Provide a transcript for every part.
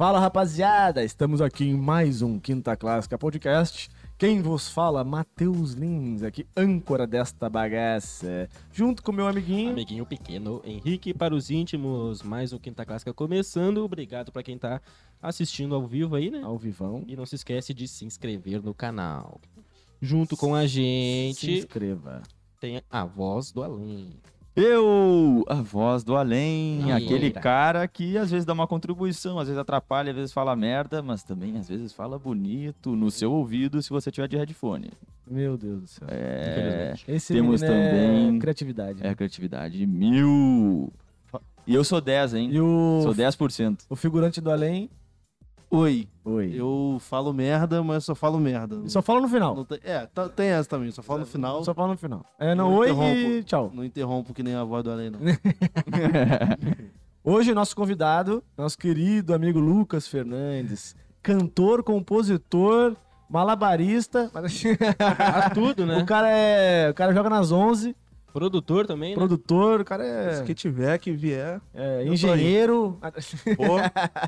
Fala rapaziada, estamos aqui em mais um Quinta Clássica Podcast. Quem vos fala, Matheus Lins, aqui, âncora desta bagaça, junto com meu amiguinho. Amiguinho pequeno, Henrique para os íntimos, mais um Quinta Clássica começando. Obrigado para quem tá assistindo ao vivo aí, né? Ao vivão. E não se esquece de se inscrever no canal. Junto com a Se gente inscreva. tem a voz do além. Eu, a voz do além, Eita. aquele cara que às vezes dá uma contribuição, às vezes atrapalha, às vezes fala merda, mas também às vezes fala bonito no seu ouvido se você tiver de headphone. Meu Deus do céu. É. Esse temos é também- criatividade. é criatividade mil. E eu sou 10, hein? E o, Sou 10%. o figurante do além, Oi, oi. eu falo merda, mas só falo merda. Só fala no final. Tem- é, tá- tem essa também, só falo no final. Só fala no final. É, não, Não oi e tchau. Não interrompo que nem a voz do além, não. Hoje, nosso convidado, nosso querido amigo Lucas Fernandes, cantor, compositor, malabarista. Faz tudo, né? o cara é. O cara joga nas 11, Produtor também, né? produtor, o cara é, que tiver, que vier. é engenheiro. Pô,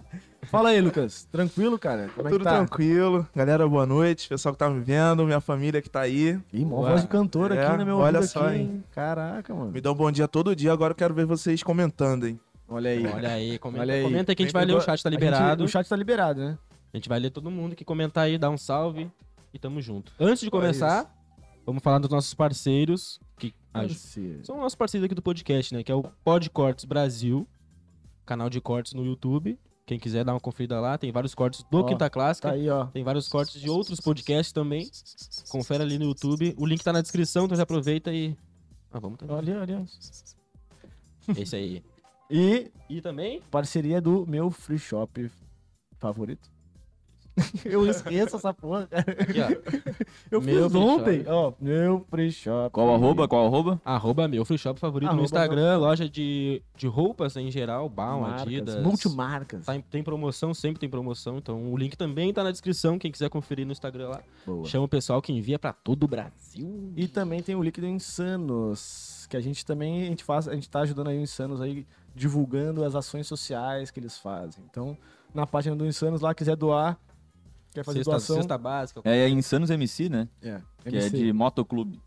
Fala aí, Lucas. Tranquilo, cara? Como é que Tudo tá? tranquilo. Galera, boa noite. Pessoal que tá me vendo, minha família que tá aí. Ih, mó voz de cantor É, aqui no meu olha só, aqui, hein? Caraca, mano. Me dão um bom dia todo dia. Agora eu quero ver vocês comentando, hein? Olha aí. Olha aí, comenta, Olha aí. comenta que a gente Tem vai ler, o chat tá A gente- liberado. o chat tá liberado, né? A gente vai ler todo mundo que comentar aí, dá um salve e tamo junto. Antes de começar, vamos falar dos nossos parceiros, Parceiro. são nossos parceiros aqui do podcast, né? Que é o Podcortes Brasil, canal de cortes no YouTube. Quem quiser dar uma conferida lá, tem vários cortes do Ó, Quinta Clássica. Tá aí, ó. Tem vários cortes de outros podcasts também. Confere ali no YouTube. O link tá na descrição, então já aproveita e. Ah, vamos também. Olha, olha. Esse aí. E E também. parceria do meu free shop favorito. Eu esqueço essa porra, cara. Aqui, ó. Eu Meu fiz ontem, ó, meu free shop. Qual arroba? Qual arroba? Arroba meu free shop favorito Arroba no Instagram, loja de, de roupas em geral, Baum, Adidas. multimarcas. Tá em- tem promoção, sempre tem promoção. Então o link também tá na descrição. Quem quiser conferir no Instagram lá. Boa. Chama o pessoal que envia pra todo o Brasil. E também tem o líquido Insanos, que a gente também a gente faz, a gente tá ajudando aí o Insanos aí divulgando as ações sociais que eles fazem. Então, na página do Insanos lá quiser doar, quer fazer Cesta, doação, cesta básica. É, é Insanos MC, né? é, Que é de motoclube.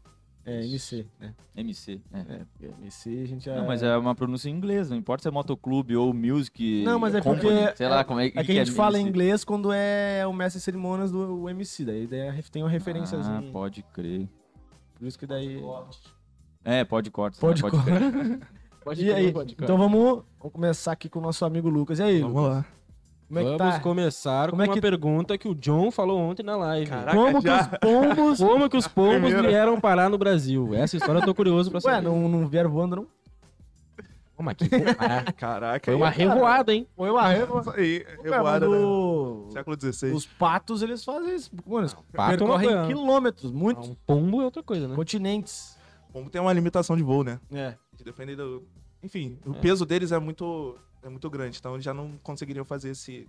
é MC, né? MC. É. É, porque MC a gente já Não, mas é uma pronúncia em inglês, não importa se é motoclube ou music. Não, mas é company, porque Sei lá como é, É que a gente fala em MC. inglês quando é o mestre de cerimônias do o MC, daí, daí é tem uma referênciazinha. Ah, pode crer. Por isso que daí. É, pode cortes. Pode né? cor. crer. E aí? Então vamos, vamos começar aqui com o nosso amigo Lucas. E aí, Vamos Lucas? lá. Como é que Vamos tá? começar Como com é uma que- pergunta que o John falou ontem na live. Caraca, Como que pombos. Como que os pombos vieram parar no Brasil? Essa história eu tô curioso pra saber. Ué, não, não vieram voando, não? Pô, mas que revoada. Caraca. Foi uma aí, revoada, hein? Foi uma revo... Isso aí, revoada, né? o- Século XVI. Os patos, eles fazem isso. Mano, eles pato uma percorrem quilômetros, muitos Um pombo é outra coisa, né? continentes. Como tem uma limitação de voo, né? É. De depender do... Enfim, o É. peso deles é muito, é muito grande, então eles já não conseguiriam fazer esse...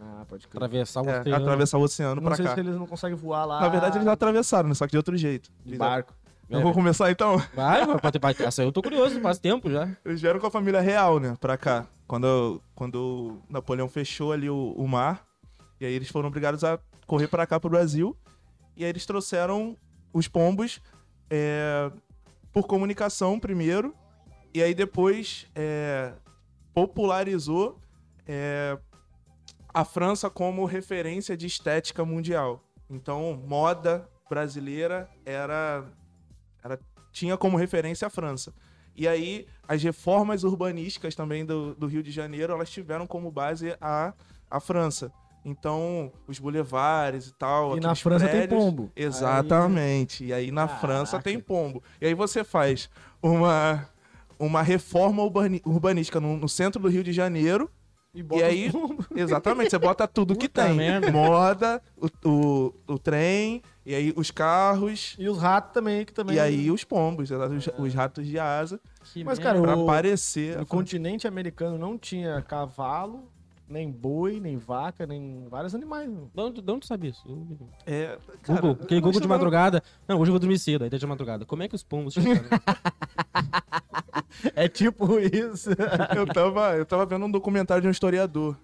Ah, pode crer. Atravessar o É, oceano. atravessar o oceano Não pra sei cá. se eles não conseguem voar lá. Na verdade, eles já atravessaram, né? Só que de outro jeito. de barco. Eu vou começar então. Vai, vai, pode, vai. Essa eu tô curioso, faz tempo já. Eles vieram com a família real, né, pra cá. Quando, quando Napoleão fechou ali o, o mar, e aí eles foram obrigados a correr pra cá, pro Brasil. E aí eles trouxeram os pombos é, por comunicação primeiro, e aí depois é, popularizou é, a França como referência de estética mundial. Então, moda brasileira era, era tinha como referência a França. E aí, as reformas urbanísticas também do, do Rio de Janeiro, elas tiveram como base a, a França. Então, os bulevares e tal. E na França tem prédios- pombo. Exatamente. E aí na Caraca. França tem pombo. E aí você faz uma, uma reforma urbanística no, no centro do Rio de Janeiro. E, E aí, exatamente, você bota tudo que Puta tem. merda. Moda, o, o, o trem, e aí os carros, E os ratos também, que também. e aí os pombos, os, os ratos de asa, Que Mas, merda. cara, pra o- parecer. No continente americano não tinha cavalo, nem boi, nem vaca, nem vários animais. meu. De onde, de onde tu sabe isso? É, cara, Google, aquele Google de madrugada. Não, hoje eu vou dormir cedo, aí tá de madrugada. Como é que os pombos chegaram? É tipo isso. Eu tava, eu tava vendo um documentário de um historiador.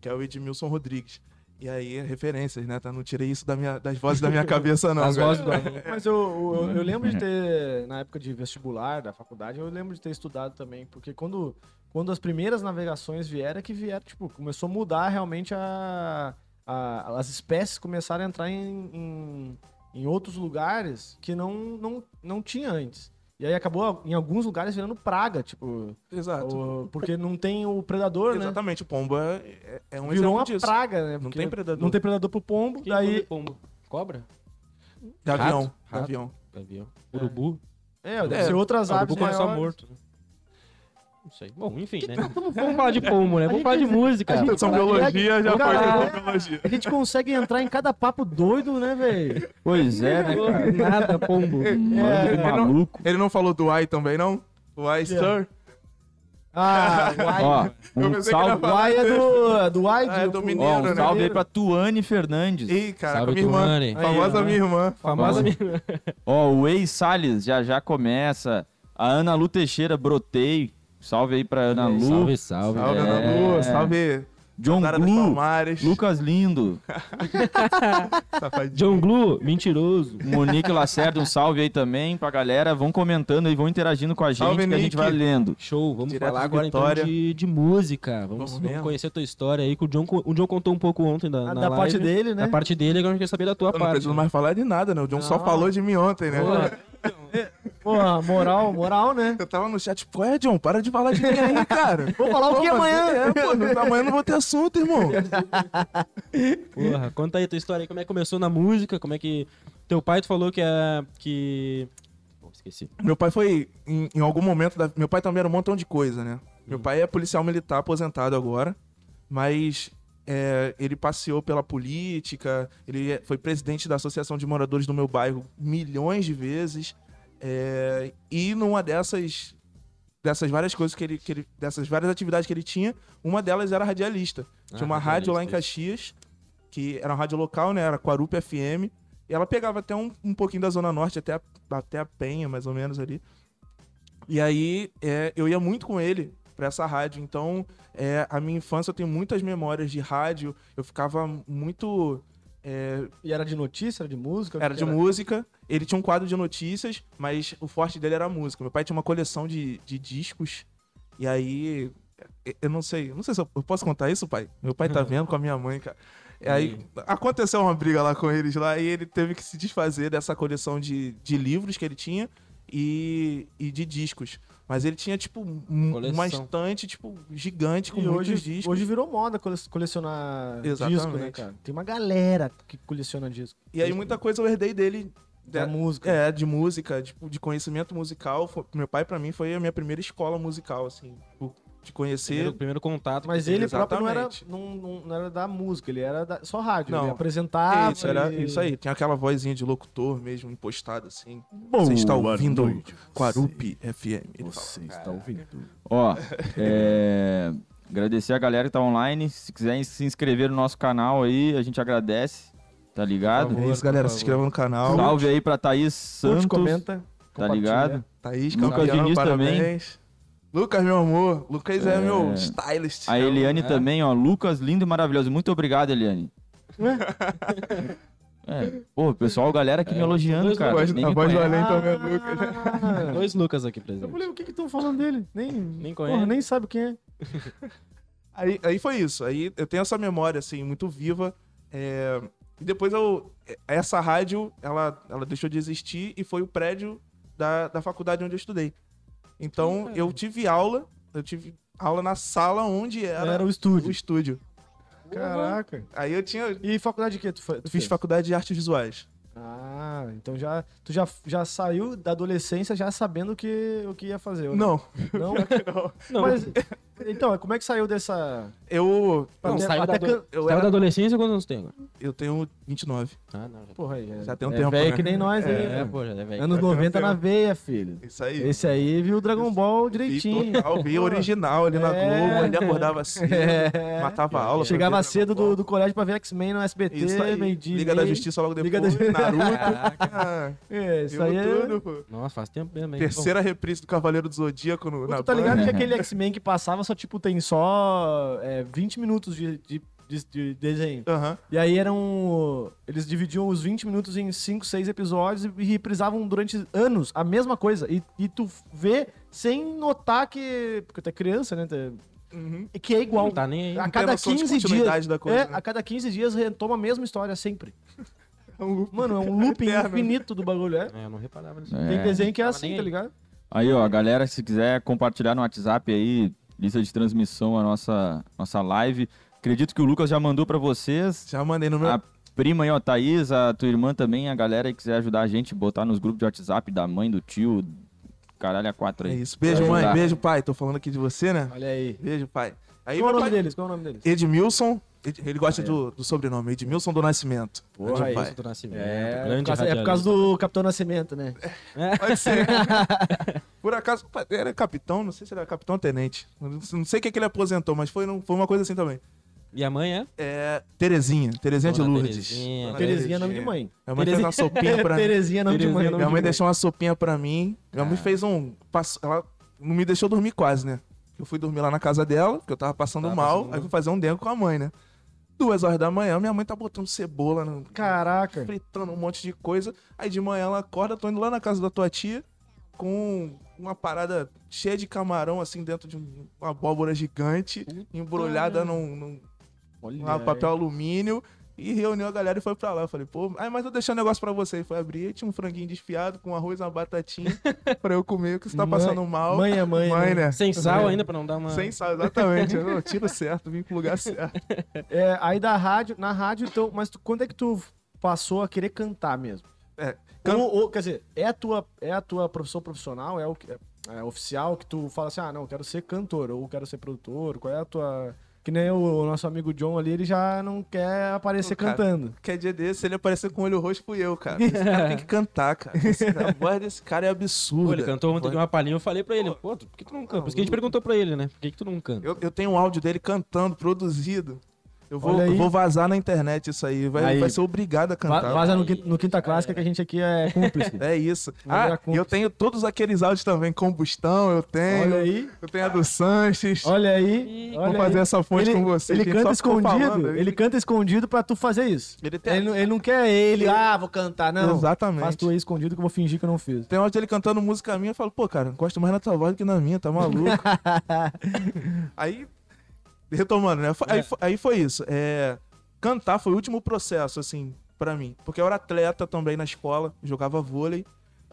que é o Edmilson Rodrigues. E aí, referências, né? Tá? Não tirei isso da minha, das vozes da minha cabeça, não. As vozes do aluno. Mas eu, eu, eu lembro de ter, na época de vestibular da faculdade, eu lembro de ter estudado também, porque quando, quando as primeiras navegações vieram, é que vieram, tipo, começou a mudar realmente a, a- as espécies começaram a entrar em, em, em outros lugares que não, não, não tinha antes. E aí acabou, em alguns lugares, virando praga, tipo, Exato. o- porque não tem o predador, né? Exatamente, o pombo é, é- é um Virou exemplo uma disso. praga, né? Não tem predador. Não tem predador pro pombo, Quem daí... come pombo? Cobra? De avião. Rato? De Rato? avião. Gavião? Urubu? É, deve É, ser outras aves urubu come só morto. né? Não sei. Bom, enfim, né? Vamos falar de pombo, né? Vamos falar de música. a gente- Cara, biologia, já é- biologia. A gente consegue entrar em cada papo doido, né, velho? Pois é, né, cara? Nada, pombo. Mano, maluco. Ele não falou do Ai também, não? O Ai, sir? Ah, o Ó, um pensei que salve, era O Ai é do, do Ai, Ah, é do mineiro, ó, um né? salve aí pra Tuane Fernandes. Ih, cara, Salve, minha irmã. Famosa Aí, ó. minha irmã. famosa Famosa Ó, o Ei Salles já já começa. A Ana Lu Teixeira, brotei. Salve aí pra Ana Lu. Salve, salve. Salve, É. Ana Lu. Salve, John Glu. Palmares. Lucas Lindo. Safadinho. John Glu, mentiroso. Monique Lacerda, um salve aí também pra galera. Vão comentando aí, vão interagindo com a gente Salve, que a gente Nick. vai lendo. Show, vamos Direto falar de agora Vitória. então de, de música. Vamos, Vamos conhecer a tua história aí, que o John, o John contou um pouco ontem da, Ah, na da live. parte dele, né? Da parte dele, agora a gente quer saber da tua Eu não parte. preciso mais falar de nada, né? O John só Não. falou de mim ontem, né? Porra, moral, moral, né? Eu tava no chat, pô, é, John, para de falar de mim aí, cara. Vou falar o que Pô, amanhã? É, pô, não- amanhã não vou ter assunto, irmão. Porra, conta aí a tua história aí, como é que começou na música, como é que... Teu pai, tu falou que é... que... Pô, esqueci. Meu pai foi, em, em algum momento, da- meu pai também era um montão de coisa, né? Meu pai é policial militar aposentado agora, mas é, ele passeou pela política, ele foi presidente da Associação de Moradores do meu bairro milhões de vezes, é, e numa dessas dessas várias coisas que ele, que ele dessas várias atividades que ele tinha, uma delas era radialista. Tinha Ah, uma rádio lá em Caxias, que era uma rádio local, né? Era Quarupi FM. E ela pegava até um, um pouquinho da Zona Norte, até a, até a Penha, mais ou menos ali. E aí é, eu ia muito com ele pra essa rádio. Então, é, a minha infância eu tenho muitas memórias de rádio. Eu ficava muito. é, E era de notícia, era de música? era de música. Ele tinha um quadro de notícias, mas o forte dele era a música. Meu pai tinha uma coleção de, de discos. E aí. eu- Eu não sei. Não sei se eu, eu posso contar isso, pai. Meu pai tá vendo com a minha mãe, cara. E aí aconteceu uma briga lá com eles lá e ele teve que se desfazer dessa coleção de, de livros que ele tinha e, e de discos. Mas ele tinha, tipo, um- uma estante, tipo, gigante com E muitos hoje, discos. hoje virou moda cole- colecionar disco, né, Exatamente. cara? Tem uma galera que coleciona disco. E aí muita coisa eu herdei dele. Da de- música. É, de música, tipo, de conhecimento musical. Foi- meu pai, pra mim, foi a minha primeira escola musical, assim. por- De conhecer. Primeiro, primeiro contato. Mas ele próprio não era, não, não- não era da música, ele era da- só rádio. Não. Ele apresentava. isso, era isso aí. Tinha aquela vozinha de locutor mesmo, impostada, assim. Boa Você está ouvindo noite. Quarupi FM. Ele fala. Você está ouvindo. Ó, é, agradecer a galera que tá online. Se quiserem se inscrever no nosso canal aí, a gente agradece. Tá ligado? Por É isso, galera. Se inscreva no canal. Salve aí pra Thaís Santos. Curte, comenta. Tá ligado? Thaís, Lucas campeão, Diniz parabéns. Lucas, meu amor. Lucas é, É. meu stylist. A Eliane É. também, ó. Lucas, lindo e maravilhoso. Muito obrigado, Eliane. É, pô, pessoal, galera aqui me elogiando, cara. voz, Nem a me voz do além também é Lucas. Ah, Dois Lucas aqui eu presentes. falei, o que que estão falando dele? Nem, Nem porra, conhece. nem sabe quem é. Aí, aí foi isso. Aí eu tenho essa memória, assim, muito viva. É, E depois eu. Essa rádio, ela, ela deixou de existir e foi o prédio da, da faculdade onde eu estudei. Então eu tive aula, eu tive aula na sala onde era, Era o o estúdio. estúdio. Caraca. Aí eu tinha. E faculdade de quê? Tu, tu fiz fez? faculdade de artes visuais. Ah, então já, tu já, já saiu da adolescência já sabendo o que, o que ia fazer. Não, Não? não. Não, Mas, então, como é que saiu dessa... Eu. não, até- saiu, até da, can- ado- eu saiu era- da adolescência quantos anos tem agora? Eu tenho 29. Ah, não. Já, Porra aí, é, Já tem um é tempo, velho né? que nem nós aí. é, pô, já é velho. Anos Já tem um 90 na veia, filho. Isso aí. Esse aí viu o Dragon Ball direitinho. Vi total, vi original ali na É. Globo, ele acordava cedo, É. matava a aula. Chegava cedo do, do colégio pra ver X-Men no SBT, Isso aí. meio-dia. Liga da. Justiça logo depois, Liga da- Naruto. Ah, É, isso aí é... tudo, pô. Nossa, faz tempo mesmo, hein? Terceira reprise do Cavaleiro do Zodíaco no, Tu tá ligado que aquele X-Men que passava só tipo, tem só é, 20 minutos de, de, de- de desenho. Aham. E aí eram. Eles dividiam os 20 minutos em 5, 6 episódios e reprisavam durante anos a mesma coisa. E, e tu vê sem notar que. Porque tu é criança, né? tu- Uhum. e que é igual. Não tá nem aí. A cada noção de 15 dias. continuidade da coisa, é, né? a cada 15 dias retoma a mesma história sempre. É um loop. Mano, é um looping Eterno. infinito do bagulho, é. É, eu não reparava nisso. É. Tem desenho que é assim, tá ligado? Aí, ó, galera, se quiser compartilhar no WhatsApp aí, lista de transmissão, a nossa, nossa live. Acredito que o Lucas já mandou pra vocês. Já mandei no meu. A prima aí, ó, Thaís, a tua irmã também, a galera aí que quiser ajudar a gente, botar nos grupos de WhatsApp da mãe, do tio, caralho, a quatro É aí. isso. Beijo, mãe. Beijo, pai. Tô falando aqui de você, né? Olha aí. Beijo, pai. Aí Qual é o nome pai- deles? Qual é o nome deles? Edmilson. Ele gosta do, do sobrenome, Edmilson do Nascimento. Porra, isso. do Nascimento. É, por grande causa, é por causa do Capitão Nascimento, né? Pode ser. Por acaso, era capitão, não sei se era capitão ou tenente. Não sei o que, que ele aposentou, mas foi, não- foi uma coisa assim também. E a mãe é? É. Terezinha. Terezinha de Dona Lourdes. Terezinha. Terezinha é nome de mãe. Minha mãe fez uma sopinha pra mim. Terezinha é nome de Terezinha mãe. é nome Minha de mãe mãe. deixou uma sopinha pra mim. Minha mãe fez um. Ela não me deixou dormir quase, né? Eu fui dormir lá na casa dela, porque eu tava passando Tava mal. passando aí fui fazer um dengo com a mãe, né? Duas horas da manhã, minha mãe tá botando cebola, no, Caraca. fritando um monte de coisa. Aí de manhã ela acorda, tô indo lá na casa da tua tia com uma parada cheia de camarão, assim, dentro de um- uma abóbora gigante, embrulhada num, num Olha um papel alumínio. E reuniu a galera e foi pra lá. Eu falei, pô, ai, mas eu deixei um negócio pra você. E foi abrir, tinha um franguinho desfiado com arroz e uma batatinha pra eu comer, que você tá Mãe- passando mal. Mãe é mãe. Mãe, né? Sem sal ainda pra não dar uma. Sem sal, exatamente. Eu, tiro certo, vim pro lugar certo. É, aí da rádio, na rádio, então, mas tu- quando é que tu passou a querer cantar mesmo? É, can- Ou, ou, quer dizer, é a tua, é a tua profissão profissional, é o que- é, oficial que tu fala assim, ah, não, eu quero ser cantor, ou quero ser produtor, qual é a tua... Que nem o, nosso amigo John ali, ele já não quer aparecer cara, cantando. Quer dia desse, se ele aparecer com o olho roxo, fui eu, cara. Esse cara tem que cantar, cara. Esse- a voz desse cara é absurda. Pô, ele cantou ontem de uma palhinha, eu falei pra ele, pô, por que tu não canta? Por isso que a gente perguntou pra ele, né? Por que, que tu não canta? Eu, eu tenho um áudio dele cantando, produzido. Eu vou, eu vou vazar na internet isso aí. Vai, Aí. vai ser obrigado a Va- cantar. Vaza no, no Quinta Clássica que a gente aqui é cúmplice. É isso. Virar Ah, e eu tenho todos aqueles áudios também. Combustão, eu tenho. Olha aí, Eu tenho a do Sanches. olha aí. Vou olha fazer aí. essa fonte Ele, com você. ele canta escondido, ele canta escondido pra tu fazer isso. Ele tem- Ele, não- ele não quer ele, ah, vou cantar, não. Exatamente. Faz tu aí escondido que eu vou fingir que eu não fiz. Tem áudio dele cantando música minha. Eu falo, pô, cara, gosto mais na tua voz do que na minha, tá maluco? aí, retomando, né? Aí, fo- aí foi isso. É, cantar foi o último processo, assim, pra mim. Porque eu era atleta também na escola, jogava vôlei.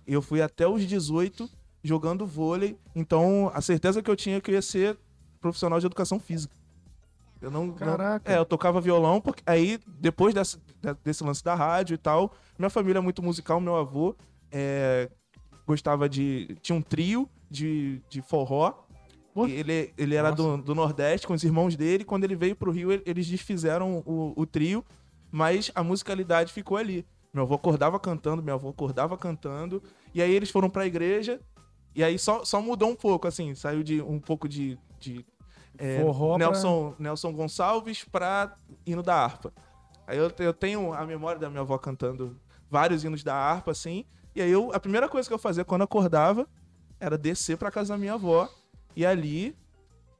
E eu fui até os 18 jogando vôlei. Então, a certeza que eu tinha é que eu ia ser profissional de educação física. Eu não, não- Caraca. é, eu tocava violão, porque aí, depois dessa- de- desse lance da rádio e tal, minha família é muito musical, meu avô é, gostava de. Tinha um trio de, de forró. Ele, ele era do, do Nordeste com os irmãos dele. Quando ele veio pro Rio, ele- eles desfizeram o, o trio, mas a musicalidade ficou ali. Meu avô acordava cantando, meu avô acordava cantando. E aí eles foram pra igreja. E aí só, só mudou um pouco, assim. Saiu de um pouco de. de é, Forró pra- Nelson, Nelson Gonçalves pra hino da harpa. Aí eu, eu tenho a memória da minha avó cantando vários hinos da harpa, assim. E aí eu, a primeira coisa que eu fazia quando acordava era descer pra casa da minha avó e ali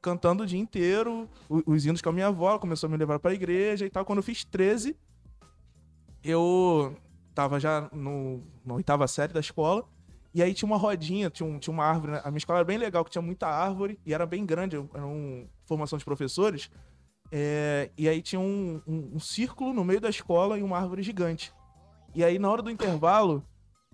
cantando o dia inteiro os hinos com a minha avó, ela começou a me levar pra igreja e tal. Quando eu fiz 13, eu tava já no, na oitava série da escola. E aí tinha uma rodinha, tinha, um- tinha uma árvore. né? A minha escola era bem legal, que tinha muita árvore e era bem grande, era uma formação de professores. É, e aí tinha um, um- um círculo no meio da escola e uma árvore gigante. E aí, na hora do intervalo,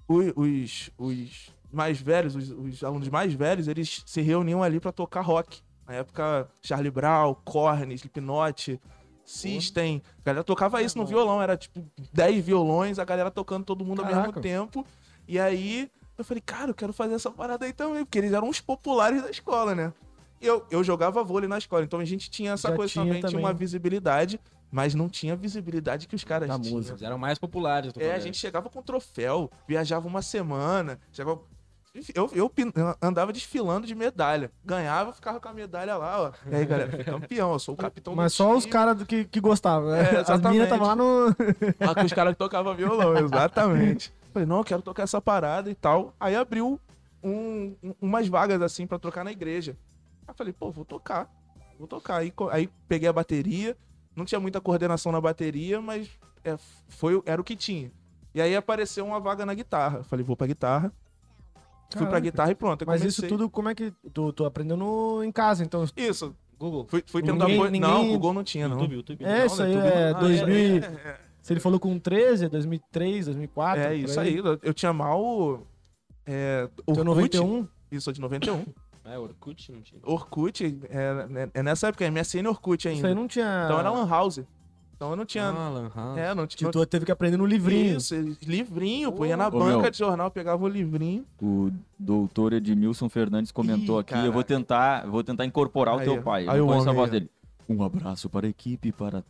os, os mais velhos, os, os alunos mais velhos, eles se reuniam ali pra tocar rock. Na época, Charlie Brown, Korn, Slipknot, System. A galera tocava isso no violão, era tipo 10 violões, a galera tocando todo mundo ao mesmo Caraca. tempo. E aí, eu falei, cara, eu quero fazer essa parada aí também, porque eles eram os populares da escola, né? Eu, eu jogava vôlei na escola, então a gente tinha essa Já coisa tinha também, tinha uma visibilidade, mas não tinha a visibilidade que os caras Da tinham. música. Eles eram mais populares. do É, a gente chegava com troféu, viajava uma semana, chegava... Eu, eu andava desfilando de medalha. Ganhava, ficava com a medalha lá, ó. E aí, galera, fui campeão, eu sou o capitão Mas do só os time. caras que, que gostavam, né? É, As minas estavam lá no. Ah, os caras que tocavam violão, exatamente. Falei, não, eu quero tocar essa parada e tal. Aí abriu um- um- umas vagas assim pra tocar na igreja. Aí falei, pô, vou tocar. vou tocar. Aí, aí peguei a bateria, não tinha muita coordenação na bateria, mas é, foi, era o que tinha. E aí apareceu uma vaga na guitarra. Falei, vou pra guitarra. Fui pra guitarra e pronto. Mas comecei. isso tudo, como é que. Tu, tu aprendeu no, em casa, então. Isso. Google. Fui, fui tendo Ninguém- apoio. Não, ninguém- Google não tinha, não. YouTube, YouTube. É, isso aí YouTube é não- 2000. É, é, Se ele falou com 13, é 2003, 2004. é por isso aí. Eu tinha mal. É, Então, Orkut. 91. Isso, de 91. É, Orkut não tinha. Orkut, é, é nessa época, MSN Orkut Isso ainda. aí não tinha. Então era Lan House. Então eu não tinha. Ah, Lan House. é, não tinha. tu teve que aprender no livrinho. Isso, livrinho, pô. Ia na Ô, banca meu. de jornal, pegava o livrinho. O doutor Edmilson Fernandes comentou Ih, aqui. Eu vou caraca. tentar, eu vou tentar incorporar o Aí, teu ó. pai. Eu Aí o conheço a homem voz aí, dele. Um abraço para a equipe para...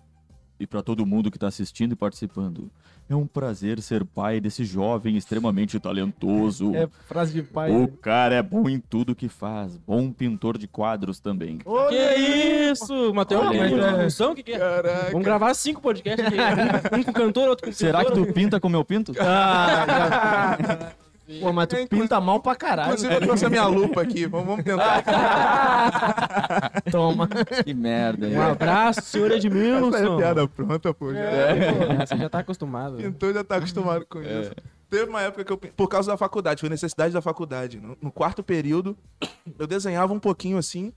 e para todo mundo que está assistindo e participando. É um prazer ser pai desse jovem extremamente talentoso. É frase de pai. O cara é bom em tudo que faz. Bom pintor de quadros também. Ô, Que isso? Matheus, Olha, mas é- função? Que, que é? Caraca. Vamos gravar cinco podcasts aqui. Um com cantor, outro com Será que pintor, tu pinta como eu pinto? Ah, Pô, mas tu pinta mal pra caralho. Inclusive, eu trouxe a minha lupa aqui. Vamos, vamos tentar. Toma. que merda. Um né? abraço, senhor Essa é Edmilson. piada pronta, pô. Já. É, Você já tá acostumado. né? Pintor já tá acostumado com isso. Teve uma época que eu, por causa da faculdade, foi necessidade da faculdade. No, no quarto período, eu desenhava um pouquinho assim.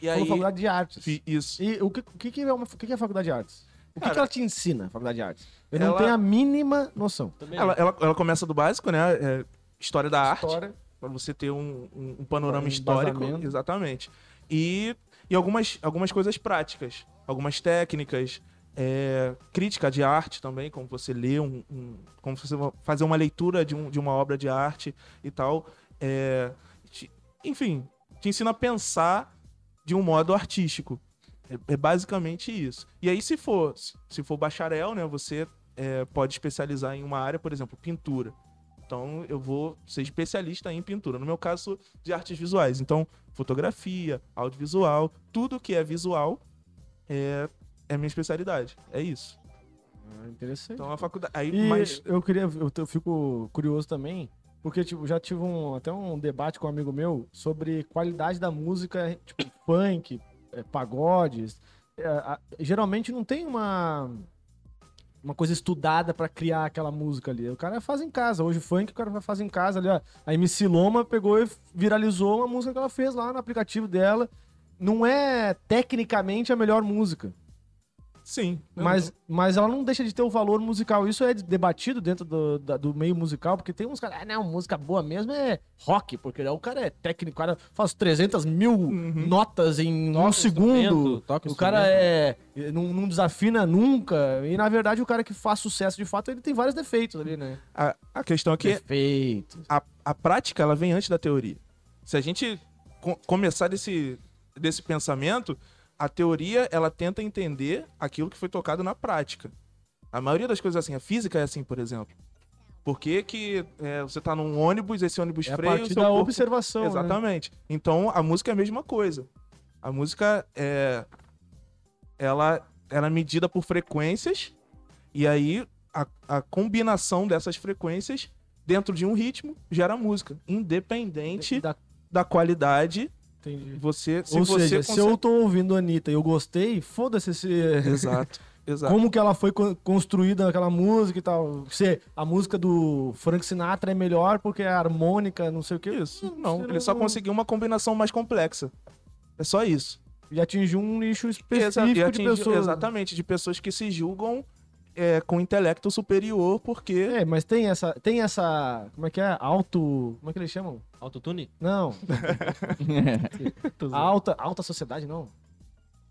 E aí. Faculdade de artes. fi- Isso. E o que, o que, é uma, o que, é a faculdade de artes? O que, Cara, que ela te ensina, a faculdade de artes? Eu não ela- tenho a mínima noção. Ela, ela, ela começa do básico, né? É, história da arte. História. Pra você ter um, um- um panorama Um histórico. Exatamente. E, e algumas, algumas coisas práticas. Algumas técnicas. é, crítica de arte também, como você lê um, um- como você fazer uma leitura de, um, de uma obra de arte e tal. É, te- enfim, te ensina a pensar de um modo artístico. É, é basicamente isso. E aí, se for, se for bacharel, né, você é, pode especializar em uma área, por exemplo, pintura. Então, eu vou ser especialista em pintura. No meu caso, de artes visuais. Então, fotografia, audiovisual, tudo que é visual é, é minha especialidade. É isso. Ah, interessante. Então, a faculdade. Aí, E mas. eu queria, eu, eu fico curioso também, porque tipo, já tive um, até um debate com um amigo meu sobre qualidade da música, tipo, funk, é, pagodes. É, a- geralmente não tem uma uma coisa estudada pra criar aquela música ali. O cara faz em casa. Hoje funk o cara faz em casa ali, ó. A MC Loma pegou e viralizou uma música que ela fez lá no aplicativo dela. Não é tecnicamente a melhor música. Sim. Mas, mas ela não deixa de ter o valor musical. Isso é debatido dentro do, da- do meio musical, porque tem uns caras, ah, não, música boa mesmo é rock, porque o cara é técnico, o cara faz 300 mil Uhum. notas em um segundo. O cara é. Não, não desafina nunca. E na verdade, o cara que faz sucesso de fato, ele tem vários defeitos ali, né? A, a questão é que Defeitos. a, a prática ela vem antes da teoria. Se a gente co- começar desse, desse pensamento, a teoria ela tenta entender aquilo que foi tocado na prática. A maioria das coisas é assim, a física é assim, por exemplo. Por que, que é, você tá num ônibus, esse ônibus É a freia, o partir da corpo- observação. né? Exatamente. Então a música é a mesma coisa. A música é. Ela, ela é medida por frequências, e aí a, a combinação dessas frequências dentro de um ritmo gera música. Independente Da- da qualidade, entendi. você. Se Ou você seja, se eu tô ouvindo a Anitta e eu gostei, foda-se esse. Exato, exato. Como que ela foi co- construída aquela música e tal. Se a música do Frank Sinatra é melhor porque é harmônica, não sei o que. Isso. Não, ele só conseguiu uma combinação mais complexa. É só isso. E atingiu um nicho Exa- específico e de atingiu- pessoas. Exatamente, de pessoas que se julgam é, com intelecto superior, porque. É, mas tem essa, tem essa, como é que é? Auto, como é que eles chamam? Autotune? Não, alta, alta sociedade não.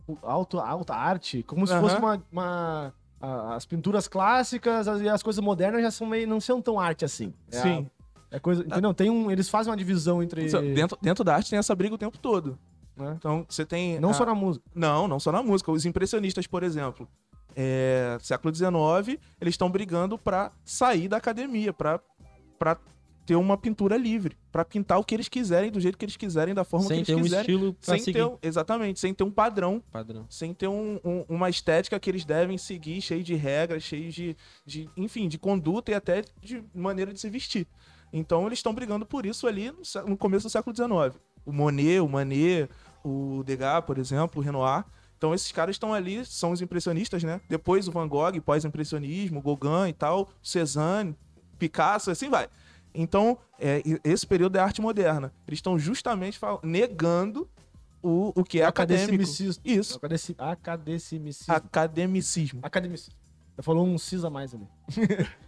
O Alto, alta arte, como se fosse uma, uma- a- as pinturas clássicas as- e as coisas modernas já são meio, não são tão arte assim. É Sim. a- é coisa, entendeu? Tem um, eles fazem uma divisão entre, Dentro, dentro da arte tem essa briga o tempo todo. né? Então, você tem. não a- só na música. Não, não só na música. Os impressionistas, por exemplo, é, século XIX, eles estão brigando pra sair da academia, pra ter uma pintura livre, pra pintar o que eles quiserem, do jeito que eles quiserem, da forma Sem que ter eles um quiserem. estilo sem seguir. ter, um- exatamente, sem ter um padrão, Padrão. sem ter um- um- uma estética que eles devem seguir, cheio de regras, cheio de, de, enfim, de conduta e até de maneira de se vestir. Então eles estão brigando por isso ali no, no começo do século XIX. O Monet, o Manet, o Degas, por exemplo, o Renoir. Então esses caras estão ali, são os impressionistas, né? Depois o Van Gogh, pós-impressionismo, Gauguin e tal, Cézanne, Picasso, assim vai. Então, é, esse período é arte moderna. Eles estão justamente negando o, o que é acadêmico. Academicismo. Isso, Academicismo. academicismo. Academicismo. Você falou um cis a mais ali.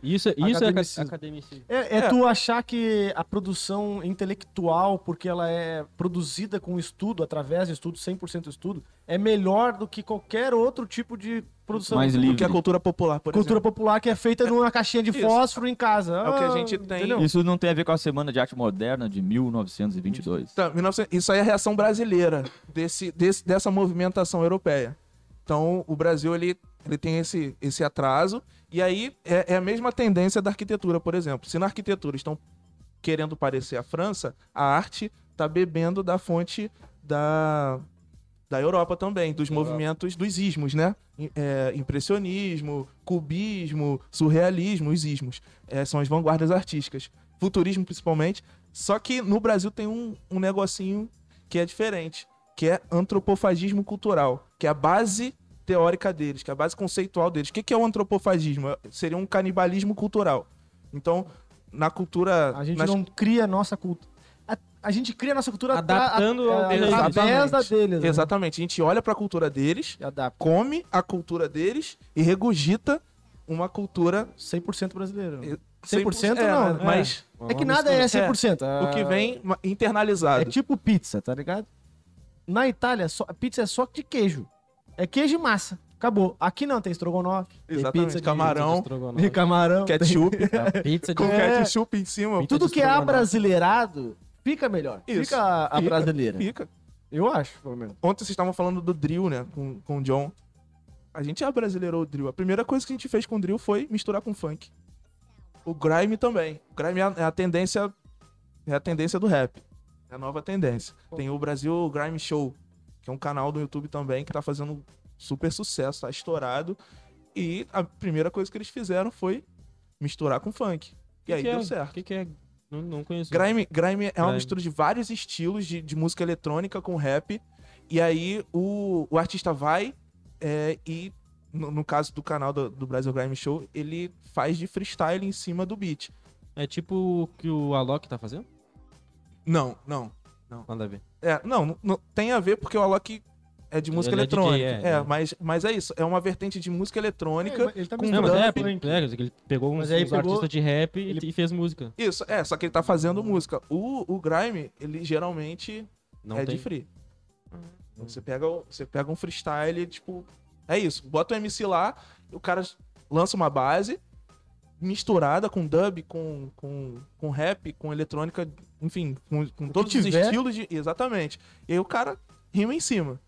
Isso, isso é aca- Academicismo. academicismo. É, é É. tu achar que a produção intelectual, porque ela é produzida com estudo, através de estudo, 100% estudo, é melhor do que qualquer outro tipo de produção. Mais Do livre. que a cultura popular, por Cultura exemplo. popular que é feita numa caixinha de Isso. fósforo em casa. É o que a Ah, gente tem. entendeu? Isso não tem a ver com a Semana de Arte Moderna de 1922. Então, 1900 isso aí é a reação brasileira desse, desse- dessa movimentação europeia. Então, o Brasil ele, ele tem esse, esse atraso. E aí é, é a mesma tendência da arquitetura, por exemplo. Se na arquitetura estão querendo parecer a França, a arte está bebendo da fonte da, da Europa também, dos movimentos dos ismos, né? É, impressionismo, cubismo, surrealismo, os ismos. É, são as vanguardas artísticas. Futurismo, principalmente. Só que no Brasil tem um, um negocinho que é diferente, que é antropofagismo cultural, que é a base teórica deles, que é a base conceitual deles. O que que é o antropofagismo? É- Seria um canibalismo cultural. Então, na cultura... A gente nas- não cria a nossa cultura. A, a gente cria a nossa cultura Adaptando ao a- deles. através da deles. né? Exatamente. A gente olha para a cultura deles, adapta. come a cultura deles e regurgita uma cultura 100% brasileiro. eh, 100% é, não, né? Mas É que nada é 100%. o que Ah, vem ma- É internalizado. tipo pizza, tá ligado? Na Itália, só, a pizza é só de queijo. É queijo e massa. Acabou. Aqui não, tem estrogonofe, Exatamente, pizza de camarão, de camarão. tem- ketchup, Pizza de com É. ketchup em cima. Pizza Tudo de que é abrasileirado fica melhor. Isso. Fica a, a Fica, brasileira. Fica. Eu acho, pelo menos. Ontem vocês estavam falando do drill, né? Com, com o John. A gente abrasileirou o drill. A primeira coisa que a gente fez com o drill foi misturar com funk. O grime também. O grime é é a tendência. É a tendência do rap. É a nova tendência. Tem o Brasil Grime Show, que é um canal do YouTube também que tá fazendo super sucesso, tá estourado. E a primeira coisa que eles fizeram foi misturar com funk. E aí que deu é? certo. O que, que é? Não, não conheço. Grime, grime é uma Grime. mistura de vários estilos de, de música eletrônica com rap. E aí o, o artista vai é, e, no, no caso do canal do, do Brasil Grime Show, ele faz de freestyle em cima do beat. É tipo o que o Alok tá fazendo? Não, não. Nada a ver. É, não, não- não tem a ver porque o Alok é de música Ele é DJ, eletrônica. é, é, é. Mas, mas é isso. É uma vertente de música eletrônica. ele tá com Não, mas é, é, ele pegou uns, aí uns pegou- artistas de rap e- ele- e fez música. Isso, é, só que ele tá fazendo música. O, o Grime, ele geralmente Não é tem. de free. Você pega, você pega um freestyle, tipo. É isso. Bota o MC lá, o cara lança uma base misturada com dub, com, com, com rap, com eletrônica, enfim, com, com todos os estilos de. Exatamente. E aí o cara rima em cima.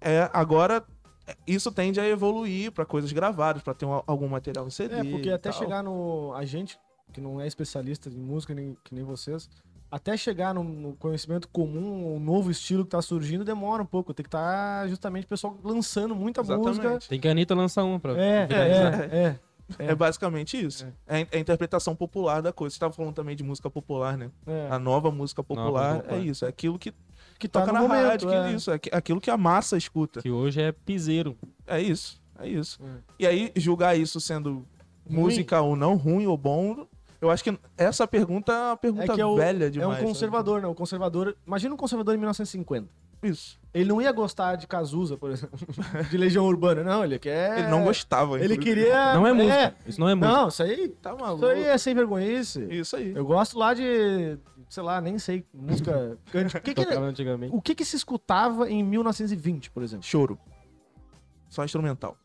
É, agora, é, isso tende a evoluir pra coisas gravadas, pra ter um- algum material em CD. É, porque até tal. chegar no. A gente, que não é especialista em música, nem, que nem vocês, até chegar no, no conhecimento comum, um novo estilo que tá surgindo, demora um pouco. Tem que estar justamente o pessoal lançando muita Exatamente. música. Tem que a Anitta lançar um pra É, viralizar. é, é. É, basicamente isso. É. a- é a interpretação popular da coisa. Você tava falando também de música popular, né? é. A nova música popular, popular. é isso. É aquilo que que tá toca no na momento. rádio, que é. isso. É aqui- aquilo que a massa escuta. Que hoje é piseiro. É isso. É isso. É. E aí, julgar isso sendo música ou não, ruim ou bom, eu acho que essa pergunta é uma pergunta É que é o- velha É demais. um sabe? conservador, né? O conservador. Imagina um conservador em 1950. Isso. Ele não ia gostar de Cazuza, por exemplo. de Legião Urbana. Não, ele quer. Ele não gostava. Ele inclusive. queria. Não é música. Isso não é música. Não, isso aí. Tá maluco. Isso aí é sem vergonhice. Isso aí. Eu gosto lá de. Sei lá, nem sei. Música. O que que, antigamente. o que que se escutava em 1920, por exemplo? Choro. Só instrumental.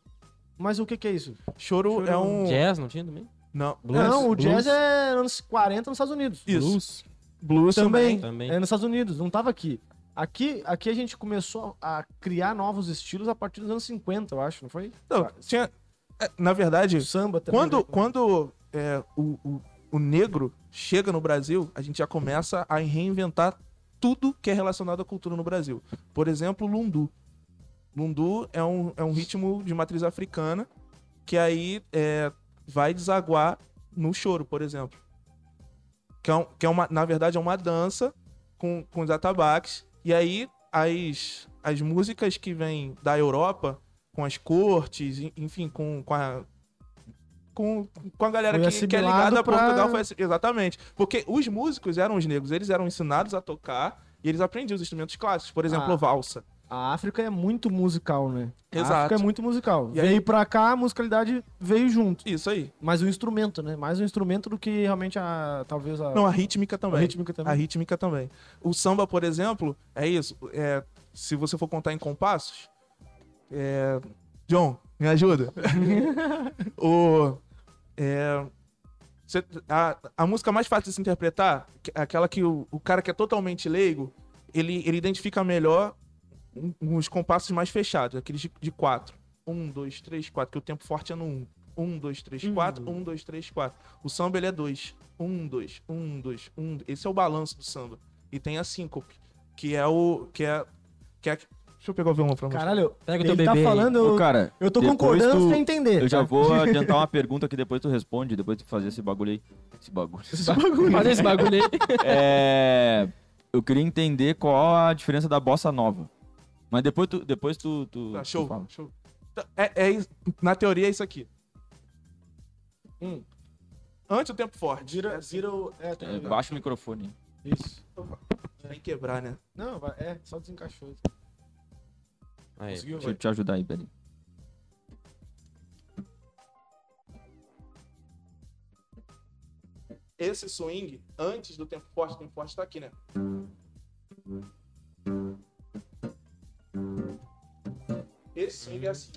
Mas o que que é isso? Choro, Choro é um. Jazz, não tinha também? Não. Blues, não, o blues. jazz é anos 40 nos Estados Unidos. Isso. Blues. Blues Também. também. Também. É nos Estados Unidos, não tava aqui. Aqui, aqui a gente começou a criar novos estilos a partir dos anos 50, eu acho, não foi? Não, tinha. é, Na verdade, O samba também. Quando, né? quando é, o, o, o negro chega no Brasil, a gente já começa a reinventar tudo que é relacionado à cultura no Brasil. Por exemplo, o lundu. Lundu é um, é um ritmo de matriz africana que aí é, vai desaguar no choro, por exemplo. Que, é um- que é uma, na verdade é uma dança com, com os atabaques. E aí as, as músicas que vêm da Europa, com as cortes, en- enfim, com, com a. Com, com a galera que, que é ligada a pra- Portugal, foi assim- exatamente. Porque os músicos eram os negros, eles eram ensinados a tocar e eles aprendiam os instrumentos clássicos, por exemplo, Ah. valsa. A África é muito musical, né? A Exato. África é muito musical. E aí- veio pra cá, a musicalidade veio junto. Isso aí. Mas o instrumento, né? Mais o instrumento do que realmente a. Talvez a. Não, a rítmica a também. rítmica também. A rítmica também. O samba, por exemplo, é isso. É, se você for contar em compassos. é, John, me ajuda. o, é, cê- a, a música mais fácil de se interpretar, que- aquela que o, o cara que é totalmente leigo, ele, ele identifica melhor os compassos mais fechados, aqueles de, de quatro. Um, dois, três, quatro, que o tempo forte é no um. Um, dois, três, quatro. Um, dois, três, quatro. O samba, ele é dois. Um, dois, um, dois, um. Esse é o balanço do samba. E tem a síncope, que é o... Que é, que é, deixa eu pegar o violão pra mostrar. Caralho, Pega o ele teu tá bebê aí. falando, Ô, eu, cara, eu tô concordando tu- sem entender. eu já tá? vou adiantar uma pergunta que depois tu responde, depois tu fazer esse bagulho aí. Esse bagulho. Fazer esse bagulho aí. É, eu queria entender qual a diferença da bossa nova. Mas depois tu, depois tu, tu, Tá, tu show, fala. show. Tá, É, é na teoria é isso aqui. Um. Antes o tempo forte. Gira, É assim. gira o. É, tá É, baixa o microfone. Isso. Tem que quebrar, né? Não, vai- é, só desencaixou. Aí. Conseguiu, Deixa eu vai. te ajudar aí, peraí. Esse swing, antes do tempo forte, o tempo forte tá aqui, né? Esse swing é assim.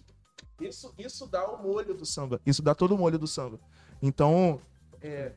Isso, isso dá o molho do samba. Isso dá todo o molho do samba. Então, é,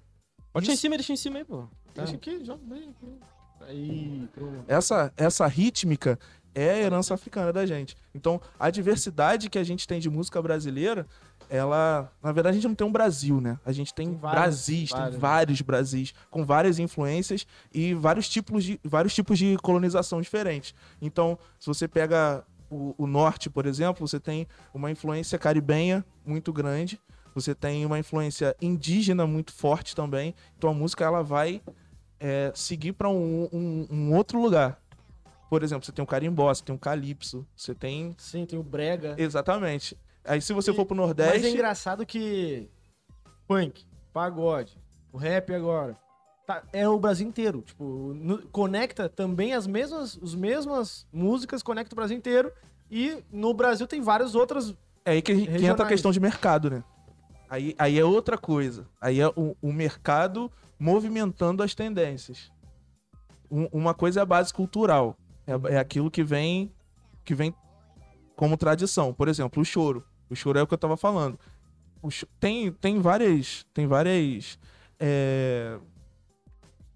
Pode deixar em cima, deixa em cima aí, pô. Deixa aqui, joga bem aqui. Aí, pronto. essa, essa rítmica é a herança africana da gente. Então, a diversidade que a gente tem de música brasileira, ela. Na verdade, a gente não tem um Brasil, né? A gente tem, Tem vários, Brasis, vários. tem vários Brasis, com várias influências e vários tipos de, vários tipos de colonização diferentes. Então, se você pega o, o norte, por exemplo, você tem uma influência caribenha muito grande. Você tem uma influência indígena muito forte também. Então a música ela vai é, seguir para um, um- um outro lugar. Por exemplo, você tem o carimbó, você tem o calypso, você tem. Sim, tem o Brega. Exatamente. Aí se você E- for pro Mas Nordeste. é engraçado que punk, pagode, o rap agora, tá- é o Brasil inteiro. Tipo, no- conecta também as mesmas, os mesmas músicas, conecta o Brasil inteiro. E no Brasil tem várias outras. É aí que, que entra a questão de mercado, né? Aí, aí é outra coisa. Aí é o, o mercado movimentando as tendências. Um- uma coisa é a base cultural. É, é aquilo que vem, que vem como tradição. Por exemplo, o choro. O choro é o que eu tava falando. Tem, tem várias. Tem várias. é,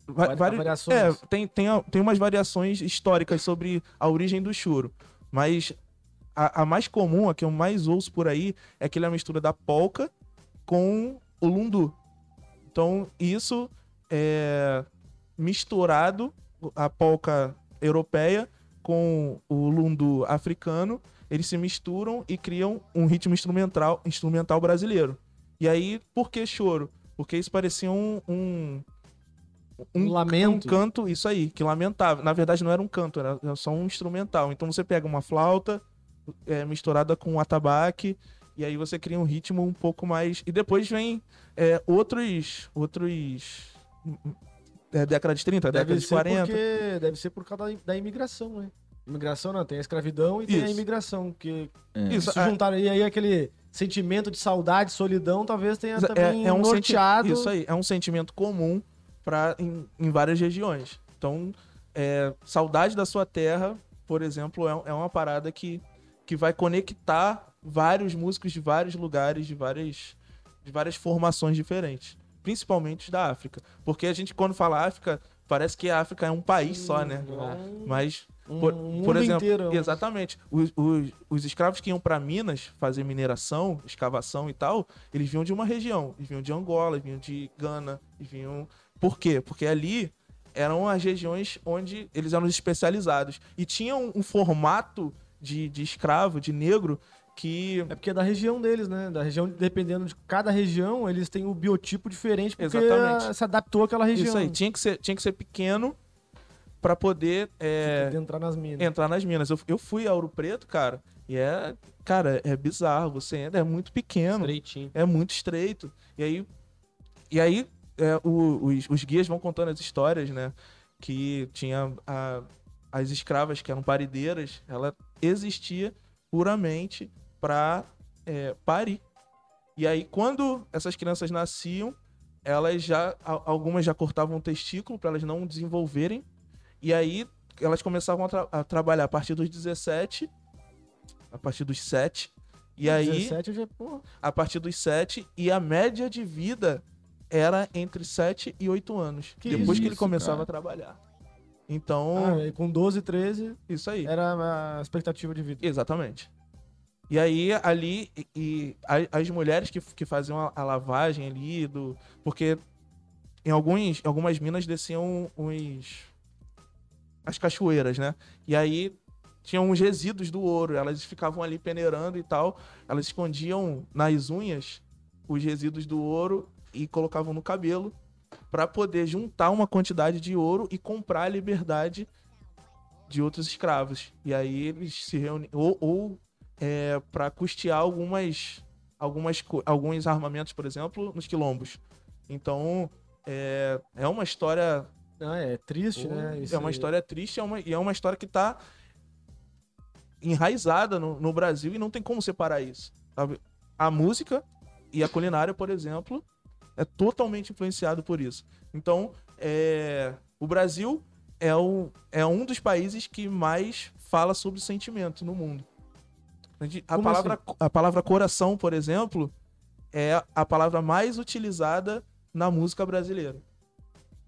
vários- variações. É, tem, tem, a- tem umas variações históricas sobre a origem do choro. Mas a, a mais comum, a que eu mais ouço por aí, é aquela mistura da polca com o lundu. Então, isso é misturado, a polca europeia com o lundu africano, eles se misturam e criam um ritmo instrumental, instrumental brasileiro. E aí, por que choro? Porque isso parecia um, um, Um lamento. um canto, isso aí, que lamentava. Na verdade, não era um canto, era só um instrumental. Então você pega uma flauta é, misturada com um atabaque, e aí você cria um ritmo um pouco mais. E depois vem é, outros. outros. É, década de 30, década Deve de ser 40. porque. Deve ser por causa da, da imigração, né? Imigração não, tem a escravidão e tem a Isso. imigração. Que É. Isso, se é- juntaram e aí aquele sentimento de saudade, solidão, talvez tenha também É, é um norteado. Isso aí, é um sentimento comum pra, em, em várias regiões. Então, é, saudade da sua terra, por exemplo, é, é uma parada que, que vai conectar vários músicos de vários lugares, de várias, de várias formações diferentes. Principalmente da África. Porque a gente, quando fala África, parece que a África é um país só, né? Um- Mas um por, mundo por exemplo, inteiro. é um- exatamente. Os, os, os escravos que iam para Minas fazer mineração, escavação e tal, eles vinham de uma região. Eles vinham de Angola, eles vinham de Gana, eles vinham. Por quê? Porque ali eram as regiões onde eles eram especializados. E tinham um formato de, de escravo, de negro, que. É porque é da região deles, né? Da região, dependendo de cada região, eles têm o biotipo diferente porque Exatamente. se adaptou àquela região. Isso aí, tinha que ser, tinha que ser pequeno pra poder é, entrar nas minas. entrar nas minas. Eu, eu fui a Ouro Preto, cara, e é, cara, é bizarro. Você entra, é muito pequeno, Estreitinho. é muito estreito. E aí, e aí é, o- os, os guias vão contando as histórias, né? Que tinha a- as escravas que eram parideiras, ela existia puramente pra é, parir. E aí, quando essas crianças nasciam, elas já, algumas já cortavam o testículo para elas não desenvolverem. E aí, elas começavam a, tra- a trabalhar a partir dos 17, a partir dos 7. E aí, 17 eu já, a partir dos 7 e a média de vida era entre 7 e 8 anos. Que depois que ele isso, começava cara. a trabalhar. Então, Ah, com 12, 13 isso aí. era a expectativa de vida. Exatamente. E aí, ali, e, e as mulheres que, que faziam a, a lavagem ali, do, porque em alguns, algumas minas desciam os. as cachoeiras, né? E aí tinham os resíduos do ouro, elas ficavam ali peneirando e tal, elas escondiam nas unhas os resíduos do ouro e colocavam no cabelo para poder juntar uma quantidade de ouro e comprar a liberdade de outros escravos. E aí eles se reuniam ou, ou é, para custear algumas, algumas alguns armamentos, por exemplo, nos quilombos. Então é, é uma história Ah, é triste, né? Isso é uma aí. história triste é uma, e é uma história que tá enraizada no, no Brasil e não tem como separar isso. sabe? A música e a culinária, por exemplo, é totalmente influenciado por isso. Então, é, o Brasil é, o, é um dos países que mais fala sobre sentimento no mundo. A, gente- a Como palavra, a palavra coração, por exemplo, é a palavra mais utilizada na música brasileira.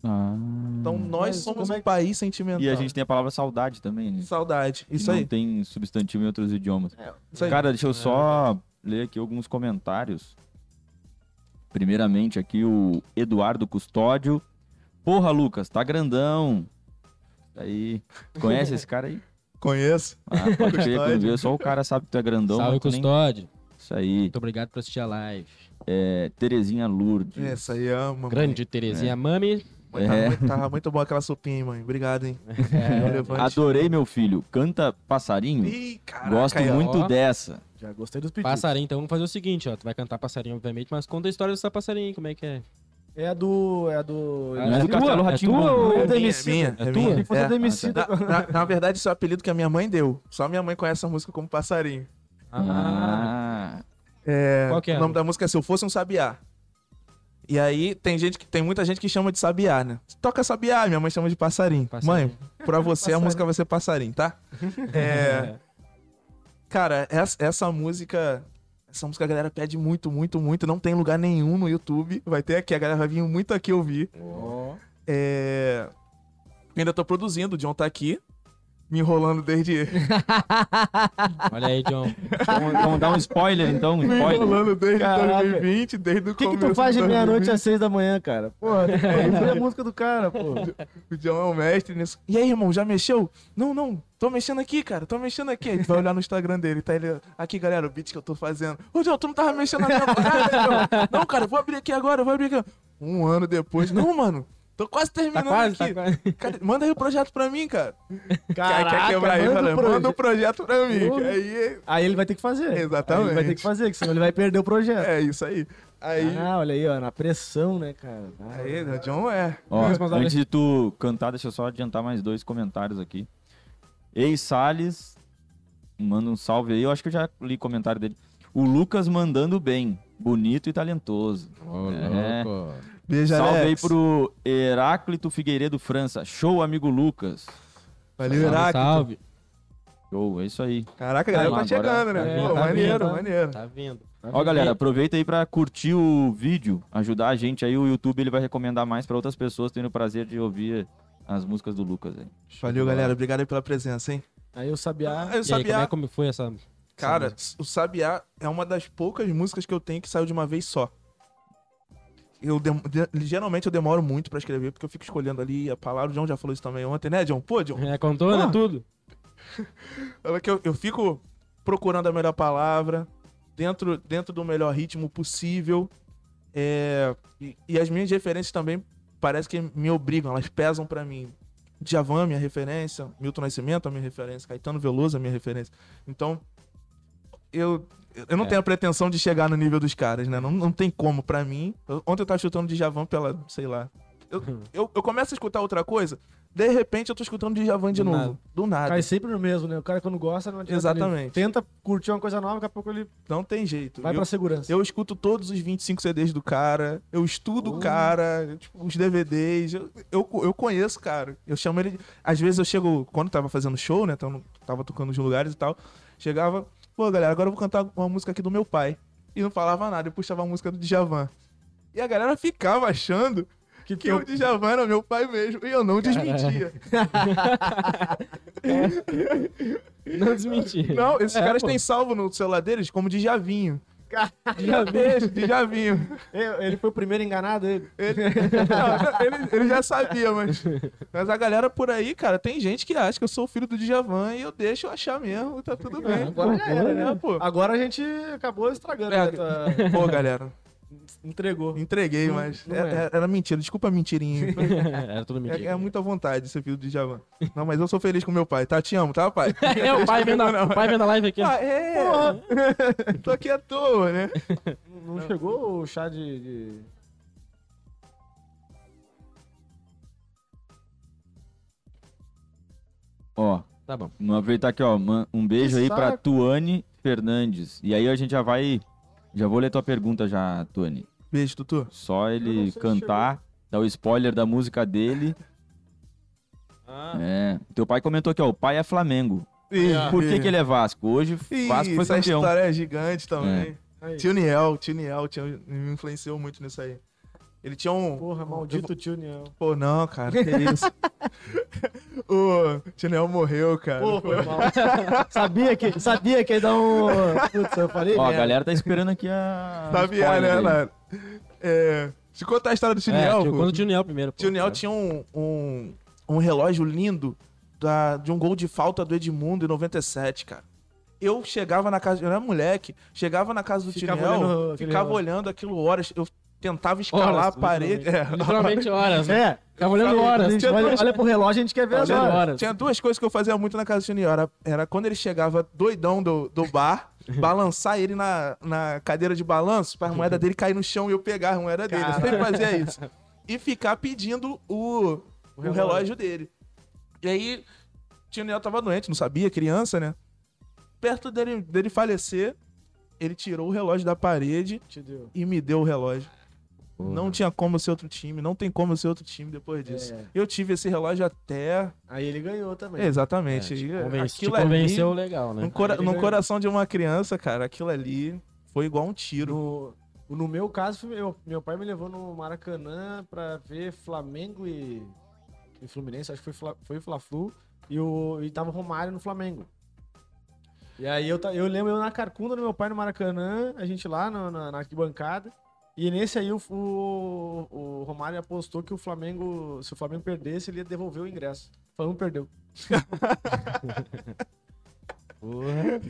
Ah. Então, nós somos é um país sentimental. E a gente tem a palavra saudade também, né? Saudade. Que Isso não aí. tem substantivo em outros idiomas. Aí. Cara, deixa eu só ler aqui alguns comentários. Primeiramente aqui o Eduardo Custódio. Porra, Lucas, tá grandão. Aí, conhece esse cara aí? Conheço. Ah, pode Custódio. quando vê, só o cara sabe que tu é grandão. Salve, tu nem- Custódio. Isso aí. Muito obrigado por assistir a live. É, Terezinha Lourdes. Essa aí ama. Grande Terezinha Mami. Mãe. Tava, É. muito, tava muito boa aquela sopinha, hein, mãe. Obrigado, hein. É, Relevante. Adorei, meu filho. Canta passarinho. Ih, caraca. Gosto aí, muito ó. dessa. Já gostei dos pedidos. Passarinho, então vamos fazer o seguinte, ó. Tu vai cantar passarinho, obviamente, mas conta a história dessa passarinho, como é que é? É a do. É a do. Ah, é do? Castelo É Rá-Tim-Bum. tua ou- É da minha, é minha, É é tua? É. da Emicida. Na, na- na verdade, esse é o apelido que a minha mãe deu. Só minha mãe conhece essa música como passarinho. Ah, Ah, É, Qual que é? O nome da música é Se Eu Fosse um Sabiá. E aí tem gente que tem muita gente que chama de sabiá, né? Toca sabiá, minha mãe chama de passarinho. Passarinho. Mãe, pra você a música vai ser passarinho, tá? É, cara, essa, essa música, essa música a galera pede muito, muito, muito, não tem lugar nenhum no YouTube. Vai ter aqui, a galera vai vir muito aqui ouvir. Ó. É, ainda tô produzindo, o John tá aqui, me enrolando desde olha aí, John. vamos, vamos dar um spoiler então. Um me spoiler. enrolando desde Caraca. 2020, desde o O que, que começo tu faz de meia-noite 2020. às seis da manhã, cara? Porra, que ouvir a música do cara, pô. O John é o mestre nisso. E aí, irmão, já mexeu? Não, não, tô mexendo aqui, cara, tô mexendo aqui. Aí tu vai olhar no Instagram dele, tá ele. Aqui, galera, o beat que eu tô fazendo. Ô, John, tu não tava mexendo na minha. Não, cara, eu vou abrir aqui agora, eu vou abrir aqui. Um ano depois. Não, mano, tô quase Tá terminando quase, tá aqui. quase. Cadê? Manda aí o projeto pra mim, cara. Caraca, quer quebrar aí, manda o projeto. manda o projeto pra mim. Porra. Que aí Aí ele vai ter que fazer. Exatamente. Aí ele vai ter que fazer, que senão ele vai perder o projeto. é, é isso aí. Aí. Ah, olha aí, ó, na pressão, né, cara? Ah, Aí, o John é. Ó, antes de tu cantar, deixa eu só adiantar mais dois comentários aqui. Ei, Salles, manda um salve aí. Eu acho que eu já li comentário dele. O Lucas mandando bem, bonito e talentoso. Ô, É. louco. Beijo, Salve aí Alex. pro Heráclito Figueiredo França. Show, amigo Lucas. Valeu, Salve, Iraque. salve. Show, é isso aí. Caraca, a galera Tá, tá agora- chegando, né? É, Pô, tá maneiro, vindo, tá? maneiro. Tá vindo. Ó, galera, aproveita aí pra curtir o vídeo, ajudar a gente aí. O YouTube ele vai recomendar mais pra outras pessoas terem o prazer de ouvir as músicas do Lucas aí. Valeu, galera. Obrigado aí pela presença, hein? Aí o Sabiá. Ah, eu E aí, como é como foi essa... Cara, essa o Sabiá é uma das poucas músicas que eu tenho que saiu de uma vez só. Eu dem- de- geralmente eu demoro muito pra escrever, porque eu fico escolhendo ali a palavra. O John já falou isso também ontem, né, John? Pô, John, É, contou, né, tudo? olha que eu, eu fico procurando a melhor palavra, dentro, dentro do melhor ritmo possível. É, e, e as minhas referências também parece que me obrigam, elas pesam pra mim. Djavan é minha referência, Milton Nascimento é minha referência, Caetano Veloso é minha referência. Então, eu, eu não É. tenho a pretensão de chegar no nível dos caras, né? Não, não tem como, pra mim. Eu- ontem eu tava chutando Djavan pela, sei lá. Eu, eu, eu começo a escutar outra coisa, de repente eu tô escutando Djavan de Do novo. nada. Do nada. Cai sempre no mesmo, né? O cara quando gosta, não adianta. Exatamente. Ele tenta curtir uma coisa nova, daqui a pouco ele Não tem jeito. vai eu, pra segurança. eu escuto todos os 25 CDs do cara, eu estudo o Oh. cara, tipo, os DVDs, eu, eu, eu conheço o cara. Eu chamo ele. Às vezes eu chego, quando tava fazendo show, né? Então, tava tocando nos lugares e tal. Chegava, pô, galera, agora eu vou cantar uma música aqui do meu pai. E não falava nada, eu puxava a música do Djavan. E a galera ficava achando Que, que o Djavan era meu pai mesmo. E eu não desmentia. Não desmentir. Não, esses É, caras pô. têm salvo no celular deles como Djavinho. Djavinho, Djavinho. Ele ele foi o primeiro enganado, ele. Ele, não, ele, ele já sabia, mas. Mas a galera por aí, cara, tem gente que acha que eu sou o filho do Djavan e eu deixo achar mesmo, tá tudo bem. Agora já era, né? pô? Agora a gente acabou estragando. É, né? Tá- Pô, galera, Entregou. entreguei, Não- mas não é- é. é- era mentira, desculpa a mentirinha. Era tudo mentira. É, é muita vontade ser filho do Djavan. Não, mas eu sou feliz com meu pai, tá? Te amo, tá, pai? É, o pai vendo a, o pai vendo a live aqui. Ah, é! Tô aqui à toa, né? Não, chegou o chá de. de- Ó, Tá bom. vamos aproveitar aqui, ó. Um beijo Que aí pra. Tuane Fernandes. E aí a gente já vai. Já vou ler tua pergunta já, Tuane. Beijo, Tutu. Só ele cantar, dar o spoiler da música dele. Ah, É. Teu pai comentou aqui, ó. O pai é Flamengo. Ih, Por que, que ele é Vasco? Hoje, Ih, Vasco foi essa campeão. história é gigante também. Aí. Tio Niel, tio Niel, tio, me influenciou muito nisso aí. Ele tinha um. Porra, maldito tio Niel. Pô, não, cara, que isso. o tio Niel morreu, cara. Pô, foi mal. sabia que, sabia que ia dar um. Putz, eu falei. Ó, a galera tá esperando aqui a. Sabia, né, aí. Lara? É, deixa eu contar a história do tio é, Niel, o tio Niel primeiro. pô. Tio Niel É. tinha um, um, um relógio lindo da, de um gol de falta do Edmundo em 97, cara. Eu chegava na casa, eu era moleque, chegava na casa do Ficava tio olhando aquele ficava olhando aquilo horas, eu tentava escalar Horas, a parede. É, Literalmente horas. né? É, Ficava olhando a horas. gente olha, olha pro relógio, a gente quer ver as horas. horas. Tinha duas coisas que eu fazia muito na casa do tio Niel. Era, era quando ele chegava doidão do, do bar, balançar ele na, na cadeira de balanço pra moeda dele cair no chão e eu pegar a moeda dele. Eu sempre fazia isso. E ficar pedindo o, o relógio. relógio. dele. E aí, o tio Niel tava doente, não sabia, criança, né? Perto dele, dele falecer, ele tirou o relógio da parede Te deu. e me deu o relógio. Porra. Não tinha como ser outro time, não tem como ser outro time depois disso. É. Eu tive esse relógio até Aí ele ganhou também. Exatamente. É, te E convence- te convenceu ali, legal, né? no, cora- no coração de uma criança, cara, aquilo ali foi igual um tiro. No, no meu caso, foi meu, meu pai me levou no Maracanã pra ver Flamengo e, e Fluminense, acho que foi, Fla, foi Fla-Flu, e, o, e tava o Romário no Flamengo. E aí eu, eu lembro eu na carcunda do meu pai no Maracanã, a gente lá no- na, na arquibancada, e nesse aí o, o, o Romário apostou que o Flamengo, se o Flamengo perdesse, ele ia devolver o ingresso. O Flamengo perdeu. Porra.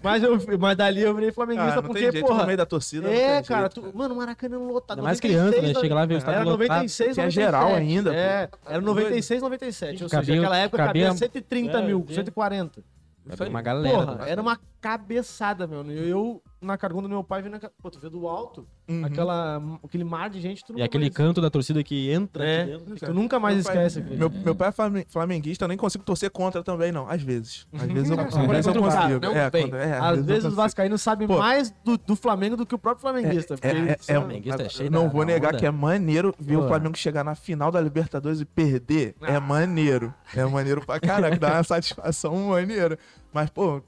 Mas, eu, mas dali eu virei Ah, flamenguista não porque, tem jeito, porra, no meio da torcida. É, cara, jeito, tu, mano, o Maracanã lotado. Mais 96, criança, né? Chega lá, vê o estádio Era lotado. 96, Tinha 97. geral ainda, pô. É, era 96, 97. Ou Cabia- seja, naquela época cabia, cabia- 130 é, mil, é. 140. Isso aí. Uma galera. Porra, era uma cabeçada, meu. E eu, na cargunda do meu pai, vendo, pô, tu vê do alto, Uhum. aquela, aquele mar de gente, tu E aquele mais... canto da torcida que entra É, aqui dentro. tu nunca mais Meu pai- esquece. aquele. Meu, meu pai é flame- flamenguista, eu nem consigo torcer contra também, não. Às vezes. Às vezes eu, às é vezes eu o consigo. não É, quando- é, Às eu vezes os consigo. vascaínos sabem mais do, do Flamengo do que o próprio flamenguista. porque É, eles é, é, são- flamenguista é cheio não da- vou da negar onda. que é maneiro ver Pô. o Flamengo chegar na final da Libertadores e perder. É maneiro. É maneiro pra caraca. Dá uma satisfação maneira. Mas, pô,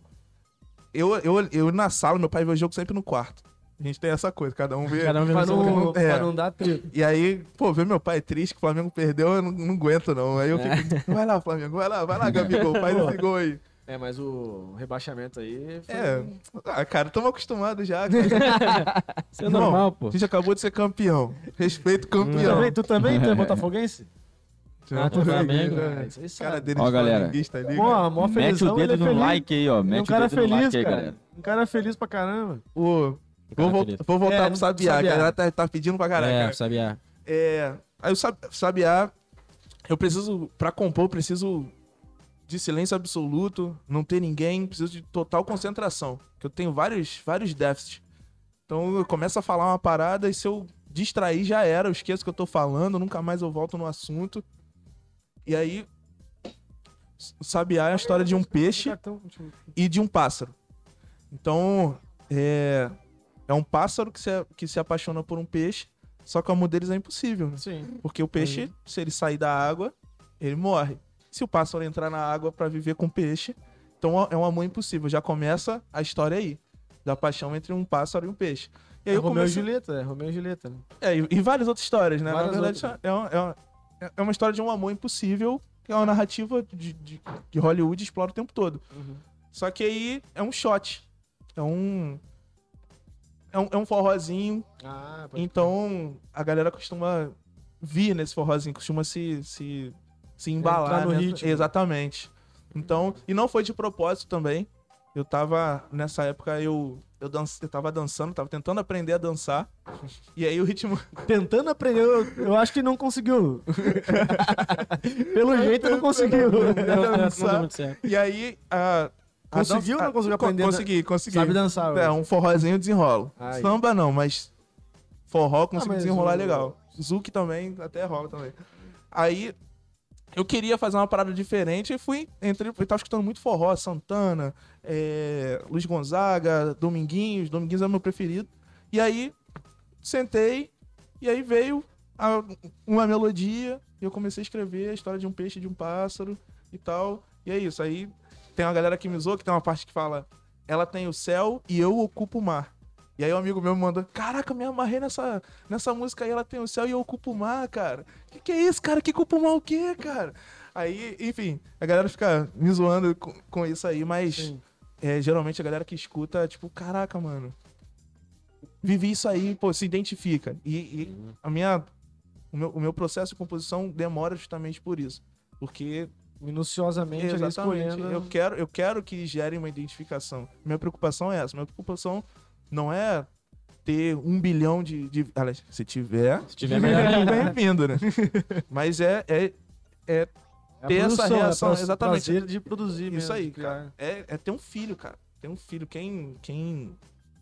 eu, eu, eu na sala, meu pai vê o jogo sempre no quarto. A gente tem essa coisa, cada um vê. Cada um vê Pra não. É. pra não dar. E aí, pô, ver meu pai triste que o Flamengo perdeu, eu não, não aguento, não. Aí eu fico, vai lá, Flamengo, vai lá, vai lá, Gabigol, faz esse gol aí. É, mas o rebaixamento aí foi... É, ah, cara, estamos acostumados já. cara. Isso é normal, A pô. gente acabou de ser campeão. Respeito Tu campeão. também, tu também tu é botafoguense? Ah, tu é Flamengo. Ah, isso aí cara dele Ó, de galera. flamenguista ali. Pô, cara. mó Mete felizão, o dedo ele é no feliz. like aí, ó. É Mete um o cara dedo no feliz, like aí, cara. galera. Um cara feliz pra caramba. O- Cara Vou, vol- feliz. vou voltar É, pro Sabiá, Sabiá. a galera tá, tá pedindo pra caralho. É, cara. sabia. É, aí o Sab- Sabiá eu preciso, pra compor, eu preciso de silêncio absoluto, não ter ninguém, preciso de total concentração. Que eu tenho vários, vários déficits. Então eu começo a falar uma parada e se eu distrair já era, eu esqueço o que eu tô falando, nunca mais eu volto no assunto. E aí, o Sabiá é a história de um peixe e de um pássaro. Então, é, é um pássaro que se, que se apaixona por um peixe, só que o amor deles é impossível, né? Sim. Porque o peixe, se ele sair da água, ele morre. Se o pássaro entrar na água pra viver com o peixe, então é um amor impossível. Já começa a história aí, da paixão entre um pássaro e um peixe. E É aí eu Romeu e comecei... Julieta, é Romeu e Julieta. né? É, e, e várias outras histórias, né? Várias Na verdade, é uma, é, uma, é uma história de um amor impossível, que é uma narrativa de, de, que Hollywood explora o tempo todo. Só que aí é um shot. É um. É um, é um forrozinho. Ah, Então a galera costuma vir nesse forrozinho, costuma se, se, se embalar. Entrar no nessa- ritmo. Exatamente. Então, e não foi de propósito também. Eu tava, nessa época, eu, eu, eu tava dançando, tava tentando aprender a dançar. E aí o ritmo. Tentando aprender, eu, eu acho que não conseguiu. Pelo jeito não conseguiu. Não, não, não. E aí. A, a Conseguiu ou não dança- conseguiu co- aprender? Consegui, consegui. Sabe dançar, É, um forrozinho eu desenrolo. Aí. Samba não, mas forró consigo mas desenrolar o- legal. Zuki também, até rola também. Aí eu queria fazer uma parada diferente e fui, entre, eu tava escutando muito forró, Santana, é, Luiz Gonzaga, Dominguinhos, Dominguinhos é o meu preferido. E aí sentei e aí veio a- uma melodia e eu comecei a escrever a história de um peixe de um pássaro e tal. E é isso. Aí tem uma galera que me zoou, que tem uma parte que fala ela tem o céu e eu ocupo o mar. E aí um amigo meu me manda, caraca, me amarrei nessa, nessa música aí, ela tem o céu e eu ocupo o mar, cara. Que que é isso, cara? Que ocupa o mar o quê, cara? Aí, enfim, a galera fica me zoando com, com isso aí, mas é, geralmente a galera que escuta, tipo, caraca, mano. Vivi isso aí, pô, se identifica. E, e a minha, o, meu, o meu processo de composição demora justamente por isso. Porque Minuciosamente ali escolhendo. Eu quero, eu quero que gere uma identificação. Minha preocupação é essa. Minha preocupação não é ter um bilhão de. de... Aliás, se tiver, Se tiver melhor. bem-vindo, né? Mas é, é, é É ter essa produção, é reação, pra- exatamente. prazer de produzir isso mesmo, aí, cara. É, é ter um filho, cara. Ter um filho. Quem, quem,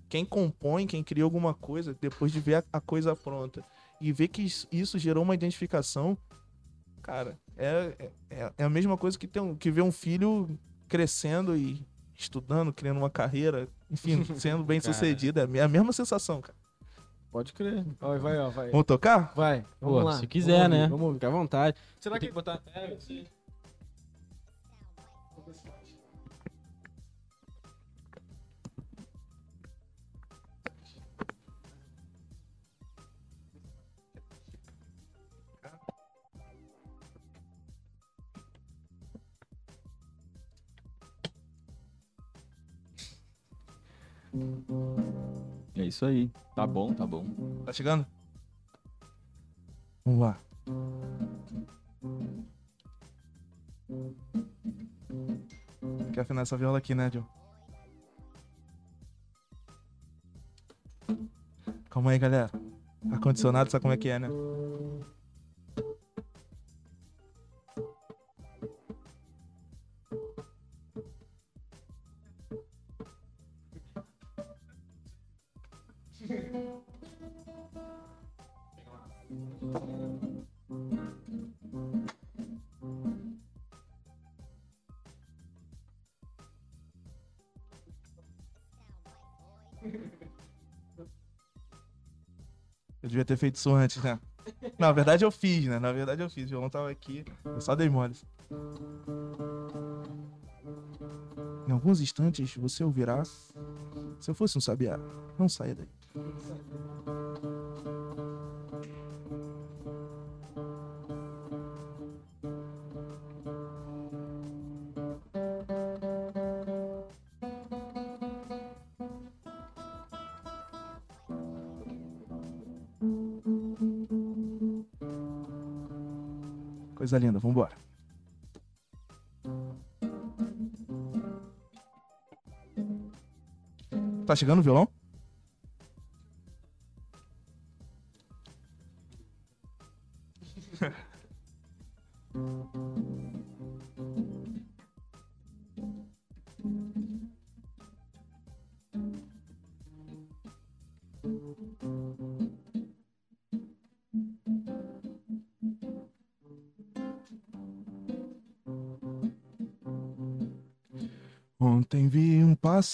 quem compõe, quem cria alguma coisa, depois de ver a, a coisa pronta e ver que isso, isso gerou uma identificação, cara, é, é, é a mesma coisa que, ter um, que ver um filho crescendo e estudando, criando uma carreira, enfim, sendo bem sucedido. É a mesma sensação, cara. Pode crer. Vai, vai, ó, vai. Vamos tocar? Vai, vamos Pô, lá. se quiser, Vamos né? ouvir, Vamos ouvir. Fica à vontade. Será que... que botar. É, sim. É isso aí. Tá bom, tá bom. Tá chegando? Vamos lá. Quer afinar essa viola aqui, né, Joe? Calma aí, galera. Ar-condicionado, sabe como é que é, né? Eu devia ter feito isso antes, né? Na verdade eu fiz, né? Na verdade eu fiz. O violão tava aqui. Eu só dei mole. Em alguns instantes você ouvirá. Se eu fosse um sabiá, não saia daí. Coisa linda, vambora. Tá chegando o violão?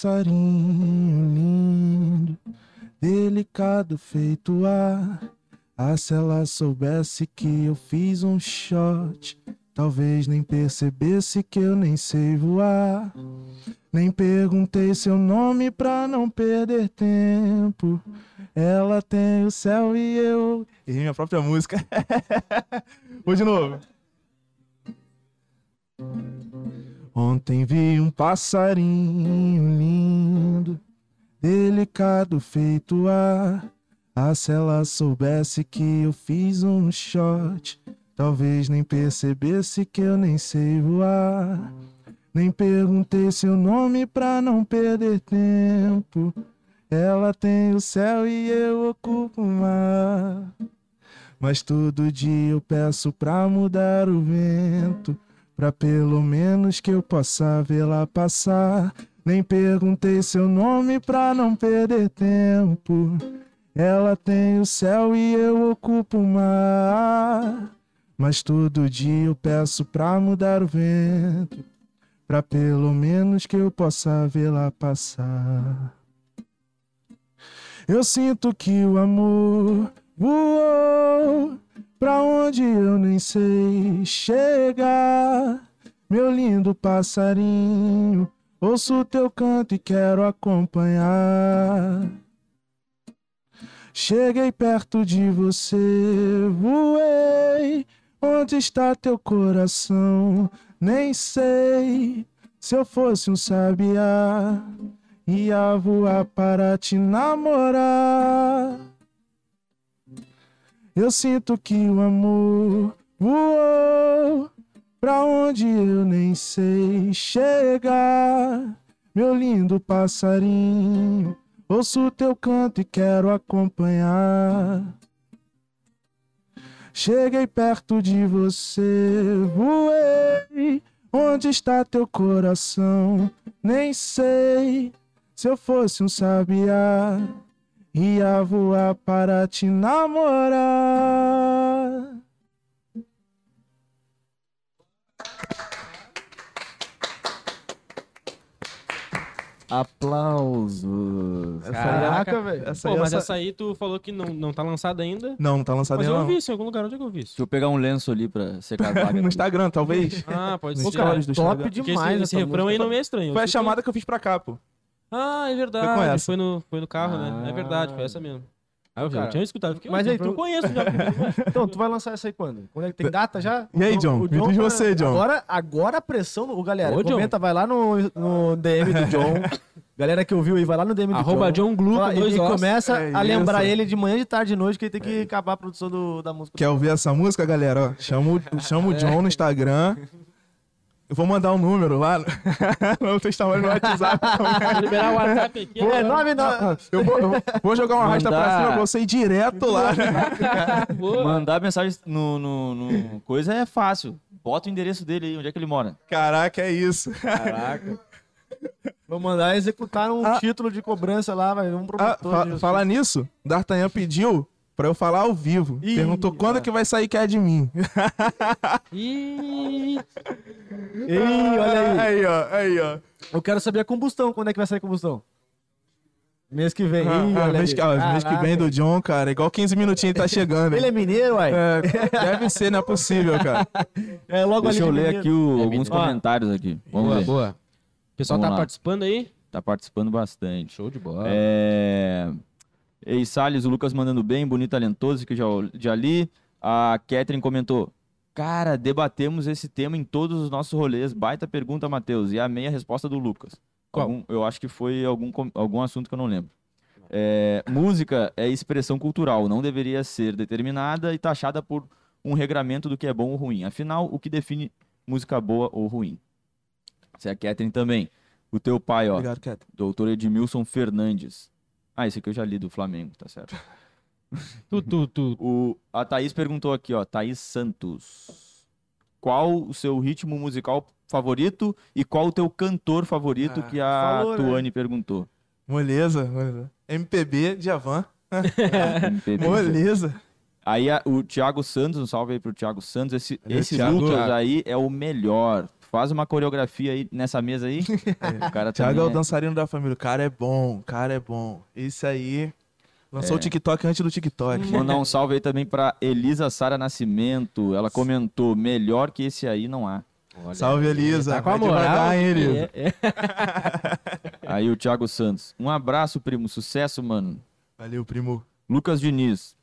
Passarinho lindo, delicado feito ar. Ah, se ela soubesse que eu fiz um shot, talvez nem percebesse que eu nem sei voar. Nem perguntei seu nome pra não perder tempo. Ela tem o céu e eu. Errei minha própria música. Vou de novo. Ontem vi um passarinho lindo, delicado feito ar. Ah, se ela soubesse que eu fiz um shot, talvez nem percebesse que eu nem sei voar. Nem perguntei seu nome pra não perder tempo. Ela tem o céu e eu ocupo o mar. Mas todo dia eu peço pra mudar o vento. Pra pelo menos que eu possa vê-la passar. Nem perguntei seu nome pra não perder tempo. Ela tem o céu e eu ocupo o mar. Mas todo dia eu peço pra mudar o vento. Pra pelo menos que eu possa vê-la passar. Eu sinto que o amor voou pra onde eu nem sei chegar. Meu lindo passarinho, ouço teu canto e quero acompanhar. Cheguei perto de você, voei. Onde está teu coração? Nem sei. Se eu fosse um sabiá, ia voar para te namorar. Eu sinto que o amor voou pra onde eu nem sei chegar. Meu lindo passarinho, ouço teu canto e quero acompanhar. Cheguei perto de você, voei. Onde está teu coração? Nem sei. Se eu fosse um sabiá, ia voar para te namorar. Aplausos. Caraca, velho. Essa Pô, aí, mas essa- essa aí tu falou que não, não tá lançada ainda. Não, não tá lançado Mas ainda eu não. ouvi isso em algum lugar. Onde é que eu ouvi isso? Deixa eu pegar um lenço ali pra secar a vaga. No Instagram, talvez. Ah, pode ser. stories do Top Instagram. Porque demais esse, esse refrão música. aí não me é estranho. Foi a Eu chamada que eu fiz pra cá, pô. Ah, é com verdade. essa. Foi no, foi no carro, né? É Ah. verdade, foi essa mesmo. Ah, eu já tinha escutado. Fiquei, mas mas aí tu tu- conheço já. Então, tu vai lançar essa aí quando? Quando é que tem data já? E aí, John? O Me diz tá- você, John. Agora, agora a pressão, o galera, Ô, John. comenta, vai lá no, no DM do John. galera que ouviu aí, vai lá no DM do Arroba John. John Glu Fala- com dois e começa É a lembrar ele de manhã, de tarde, de noite, que ele tem que acabar a produção do- da música. Quer ouvir essa música, galera? Ó, chama, o- chama o John no Instagram. Eu vou mandar um número lá no, no testemunho no WhatsApp. Vou liberar o WhatsApp aqui. É, ó. nove, nove. Eu vou, eu vou jogar uma arrasta pra Mandar. cima pra você ir direto lá. Boa. Mandar mensagem no, no, no coisa é fácil. Bota o endereço dele aí, onde é que ele mora. Caraca, é isso. Caraca. Vou mandar executar um Ah. título de cobrança lá, vai. Um Ah, promotor. fa- de- falar nisso, D'Artagnan pediu pra eu falar ao vivo. Ih, Perguntou quando ah. que vai sair que é de mim. Ih, Ei, olha aí. Aí, ó, aí, ó. Eu quero saber a combustão. Quando é que vai sair a combustão? Mês que vem. Ih, Ah, ah, olha mês, que, ó, mês que vem do John, cara, igual 15 minutinhos tá chegando. Ele é mineiro, uai. É, deve ser, não é possível, cara. É, logo Deixa eu ali de ler mineiro. aqui o- É alguns comentários aqui. Vamos boa, ver. boa. O pessoal Vamos tá lá. participando aí? Tá participando bastante. Show de bola. É... Ei, Salles, o Lucas mandando bem, bonito, talentoso, que já, já li. A Catherine comentou: Cara, debatemos esse tema em todos os nossos rolês. Baita pergunta, Matheus. E amei a resposta do Lucas. Qual? Algum- eu acho que foi algum, algum assunto que eu não lembro. É, música é expressão cultural, não deveria ser determinada e taxada por um regramento do que é bom ou ruim. Afinal, o que define música boa ou ruim? Essa é a Catherine também. O teu pai, ó. Obrigado, Cat. Doutor Edmilson Fernandes. Ah, esse aqui eu já li do Flamengo, tá certo. Tu, tu, tu. O, a Thaís perguntou aqui, ó. Thaís Santos. Qual o seu ritmo musical favorito e qual o teu cantor favorito Ah, que a falou, né? Tuane perguntou? Moleza, moleza. MPB, Djavan. MPB. Moleza. Aí a- o Thiago Santos, um salve aí pro Thiago Santos. Esse, Valeu, esse Thiago. Lucas aí é o melhor. Faz uma coreografia aí nessa mesa aí. O cara Thiago é o dançarino da família. O cara é bom, o cara é bom. Esse aí lançou É. o TikTok antes do TikTok. Mandar um salve aí também pra Elisa Sara Nascimento. Ela comentou: melhor que esse aí não há. Olha Salve, aí, Elisa. Tá com a Vai moral. devagar, hein, Elisa? É, é. Aí o Thiago Santos. Um abraço, primo. Sucesso, mano. Valeu, primo. Lucas Diniz.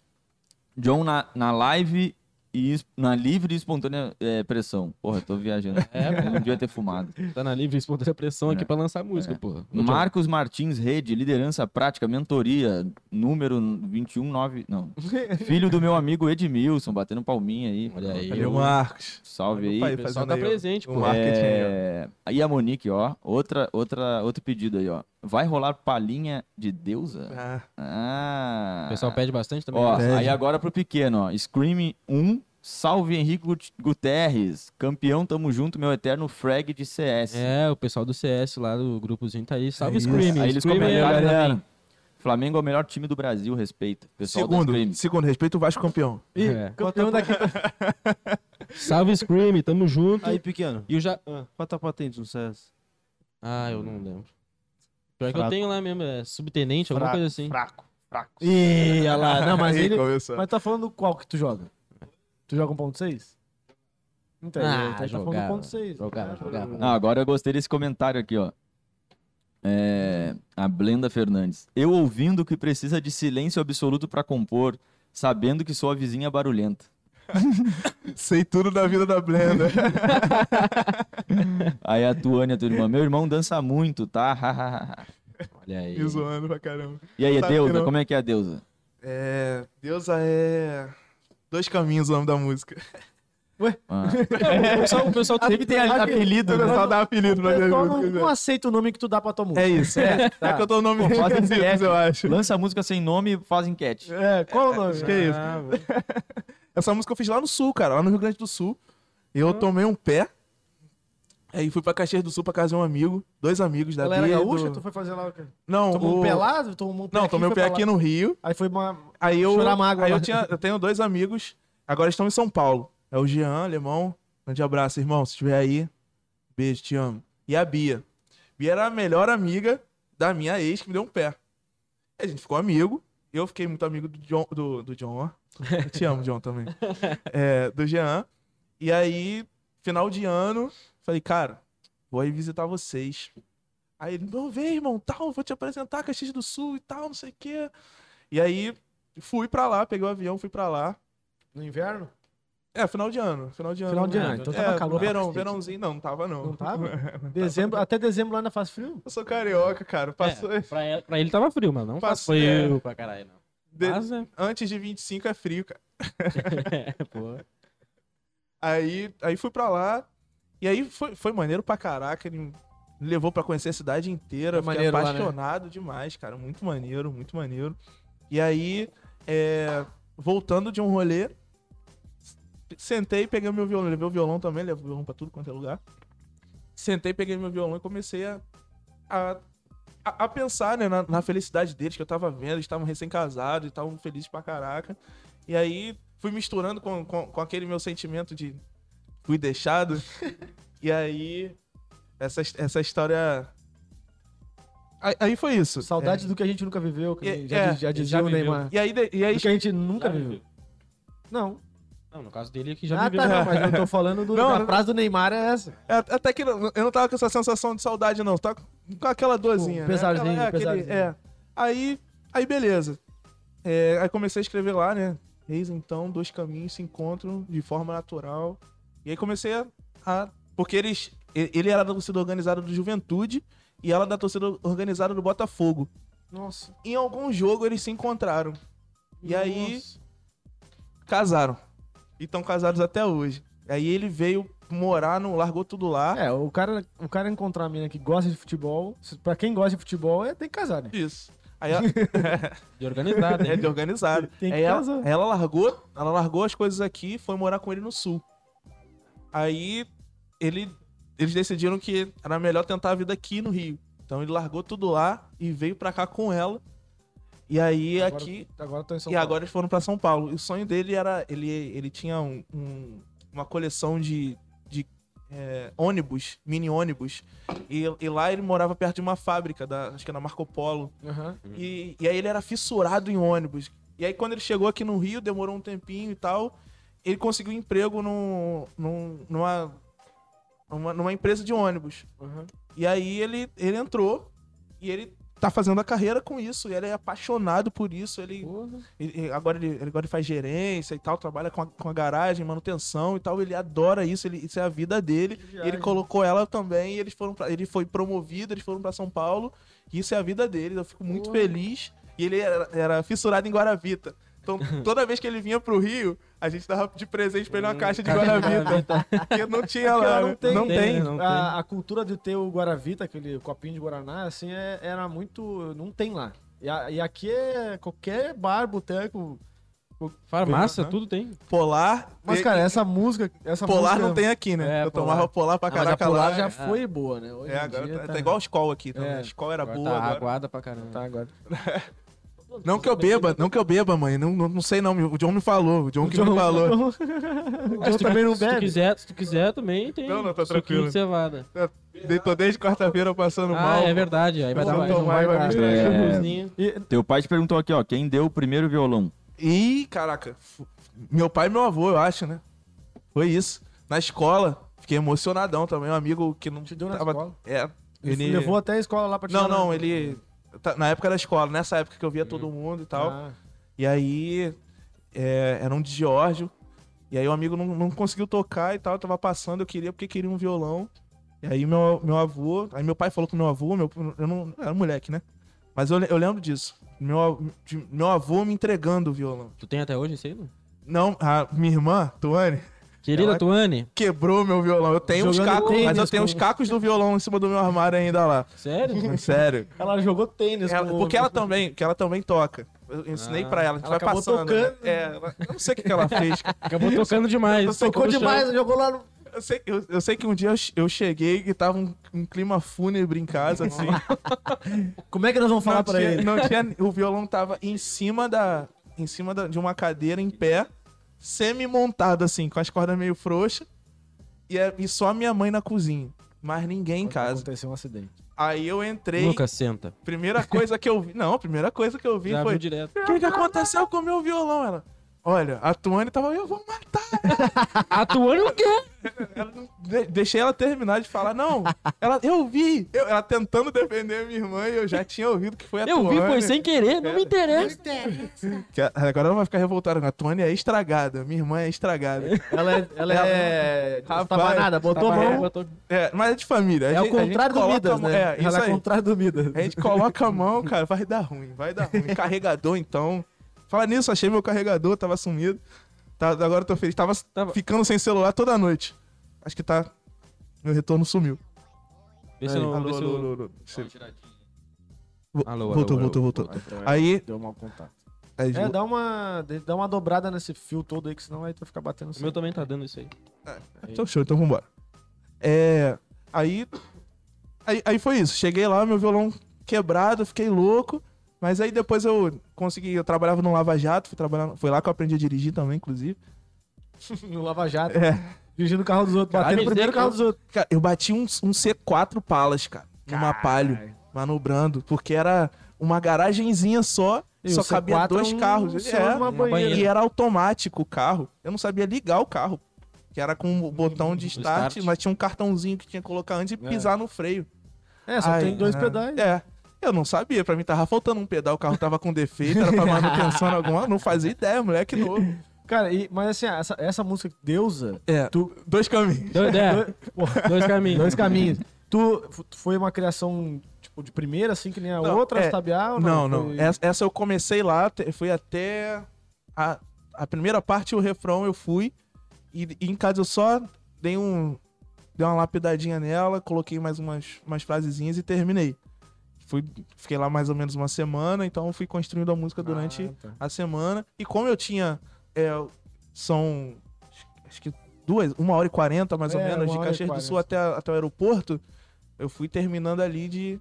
John na, na live e na livre e espontânea é, pressão. Porra, eu tô viajando. É, Eu não devia ter fumado. Tá na livre e espontânea pressão aqui É. pra lançar música, porra. Marcos Martins Rede, liderança prática, mentoria, número 219. Não. Filho do meu amigo Edmilson, batendo palminha aí. Olha aí. Valeu, Marcos. Salve aí. Pai, O pessoal tá aí presente, pô. É... Aí a Monique, ó. Outra, outra, outro pedido aí, ó. Vai rolar palhinha de deusa? Ah, Ah. O pessoal pede bastante também. Ó, né? Pede. aí agora pro pequeno, ó. Scream 1, salve Henrique Gut- Guterres. Campeão, tamo junto, meu eterno frag de CS. É, o pessoal do CS lá do grupozinho tá aí. Salve É. Screaming. Aí eles comentaram galera. também. Flamengo é o melhor time do Brasil, respeita. Pessoal do segundo, segundo, respeito o Vasco campeão. Ih, É. campeão daqui. Salve Scream, tamo junto. Aí, pequeno. E o já. Ah. Qual tua patente no CS? Ah, eu não lembro. Pior que eu Fraco. tenho lá mesmo, é subtenente, alguma Fraco, coisa assim. Fraco, fraco. Ih, olha lá. Não, mas ele. começou. Mas tá falando qual que tu joga? Tu joga 1.6? Então, Ah, tá falando jogava, 1.6. jogava, Ah, jogava. Ah, agora eu gostei desse comentário aqui, ó. É, a Blenda Fernandes. Eu ouvindo que precisa de silêncio absoluto pra compor, sabendo que sou a vizinha barulhenta. Sei tudo da vida da Blenda. Aí a Tuane, a tua irmã. Meu irmão dança muito, tá? Olha aí. Me zoando pra caramba. e aí, a deusa? não. Como é que é a deusa? É. Deusa é. Dois caminhos o nome da música. Ah. O pessoal, o pessoal Sempre tem a- apelido, O né? pessoal dá apelido pra Eu não, música. não aceito o nome que tu dá pra tua música. É isso. É, Tá. é que eu tô no nome Faz requisitos, enquete. eu acho. Lança a música sem nome e faz enquete. É, qual o nome? Acho que é isso. Ah, Essa música eu fiz lá no sul, cara, lá no Rio Grande do Sul. Eu tomei um pé. Aí fui pra Caxias do Sul pra casa de um amigo, dois amigos da Ela era Bia, gaúcha? do- Tu foi fazer lá o quê? Não, Tomou o... um pelado? Tomou um pé Não, aqui, tomei um foi pé aqui lá. no Rio. Aí foi uma... Aí eu, Chorar mágoa aí eu, tinha, eu tenho dois amigos, agora estão em São Paulo. É o Jean, alemão. Grande abraço, irmão. Se estiver aí, beijo, te amo. E a Bia. Bia era a melhor amiga da minha ex que me deu um pé. Aí a gente ficou amigo. Eu fiquei muito amigo do John, do, do John, ó. Eu te amo, John, também. É, do Jean. E aí, final de ano, falei, cara, vou aí visitar vocês. Aí ele, não, vem, irmão, tal, vou te apresentar Caxias do Sul e tal, não sei o quê. E aí, fui pra lá, peguei o avião, fui pra lá. No inverno? É, final de ano, final de ano. Final de né? ano, então é, tava calor pra Verão, verãozinho, não, não tava não. Não tava? Dezembro, até dezembro lá ainda faz frio? Eu sou carioca, cara. Passou... É, pra, ele, pra ele tava frio, mas não faz Passou- frio pra caralho, não. de- Mas, é, Antes de 25 é frio, cara. pô. Aí, aí fui pra lá. E aí foi, foi maneiro pra caraca. Ele me levou pra conhecer a cidade inteira. Foi Fiquei maneiro lá, né? apaixonado demais, cara. Muito maneiro, muito maneiro. E aí, é, voltando de um rolê, sentei, peguei meu violão. Levei o violão também, levei o violão pra tudo quanto é lugar. Sentei, peguei meu violão e comecei a, a, a- pensar né, na, na felicidade deles, que eu tava vendo. Eles estavam recém-casados e estavam felizes pra caraca. E aí fui misturando com, com, com aquele meu sentimento de fui deixado. e aí, essa, essa história. Aí, aí foi isso. Saudade do que a gente nunca viveu, que É, já, é, já dizia o. Neymar. E aí, de- e aí Do que a gente nunca viveu. viveu. Não. Não, no caso dele aqui já ah, viveu. tá, não, mas eu tô falando do, Não, da não. frase do Neymar é essa. É, Até que não- eu não tava com essa sensação de saudade, não. Tava com aquela dorzinha. né? pesadinho, Aquela- é, aquele- pesadinho. é. Aí, aí beleza. É, aí comecei a escrever lá, né? Eis então, dois caminhos se encontram de forma natural. E aí comecei a. a- porque eles. Ele era da torcida organizada do Juventude e ela da torcida organizada do Botafogo. Nossa. Em algum jogo eles se encontraram. E aí Nossa. casaram. E estão casados até hoje. Aí ele veio morar no. largou tudo lá. É, o cara, o cara encontrar uma menina que gosta de futebol, pra quem gosta de futebol, é, tem que casar, né? Isso. Aí ela, De organizado, é de organizado. Tem que Aí ela, casar. aí ela largou, ela largou as coisas aqui e foi morar com ele no sul. Aí ele, eles decidiram que era melhor tentar a vida aqui no Rio. Então ele largou tudo lá e veio pra cá com ela. E aí Agora- aqui Agora e Paulo. agora eles foram pra São Paulo. E o sonho dele era ele ele tinha um- um- uma coleção de, de é, ônibus, mini ônibus. E, e lá ele morava perto de uma fábrica, da, acho que era Marco Polo. Aham. E, e aí ele era fissurado em ônibus. E aí quando ele chegou aqui no Rio, demorou um tempinho e tal, ele conseguiu emprego no, num- numa, numa, numa empresa de ônibus. Aham. E aí ele, ele entrou e ele tá fazendo a carreira com isso. E ele é apaixonado por isso. Ele, Porra. ele- agora, ele, agora ele faz gerência e tal, trabalha com a, com a garagem, manutenção e tal. Ele adora isso, ele, isso é a vida dele. E ele colocou ela também, e eles foram pra, ele foi promovido, eles foram pra São Paulo, e isso é a vida dele. Eu fico muito feliz. E ele era, era fissurado em Guaravita. Então, toda vez que ele vinha pro Rio, a gente dava de presente pra ele uma caixa de Guaravita. Porque não tinha Porque lá. não né? tem, Não tem, tem. né? Não a, a cultura de ter o Guaravita, aquele copinho de Guaraná, assim, é- era muito. Não tem lá. E, a- e aqui é qualquer bar, boteco. Farmácia, Aham. tudo tem. Polar. Mas, cara, essa música. Essa Polar música, não tem aqui, né? É, eu tomava polar pra Ah, mas a caraca Polar lá. já é. foi boa, né? Hoje É, agora dia tá, tá igual a escola aqui também. É. A escola era Agora boa tá agora. aguada pra caramba. Tá, agora. Não que eu beba, não que eu beba, mãe. Não, não, não sei não. O John me falou. O John que me falou. o John também não Se tu bebe. quiser, se tu quiser também tem. Não, não, tá tranquilo. de cevada. De- Tô desde quarta-feira passando Ah, mal. é verdade. Aí vai dar mais. tomar e vai mais. É. E- Teu pai te perguntou aqui, ó, quem deu o primeiro violão? Ih, caraca. Meu pai e meu avô, eu acho, né? Foi isso. Na escola, fiquei emocionadão também. Um amigo que não Te deu na tava- escola? É. Ele, Ele levou até a escola lá pra Não, tirar não, na- ele. Tá- Na época da escola, nessa época que eu via todo mundo e tal. Ah, E aí. É, era um de Giorgio. E aí o amigo não, não conseguiu tocar e tal. Eu tava passando, eu queria porque queria um violão. E aí meu, meu avô. Aí meu pai falou com meu avô, meu, eu não. Eu era moleque, né? Mas eu, eu lembro disso. Meu, de- meu avô me entregando o violão. Tu tem até hoje esse aí, não? Não, a minha irmã, Tuane, Querida Ela- Tuane, quebrou meu violão. Eu tenho uns cacos, mas tênis eu tenho uns cacos do violão em cima do meu armário ainda lá. sério? Sério. Ela jogou tênis. Ela- porque ela também, que ela também toca. Eu ensinei Ah, pra ela, a gente ela vai acabou passando. tocando. né? É, ela- eu não sei o que, que ela fez. Acabou tocando demais. Tocou demais, jogou lá no. Eu sei, eu, eu sei que um dia eu, eu cheguei e tava um, um clima fúnebre em casa, assim. Como é que nós vamos falar não pra tinha, ele? Não tinha, o violão tava em cima da, em cima da- de uma cadeira em pé, semi-montado assim, com as cordas meio frouxas. E, é- e só a minha mãe na cozinha. Mas ninguém em casa. Aconteceu um acidente. Aí eu entrei. Lucas, senta. Primeira coisa que eu vi. Não, a primeira coisa que eu vi Já foi. O que, que aconteceu com o meu violão? Ela. Olha, a Tuane tava. Eu vou matar. A Tuane o quê? Ela deixei ela terminar de falar. Não, ela, eu vi. Eu- ela tentando defender a minha irmã e eu já tinha ouvido que foi a Eu vi, Tuane. foi sem querer, não me interessa. Que agora ela vai ficar revoltada. A Tuane é estragada. Minha irmã é estragada. Ela é. Ela Ela- é. Rapaz, tava nada, botou Tava- mão. botou- É, mas é de família. A É o gente- gente contrário do Midas, mão- né? É, Ela é o contrário do Midas. A gente coloca a mão, cara, vai dar ruim, vai dar ruim. Carregador, então. Fala nisso, achei meu carregador, tava sumido. Tá, agora eu tô feliz. Tava, Tava- ficando sem celular toda noite. Acho que tá. Meu retorno sumiu. Vê se Aí, não. alô, alô, eu- alô, alô. Alô, alô, voltou, alô, voltou, alô. voltou. Aí. Deu mau contato. aí É, dá uma, dá uma dobrada nesse fio todo aí, que senão aí tu vai ficar batendo O meu também tá dando isso aí. Então show, então vambora. É. Aí, aí. Aí foi isso. Cheguei lá, meu violão quebrado, fiquei louco. Mas aí depois eu consegui. Eu trabalhava no Lava Jato, fui trabalhar. Foi lá que eu aprendi a dirigir também, inclusive. no Lava Jato. É. Dirigindo o carro dos outros, batendo o primeiro é carro dos outros. Cara, eu bati um, um C4 palas, cara. Numa palio, manobrando. Porque era uma garagenzinha só. E só cabia C4 dois é um carros. É, uma banheira. E era automático o carro. Eu não sabia ligar o carro. Que era com o botão de start, start. mas tinha um cartãozinho que tinha que colocar antes e É. pisar no freio. É, só Aí, tem dois é. pedais. É. Eu não sabia, pra mim tava faltando um pedal, o carro tava com defeito, era pra manutenção alguma, não fazia ideia, moleque novo. Cara, e, mas assim, essa, essa música Deusa, É, tu, dois caminhos. Dois, é, porra, dois caminhos. dois caminhos. Tu foi uma criação, tipo, de primeira, assim, que nem a Não, outra, é, estabial? ou Não, não. Foi- Essa, essa eu comecei lá, fui até. A, a primeira parte, o refrão, eu fui. E, e em casa eu só dei um. Dei uma lapidadinha nela, coloquei mais umas, umas frasezinhas e terminei. Fui, fiquei lá mais ou menos uma semana, então fui construindo a música durante Ah, tá. a semana. E como eu tinha. é, são. Acho que duas, uma hora e quarenta mais ou É, menos, uma de Caxias do 40. Sul até, até o aeroporto. Eu fui terminando ali de,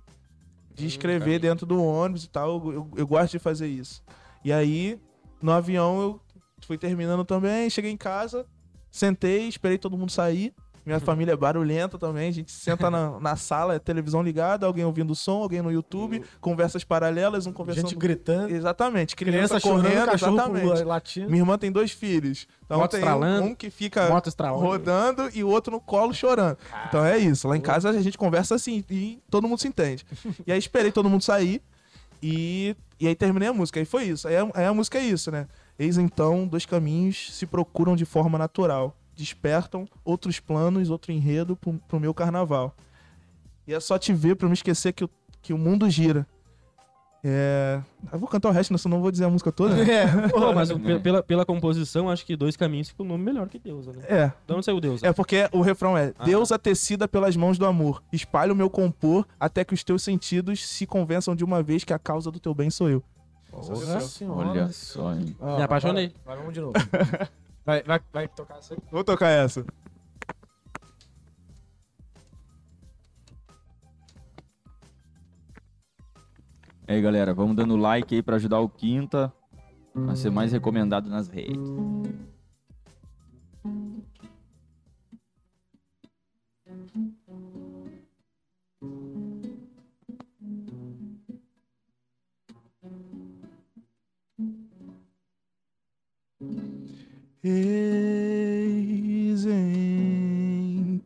de Hum, escrever caminho. dentro do ônibus e tal. Eu, eu- eu gosto de fazer isso. E aí, no avião, eu fui terminando também. Cheguei em casa, sentei, esperei todo mundo sair. Minha família é barulhenta também. A gente senta na, na sala, é televisão ligada, alguém ouvindo som, alguém no YouTube, conversas paralelas, um conversando. Gente gritando. Exatamente, criança, Criança chorando, correndo, cachorro exatamente. latindo. Minha irmã tem dois filhos. Então Moto tem estralando. um que fica rodando e o outro no colo chorando. Então é isso. Lá em casa a gente conversa assim e todo mundo se entende. e aí esperei todo mundo sair e, e aí terminei a música. Aí foi isso. Aí a, aí a música é isso, né? Eis então, dois caminhos se procuram de forma natural. Despertam outros planos, outro enredo pro, pro meu carnaval. E é só te ver pra eu me esquecer que, o- que o mundo gira. É... Eu vou cantar o resto, né? senão eu não vou dizer a música toda. né? É, Pô, mas pe- pela, pela composição, acho que Dois Caminhos fica o nome melhor que Deus, né? É, De onde saiu Deus? É porque o refrão é: Ah. Deus tecida pelas mãos do amor, espalha o meu compor até que os teus sentidos se convençam de uma vez que a causa do teu bem sou eu. Nossa senhora. Olha só, hein? Ó, Me apaixonei. Agora, agora vamos de novo. Vai, vai, vai tocar essa aí. Vou tocar essa. E aí, galera, vamos dando like aí pra ajudar o Quinta a ser mais recomendado nas redes. Eis então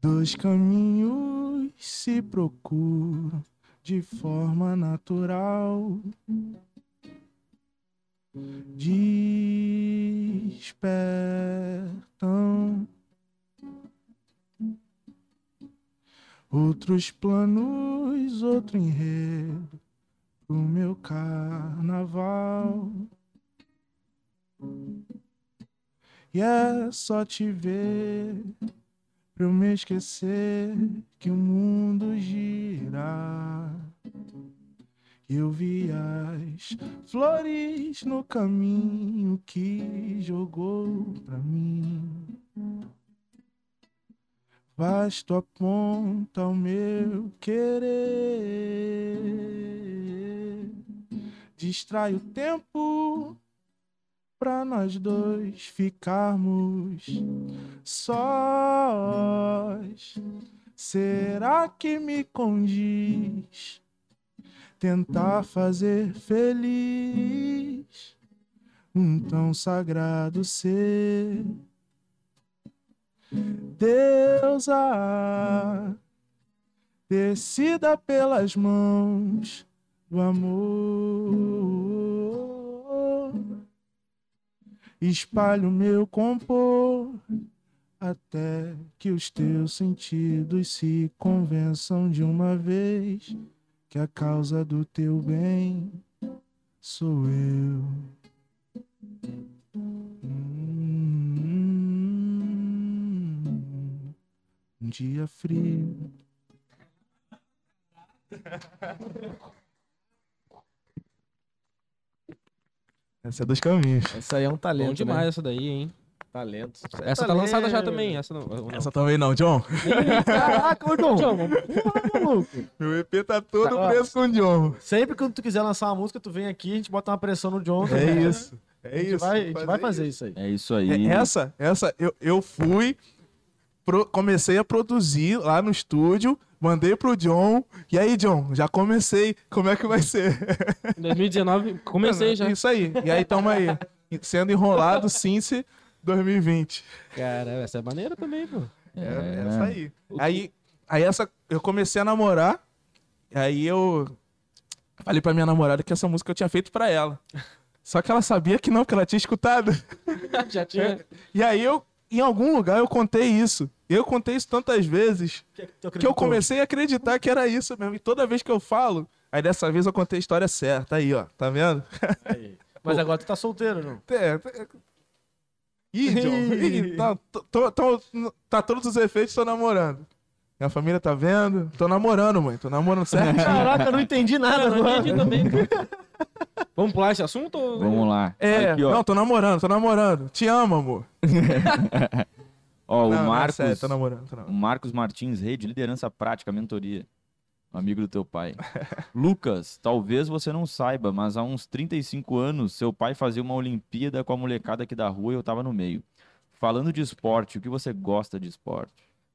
dois caminhos se procuram de forma natural. Despertam outros planos, outro enredo pro meu carnaval. E é só te ver pra eu me esquecer que o mundo gira. Eu vi as flores no caminho que jogou pra mim. Vasto aponta o meu querer. Distrai o tempo pra nós dois ficarmos sós. Será que me condiz tentar fazer feliz um tão sagrado ser? Deusa, descida pelas mãos do amor. Espalho meu compor até que os teus sentidos se convençam de uma vez que a causa do teu bem sou eu. Um dia frio. Essa é dos caminhos. Essa aí é um talento. Bom demais Né? essa daí, hein? Talento. Isso é Essa tá lançada já talento. também, essa não. não? Essa também não, John. Caraca, ô John. John, vamos- Porra, maluco. Meu EP tá todo Tá, preso com o John. Sempre que tu quiser lançar uma música, tu vem aqui, a gente bota uma pressão no John. É né? isso. É A gente, isso. vai, a gente vai fazer isso aí. É isso aí. É, essa, essa, eu, eu fui, pro- comecei a produzir lá no estúdio, mandei pro John. E aí, John, já comecei. Como é que vai ser? Em 2019, comecei já. Isso aí. E aí, tamo aí. Sendo enrolado, Cincy 2020. Cara, essa é maneira também, pô. É, É. essa aí. Aí, aí essa, eu comecei a namorar. Aí eu falei pra minha namorada que essa música eu tinha feito pra ela. Só que ela sabia que não, porque ela tinha escutado. já tinha. E aí eu, em algum lugar, eu contei isso. Eu contei isso tantas vezes que eu comecei a acreditar que era isso mesmo. E toda vez que eu falo, aí dessa vez eu contei a história certa. Aí, ó, tá vendo? Aí. Mas agora tu tá solteiro, não? É, é... Ih, John, ih, tá, tô- tô- tá todos os efeitos, tô namorando. Minha família tá vendo? Tô namorando, mãe. Tô namorando certo. Caraca, eu não entendi nada Cara, não agora. entendi também. Vamos pular esse assunto? ou- Vamos lá. É, Aqui, ó. não, tô namorando, tô namorando. Te amo, amor. Ó, o Não, não é Marcos. sério, tô namorando, tô o namorando. Marcos Martins, rei de liderança prática, mentoria. amigo do teu pai. Lucas, talvez você não saiba, mas há uns 35 anos, seu pai fazia uma Olimpíada com a molecada aqui da rua e eu tava no meio. Falando de esporte, o que você gosta de esporte?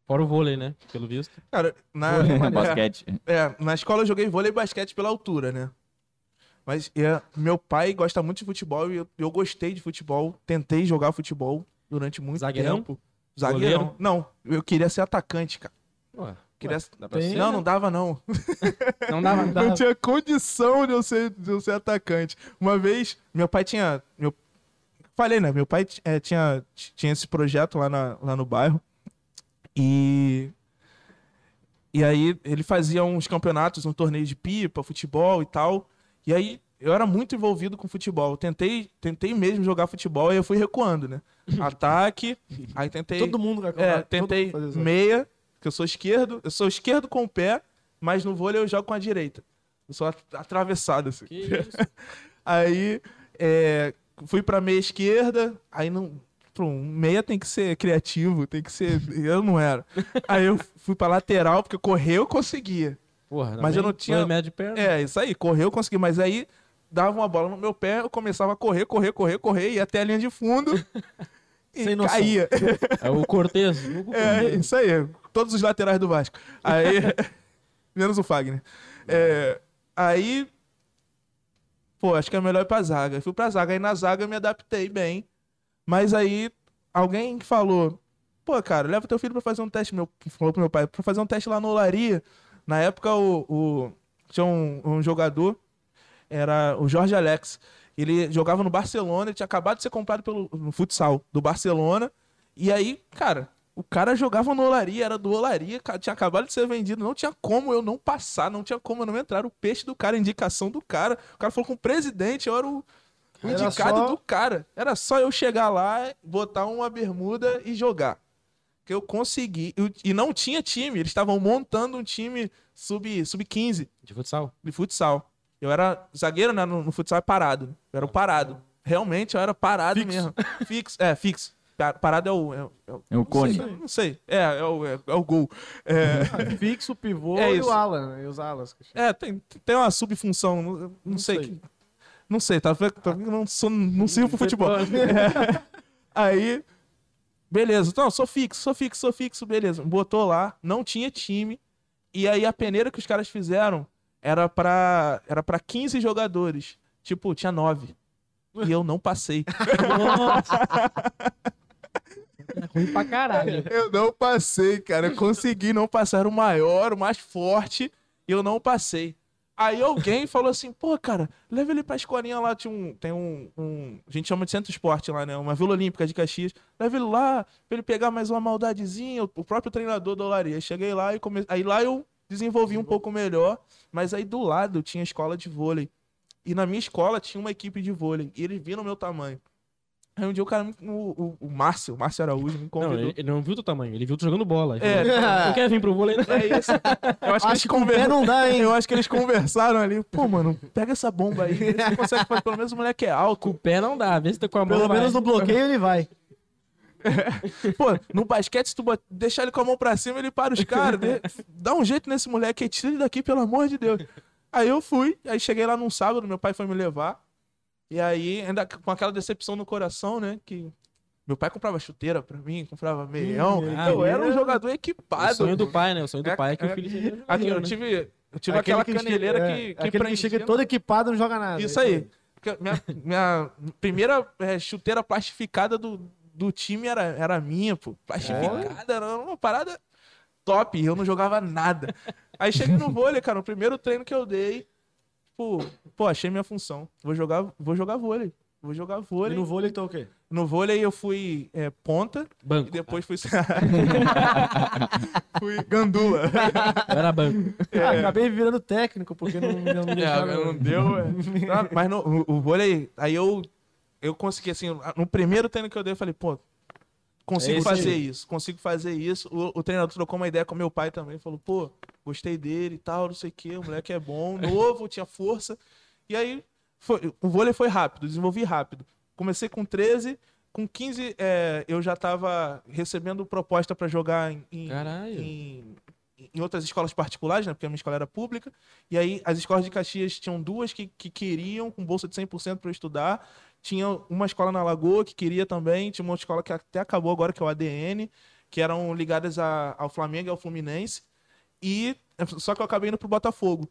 Fora o vôlei, né? Pelo visto. Cara, na, Basquete. é, na escola eu joguei vôlei e basquete pela altura, né? Mas é, meu pai gosta muito de futebol e eu, eu gostei de futebol. Tentei jogar futebol durante muito Zagueirão? tempo. Zagueirão? Goleiro? Não, eu queria ser atacante, cara. Ué, Queria... Tem- ser, Não, né? não dava não. Não dava, não dava. Não tinha condição de eu ser, de eu ser atacante. Uma vez, meu pai tinha. Meu... Falei, né? Meu pai eh, tinha, tinha esse projeto lá, na- lá no bairro. E. E aí ele fazia uns campeonatos, um torneio de pipa, futebol e tal. E aí eu era muito envolvido com futebol. Eu tentei, tentei mesmo jogar futebol e eu fui recuando, né? Ataque, aí tentei. Todo mundo vai É, tentei meia, que eu sou esquerdo. Eu sou esquerdo com o pé, mas no vôlei eu jogo com a direita. Eu sou at- atravessado, assim. Que isso? Aí é, fui pra meia esquerda, aí não. Pô, um meia tem que ser criativo, tem que ser. Eu não era. Aí eu fui pra lateral, porque correr eu conseguia. Porra, Mas eu não tinha- metros de perna. É, isso aí, correr eu consegui, mas aí dava uma bola no meu pé, eu começava a correr, correr, correr, correr, ia até a linha de fundo e Sem noção. caía. É o Cortez. É, isso aí. Todos os laterais do Vasco. Aí. menos o Fagner. É, aí. Pô, acho que é melhor ir pra zaga. Eu fui pra zaga. Aí na zaga eu me adaptei bem. Mas aí alguém falou: pô, cara, leva teu filho pra fazer um teste. Meu, falou pro meu pai: pra fazer um teste lá no Olaria. Na época o, o- tinha um, um jogador, era o Jorge Alex. Ele jogava no Barcelona, ele tinha acabado de ser comprado pelo no futsal do Barcelona. E aí, cara, o cara jogava no Olaria, era do Olaria, tinha acabado de ser vendido. Não tinha como eu não passar, não tinha como eu não entrar. O peixe do cara, indicação do cara. O cara falou com o presidente, eu era o, o Era indicado só- do cara. Era só eu chegar lá, botar uma bermuda e jogar. Que eu consegui. Eu- E não tinha time, eles estavam montando um time sub- sub-15 De futsal. de futsal. Eu era zagueiro, né? No, no futsal é parado. Eu era o parado. Realmente eu era parado mesmo. Fixo. É, fixo. Pa- Parado é o. É, o- é o- É o cone. Não sei, não sei. É, é o, é, é o gol. É, Fixo, o pivô É e o ala, né? E os alas. é, tem, tem uma subfunção. Não, não, Não sei. sei. que- Não sei, tá? Tá não, sou, não sirvo pro futebol. É. Aí, beleza. Então, sou fixo, sou fixo, sou fixo, beleza. Botou lá, não tinha time. E aí a peneira que os caras fizeram era pra, era pra 15 jogadores. Tipo, tinha 9. E eu não passei. É ruim pra caralho. Eu não passei, cara. Eu consegui não passar. Era o maior, o mais forte. E eu não passei. Aí alguém falou assim, pô, cara, leva ele pra escolinha lá. Tinha um, tem um, um- A gente chama de centro esporte lá, né? Uma Vila Olímpica de Caxias. Leva ele lá pra ele pegar mais uma maldadezinha. O próprio treinador da Olaria. Cheguei lá e come... Aí lá eu desenvolvi um pouco melhor. Mas aí do lado tinha escola de vôlei. E na minha escola tinha uma equipe de vôlei. E eles viram o meu tamanho. Aí um dia o cara, me- o, o, o Márcio, o Márcio Araújo, me Não, convidou. ele, ele não viu o teu tamanho, ele viu tu jogando bola. É, falou, Não quer vir pro vôlei, né? É isso. Eu acho que eles Acho que com o pé conversaram. não dá, hein? Eu acho que eles conversaram ali. Pô, mano, pega essa bomba aí. Você consegue fazer. Pelo menos o moleque é Com alto. o pé não dá, vê se tá com a mão. Pelo vai. menos no bloqueio ele vai. Pô, no basquete, se tu bot- deixar ele com a mão pra cima, ele para os caras. Dá um jeito nesse moleque tira ele daqui, pelo amor de Deus. Aí eu fui, aí cheguei lá num sábado, meu pai foi me levar. E aí, ainda com aquela decepção no coração, né? Que meu pai comprava chuteira pra mim, comprava meião. Hum, eu era um jogador O equipado. sonho do pai, né? O sonho do É- pai é que é- o filho seja Aqui, eu né? tive, eu tive Aquele aquela que chega- caneleira é, que, que Aquele que chega todo equipado e não joga nada. Isso aí. Minha, minha primeira é, chuteira plastificada do, do time era, era minha, pô. Plastificada, era uma parada top. Eu não jogava nada. Aí cheguei no vôlei, cara. O primeiro treino que eu dei, pô, pô achei minha função. Vou jogar, vou jogar vôlei. Vou jogar E vôlei. no vôlei então o quê? No vôlei eu fui é, ponta Banco. e depois fui. fui gandula. Eu era banco. Ah, acabei virando técnico, porque não, não me É, não deu, é. Não, mas no, o, o vôlei, aí eu, eu consegui, assim, no primeiro treino que eu dei, eu falei, pô, consigo É fazer aí. isso, consigo fazer isso. O, o treinador trocou uma ideia com meu pai também, falou, pô, gostei dele e tal, não sei o quê, o moleque é bom, novo, tinha força. E aí, foi, o vôlei foi rápido, desenvolvi rápido. Comecei com 13, com 15 é, eu já tava recebendo proposta pra jogar em, em, em, outras escolas particulares, né? Porque a minha escola era pública. E aí as escolas de Caxias tinham duas que, que queriam, com bolsa de 100% para eu estudar. Tinha uma escola na Lagoa que queria também. Tinha uma outra escola que até acabou agora, que é o ADN, que eram ligadas a- ao Flamengo e ao Fluminense. E só que eu acabei indo pro Botafogo.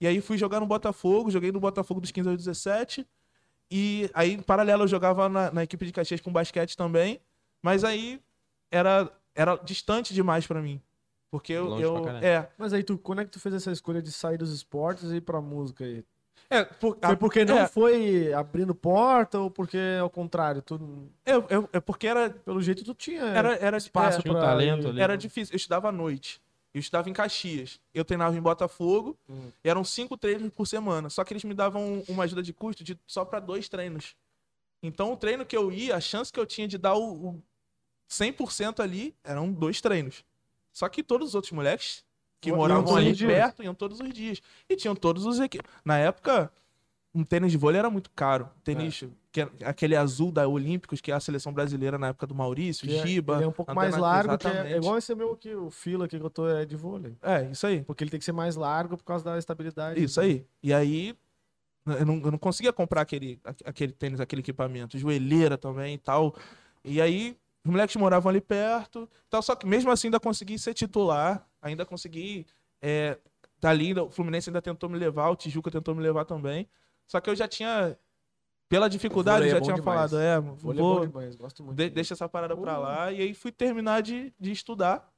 E aí fui jogar no Botafogo, joguei no Botafogo dos 15 aos 17. E aí, em paralelo, eu jogava na, na equipe de Caxias com basquete também. Mas aí era, era distante demais pra mim. Porque eu. Longe eu é. Mas aí, tu, quando é que tu fez essa escolha de sair dos esportes e ir pra música aí? É, por, Foi porque não é, foi abrindo porta ou porque, ao contrário, tu, é, é, é porque era. pelo jeito tu tinha Era, era, espaço é, pra... talento ali. era né? difícil. Eu estudava à noite. Eu estudava em Caxias. Eu treinava em Botafogo. Hum. E eram cinco treinos por semana. Só que eles me davam uma ajuda de custo de só pra dois treinos. Então, o treino que eu ia, a chance que eu tinha de dar o, o 100% ali eram dois treinos. Só que todos os outros moleques que moravam ali perto iam todos os dias. E tinham todos os equipes. Na época, um tênis de vôlei era muito caro. Tênis, que era aquele azul da Olímpicos, que é a seleção brasileira na época do Maurício, Que é- Giba. Ele é um pouco mais largo, que é, é igual esse meu aqui, o fila aqui que eu tô é de vôlei. É, isso aí. Porque ele tem que ser mais largo por causa da estabilidade. Isso aí. E aí, eu não, eu não conseguia comprar aquele, aque- aquele tênis, aquele equipamento. Joelheira também e tal. E aí, os moleques moravam ali perto. Tal, só que mesmo assim ainda consegui ser titular. Ainda consegui. É, dali, o Fluminense ainda tentou me levar, o Tijuca tentou me levar também. Só que eu já tinha. Pela dificuldade, eu é já bom tinha demais. falado, é, é vou, demais, gosto muito. de- deixa essa parada pra Uh. lá. E aí fui terminar de, de estudar.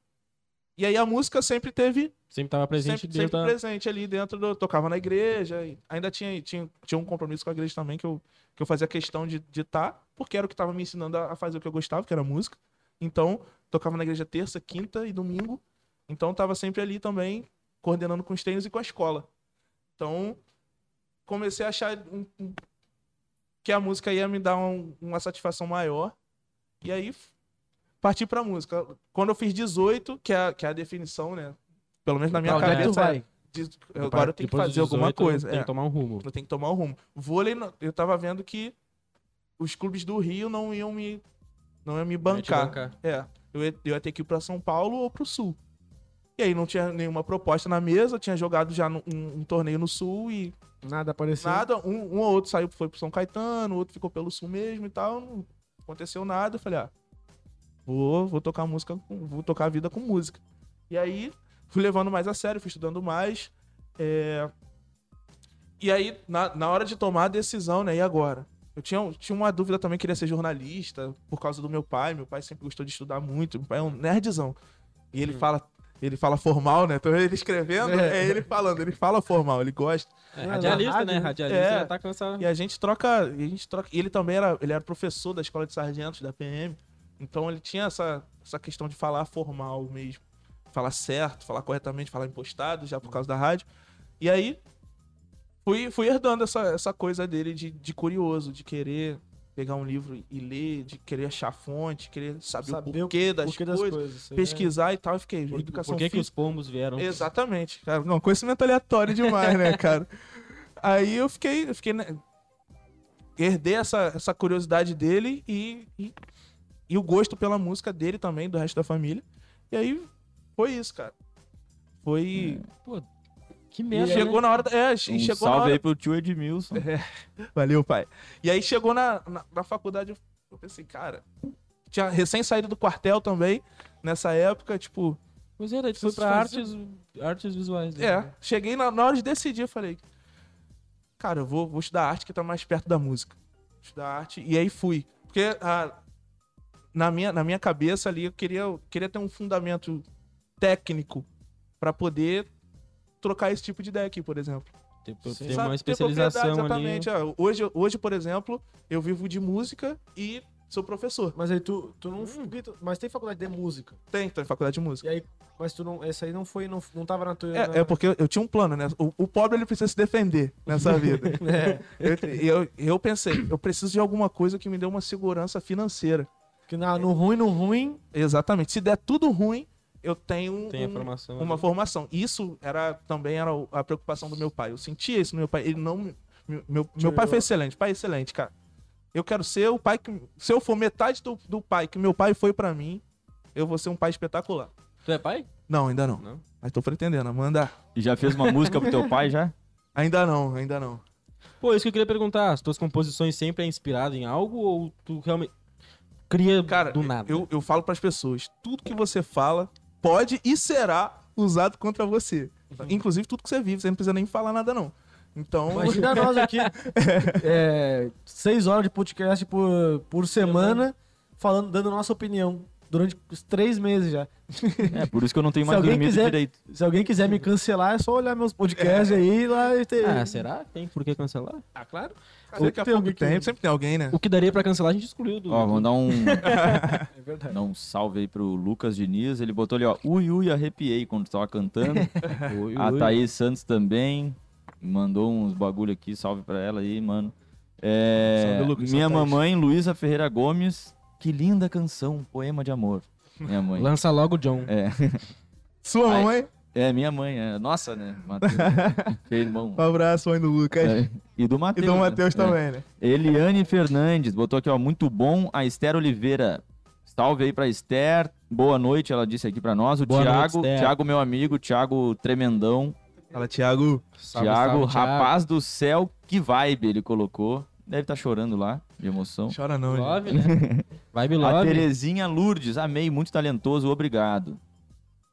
E aí a música sempre teve Sempre tava presente sempre, sempre da... presente ali dentro do. Tocava na igreja. ainda tinha, tinha, tinha um compromisso com a igreja também que eu, que eu fazia questão de estar, de tá, porque era o que estava me ensinando a a fazer o que eu gostava, que era música. Então, tocava na igreja terça, quinta e domingo. Então, tava sempre ali também, coordenando com os treinos e com a escola. Então, comecei a achar um- um- que a música ia me dar um- uma satisfação maior. E aí, parti pra música. Quando eu fiz 18, que é, que é a definição, né? Pelo menos na minha onde é cabeça. vai? diz- Agora eu tenho que fazer dos alguma 18, coisa. Tem é. que tomar um rumo. Eu tenho que tomar o rumo. Vôlei, não- eu tava vendo que os clubes do Rio não iam me, não iam me bancar. bancar. É, eu ia, eu ia ter que ir pra São Paulo ou pro Sul. E aí não tinha nenhuma proposta na mesa, tinha jogado já num- um, um torneio no Sul e Nada apareceu. nada. Um, um ou outro saiu, foi pro São Caetano, o outro ficou pelo Sul mesmo e tal. Não aconteceu nada. Eu falei, ah, vou, vou tocar música, vou tocar a vida com música. E aí fui levando mais a sério, fui estudando mais. é, E aí, na, na hora de tomar a decisão, né? E agora? Eu tinha, tinha uma dúvida também, queria ser jornalista, por causa do meu pai. Meu pai sempre gostou de estudar muito. Meu pai é um nerdzão. E ele fala. Ele fala formal, né? Então ele escrevendo, É. é ele falando, ele fala formal, ele gosta. É, radialista, rádio, né? né? Radialista É. já tá com essa... E a gente troca, e a gente troca. E ele também era, ele era professor da escola de sargentos da PM. Então ele tinha essa, essa questão de falar formal mesmo. Falar certo, falar corretamente, falar impostado, já por causa da rádio. E aí fui, fui herdando essa, essa coisa dele de, de curioso, de querer pegar um livro e ler, de querer achar fonte, querer saber, Saber o porquê das Porquê das coisas, coisas. isso aí, pesquisar e tal. E fiquei, Por, educação por que, que os pombos vieram? Exatamente, cara. Não, conhecimento aleatório demais, né, cara? Aí eu fiquei. Eu fiquei né, herdei essa, essa curiosidade dele e, e, e o gosto pela música dele também, do resto da família. E aí foi isso, cara. Foi. Que E merda, chegou né? na hora. da- É, Um chegou na salve hora. aí pro tio Edmilson. Valeu, pai. E aí chegou na, na, na faculdade, eu- pensei, cara. Tinha recém saído do quartel também, nessa época, tipo. Pois é, daí foi pra artes, artes visuais. né? É, cheguei na, na hora de decidir, eu falei, cara, eu vou, vou estudar arte que tá mais perto da música. Vou estudar arte, e aí fui. Porque ah, na, minha, na minha cabeça ali, eu queria, eu queria ter um fundamento técnico pra poder trocar esse tipo de ideia aqui, por exemplo. Tem, tem uma especialização propriedade, ali. exatamente. Ah, hoje, hoje, por exemplo, eu vivo de música e sou professor. Mas aí tu, tu não. Mas tem faculdade de música. Tem, tô em faculdade de música. E aí, mas tu não. Essa aí não foi. Não, não tava na tua. na- É, é porque eu, eu tinha um plano, né? O, o pobre ele precisa se defender nessa vida. É, Eu, eu, eu pensei, eu preciso de alguma coisa que me dê uma segurança financeira. que na- no ruim, no ruim. Exatamente. Se der tudo ruim, eu tenho Tem a um- formação. uma ali. formação. Isso era também era a preocupação do meu pai. Eu sentia isso no meu pai. Ele não. me- Meu, meu, pai foi excelente. Pai excelente, cara. Eu quero ser o pai que. Se eu for metade do, do pai que meu pai foi pra mim, eu vou ser um pai espetacular. Tu é pai? Não, ainda não. Não? Mas tô pretendendo, mandar. E já fez uma música pro teu pai já? Ainda não, ainda não. Pô, isso que eu queria perguntar. As tuas composições sempre é inspirado em algo ou tu realmente cria Cara, do nada? eu, eu falo pras pessoas, tudo que você fala pode e será usado contra você. Inclusive tudo que você vive, você não precisa nem falar nada não. Então, Imagina nós aqui, é, seis horas de podcast por, por semana, falando, dando nossa opinião. Durante os três meses já. É, por isso que eu não tenho mais dormido quiser- direito. Se alguém quiser me cancelar, é só olhar meus podcasts aí e lá e ter. Ah, será? Tem por que cancelar? Ah, claro. A Tem pouco alguém que- sempre tem alguém, né? O que daria pra cancelar a gente excluiu do. Ó, vamos dar um, É verdade. dar um salve aí pro Lucas Diniz. Ele botou ali, ó, ui, ui, arrepiei quando tava cantando. Ui, A ui. Thaís Santos também mandou uns bagulho aqui, salve pra ela aí, mano. É, Salve, Lucas, minha mamãe, Luísa Ferreira Gomes, que linda canção, poema de amor. Minha mãe. Lança logo o John. É, Sua Ai. mamãe, é, minha mãe, é. Nossa, né? Matheus. Irmão. um abraço, mãe do Lucas. É, E do E Matheus. do né? Matheus É. também, né? Eliane Fernandes botou aqui, ó, muito bom. A Esther Oliveira. Salve aí pra Esther. Boa noite, ela disse aqui pra nós. O Boa noite, Thiago, Esther. Thiago, meu amigo, Thiago Tremendão. Fala, Thiago. Salve, Thiago, salve, Thiago. rapaz do céu, que vibe ele colocou. Deve estar chorando lá, de emoção. Chora não, gente. Love, né? Vibe A love. Terezinha Lourdes, amei, muito talentoso, obrigado.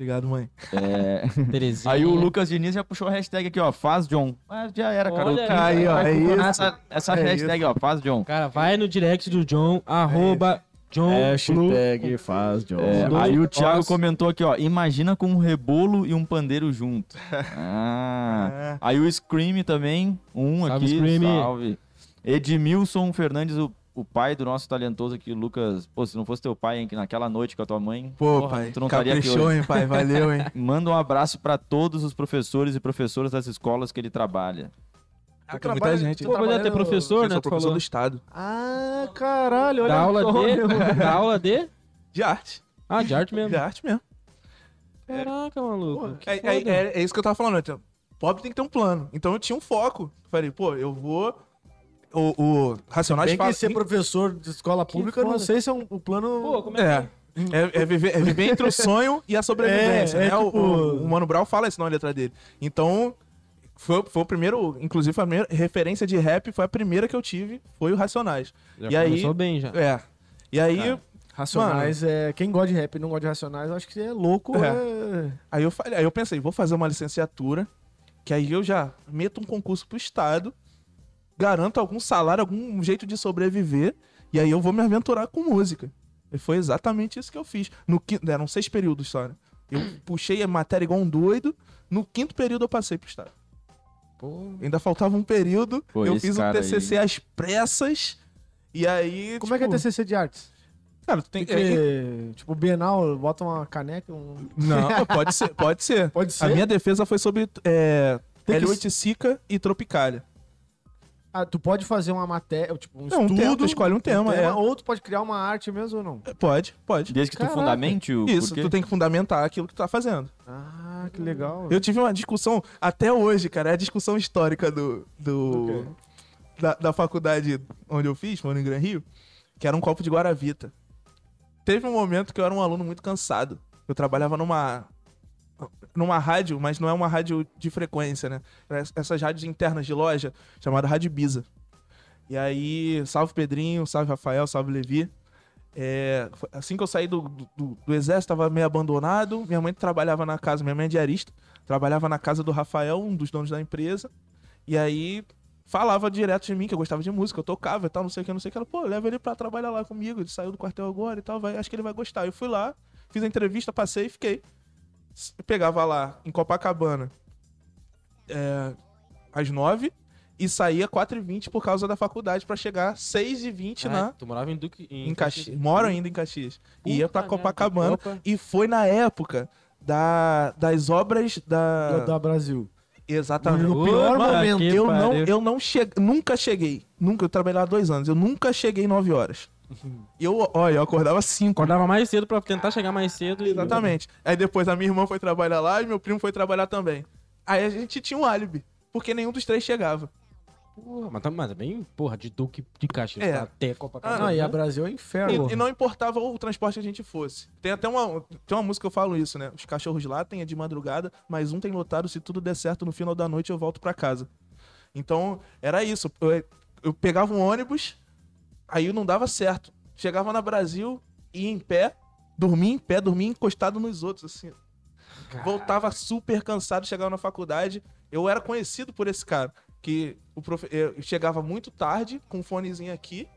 Obrigado, mãe. É, Terezinha. Aí o Lucas Diniz já puxou a hashtag aqui, ó, faz John. Ah, já era, cara. Olha que- aí, ó, é isso. Essa, essa É hashtag, ó, faz John. Cara, vai no direct do John, arroba John Blue. Hashtag faz, John. É, aí o Thiago nós. comentou aqui, ó, imagina com um rebolo e um pandeiro junto. Ah. É. Aí o Scream também, um Salve, aqui, Scream. salve. Edmilson Fernandes, o, o pai do nosso talentoso aqui, Lucas. Pô, se não fosse teu pai, hein, que naquela noite com a tua mãe, Pô, porra, pai. tu não estaria aqui Caprichou, hoje. hein, pai? Valeu, hein? Manda um abraço pra todos os professores e professoras das escolas que ele trabalha. Ah, tem muita gente. Pô, mas é ter professor, Eu né? sou professor falou. do estado. Ah, caralho, olha Da aula só, de. Da aula de. De arte. Ah, de arte mesmo. De arte mesmo. Caraca, maluco. que É, é- é- é isso que eu tava falando. Então, pobre tem que ter um plano. Então eu tinha um foco. Falei, pô, eu vou. O, o Racionais Tem fala. que ser professor de escola pública, eu não sei se é um, o plano. Pô, como é que É. É, é viver, é viver entre o sonho e a sobrevivência. É, é né? O- tipo- o, o Mano Brown fala isso na letra dele. Então, foi, foi o primeiro. Inclusive, a primeira referência de rap foi a primeira que eu tive. Foi o Racionais. Já e aí- bem já. É. E aí. Cara, Racionais, é, quem gosta de rap e não gosta de Racionais, eu acho que é louco. É. é- Aí eu falei, aí eu pensei, vou fazer uma licenciatura, que aí eu já meto um concurso pro estado, garanto algum salário, algum jeito de sobreviver, e aí eu vou me aventurar com música. E foi exatamente isso que eu fiz. No quinto, eram seis períodos só, né? Eu puxei a matéria igual um doido, no quinto período eu passei pro estado. Ainda faltava um período, Pô, eu fiz um TCC às pressas, e aí... Como é que é tipo, TCC de artes? Cara, tu tem que... que, tipo, Bienal, bota uma caneca, um... Não, pode ser, pode ser. Pode ser? A minha defesa foi sobre é, Tem que L8 Sica e Tropicália. Ah, tu pode fazer uma matéria, tipo, um Não, um estudo... tema, tu escolhe um tema, é. Ou tu pode criar uma arte mesmo ou não. É, Pode, pode. Desde que tu Caraca. fundamente o Isso, porquê. tu tem que fundamentar aquilo que tu tá fazendo. Ah, que legal. Eu tive uma discussão, até hoje, cara, é a discussão histórica do, do, Do da, da faculdade onde eu fiz, foi no Gran Rio, que era um copo de Guaravita. Teve um momento que eu era um aluno muito cansado. Eu trabalhava numa numa rádio, mas não é uma rádio de frequência, né? Era Essas rádios internas de loja, chamada Rádio Biza. E aí, salve Pedrinho, salve Rafael, salve Levi. É, assim que eu saí do, do, do exército, tava meio abandonado. Minha mãe trabalhava na casa, minha mãe é diarista, trabalhava na casa do Rafael, um dos donos da empresa. E aí falava direto de mim que eu gostava de música, eu tocava e tal, não sei o que, não sei o que. Ela, pô, leva ele pra trabalhar lá comigo, ele saiu do quartel agora e tal, vai, acho que ele vai gostar. Eu fui lá, fiz a entrevista, passei e fiquei. Eu pegava lá em Copacabana é, às nove e saía 4h20 por causa da faculdade pra chegar 6h20 Ah, na, Tu morava em Duque. em Caxias. Moro ainda em Caxias. E ia pra Puta Copacabana. merda, Opa. E foi na época da, das obras da. Da, da Brasil. Exatamente. No pior Puta momento. Eu não, eu não cheguei, nunca cheguei. Nunca, eu trabalhei lá há dois anos. Eu nunca cheguei nove horas. Eu, olha, eu acordava cinco. Acordava mais cedo pra tentar chegar mais cedo. e- Exatamente. Aí depois a minha irmã foi trabalhar lá e meu primo foi trabalhar também. Aí a gente tinha um álibi, porque nenhum dos três chegava. Porra, mas, tá- mas também, porra, de Duque de Caxias É. pra até Copacabana. Ah, Não, e né? a Brasil é inferno. E, e não importava o transporte que a gente fosse. Tem até uma, tem uma música que eu falo isso, né? Os cachorros lá tem é de madrugada, mas um tem lotado. Se tudo der certo, no final da noite eu volto pra casa. Então, era isso. Eu, eu pegava um ônibus, aí não dava certo. Chegava na Brasil, ia em pé, dormia em pé, dormia encostado nos outros, assim. Voltava super cansado, chegava na faculdade. Eu era conhecido por esse cara. Que o profe... eu chegava muito tarde, com um fonezinho aqui.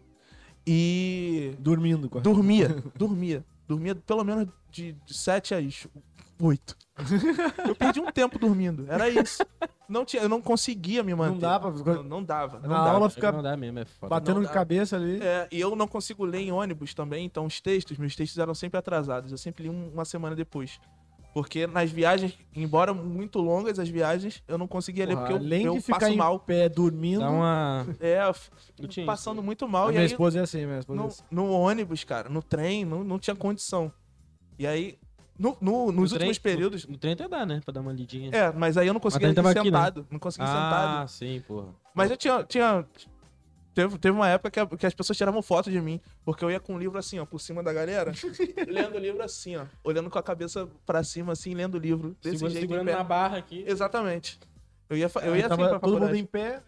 E Dormindo. a- Dormia, dormia. Dormia pelo menos de, de 7 às 8. Eu perdi um tempo dormindo. Era isso. Não tinha, eu não conseguia me manter. Não dava. Não, não dava. Não Na dava. aula Não fica dá mesmo, é foda. batendo não de cabeça ali. É, e eu não consigo ler em ônibus também, então os textos, meus textos eram sempre atrasados. Eu sempre li um- uma semana depois. Porque nas viagens, embora muito longas as viagens, eu não conseguia ler Porra, porque eu, além eu de ficar passo em mal. pé dormindo. Dá uma. É, eu Eu tinha passando isso. muito A mal. E minha aí, esposa é assim, minha esposa é no, assim. no ônibus, cara, no trem, não, não tinha condição. E aí, no, no- nos No últimos períodos. No, no trem até dá, né? Pra dar uma lidinha. É, mas aí eu não ir também tava aqui, né? sentado. Não conseguia ir ah, sentado. sim, porra. Mas eu tinha. tinha teve, teve uma época que, a- que as pessoas tiravam foto de mim. Porque eu ia com o livro assim, ó, por cima da galera. lendo o livro assim, ó. Olhando com a cabeça pra cima, assim, lendo o livro. Desse Segura- jeito em segurando pé. na barra aqui. Exatamente. Eu ia, eu Aí ia assim pra todo mundo em pé,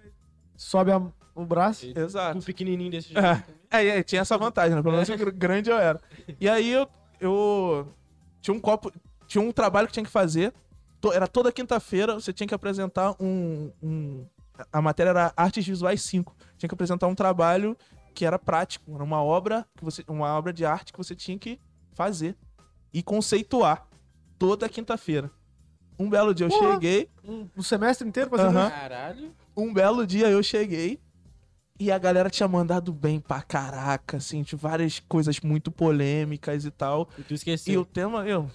sobe a- o braço. Exato. Um pequenininho desse jeito. É, é, é, tinha essa vantagem, né? Pelo menos gr- grande eu era. E aí eu, eu tinha um copo, tinha um trabalho que tinha que fazer. To- Era toda quinta-feira, você tinha que apresentar um, um- A matéria era Artes Visuais 5. Tinha que apresentar um trabalho que era prático. Era uma obra, que você, uma obra de arte que você tinha que fazer e conceituar toda quinta-feira. Um belo dia eu Porra. cheguei, Um, um semestre inteiro fazendo isso. Caralho. um belo dia eu cheguei e a galera tinha mandado bem pra caraca, assim, de várias coisas muito polêmicas e tal. E tu esqueceu. E o tema, eu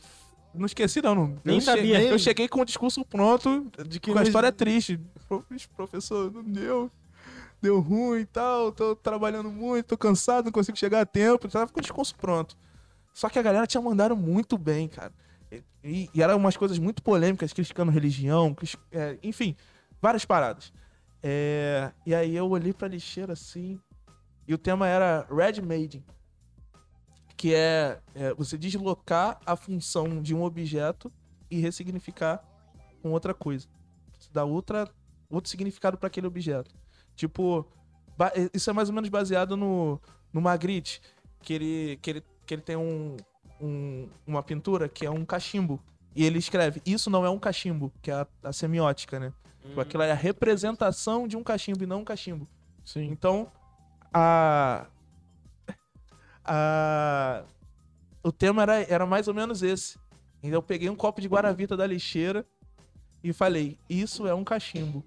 não esqueci não. não. Nem eu sabia. Cheguei, eu cheguei com o discurso pronto, De que com a história triste. Pro- Professor, não deu. Deu ruim e tal, tô trabalhando muito, tô cansado, não consigo chegar a tempo. Tava com o discurso pronto. Só que a galera tinha mandado muito bem, cara. E, e, eram umas coisas muito polêmicas, criticando religião, é, enfim, várias paradas. É, e aí eu olhei pra lixeira assim, e o tema era Red Maiden, que é, é você deslocar a função de um objeto e ressignificar com outra coisa. Você dá outra, outro significado pra aquele objeto. Tipo, ba- isso é mais ou menos baseado no, no Magritte, que ele, que ele, que ele tem um, um- uma pintura que é um cachimbo. E ele escreve, isso não é um cachimbo, que é a, a semiótica, né? Tipo, aquilo é a representação de um cachimbo e não um cachimbo. Sim. Então, a. a o tema era, era mais ou menos esse. Então, eu peguei um copo de Guaravita da lixeira e falei: Isso é um cachimbo.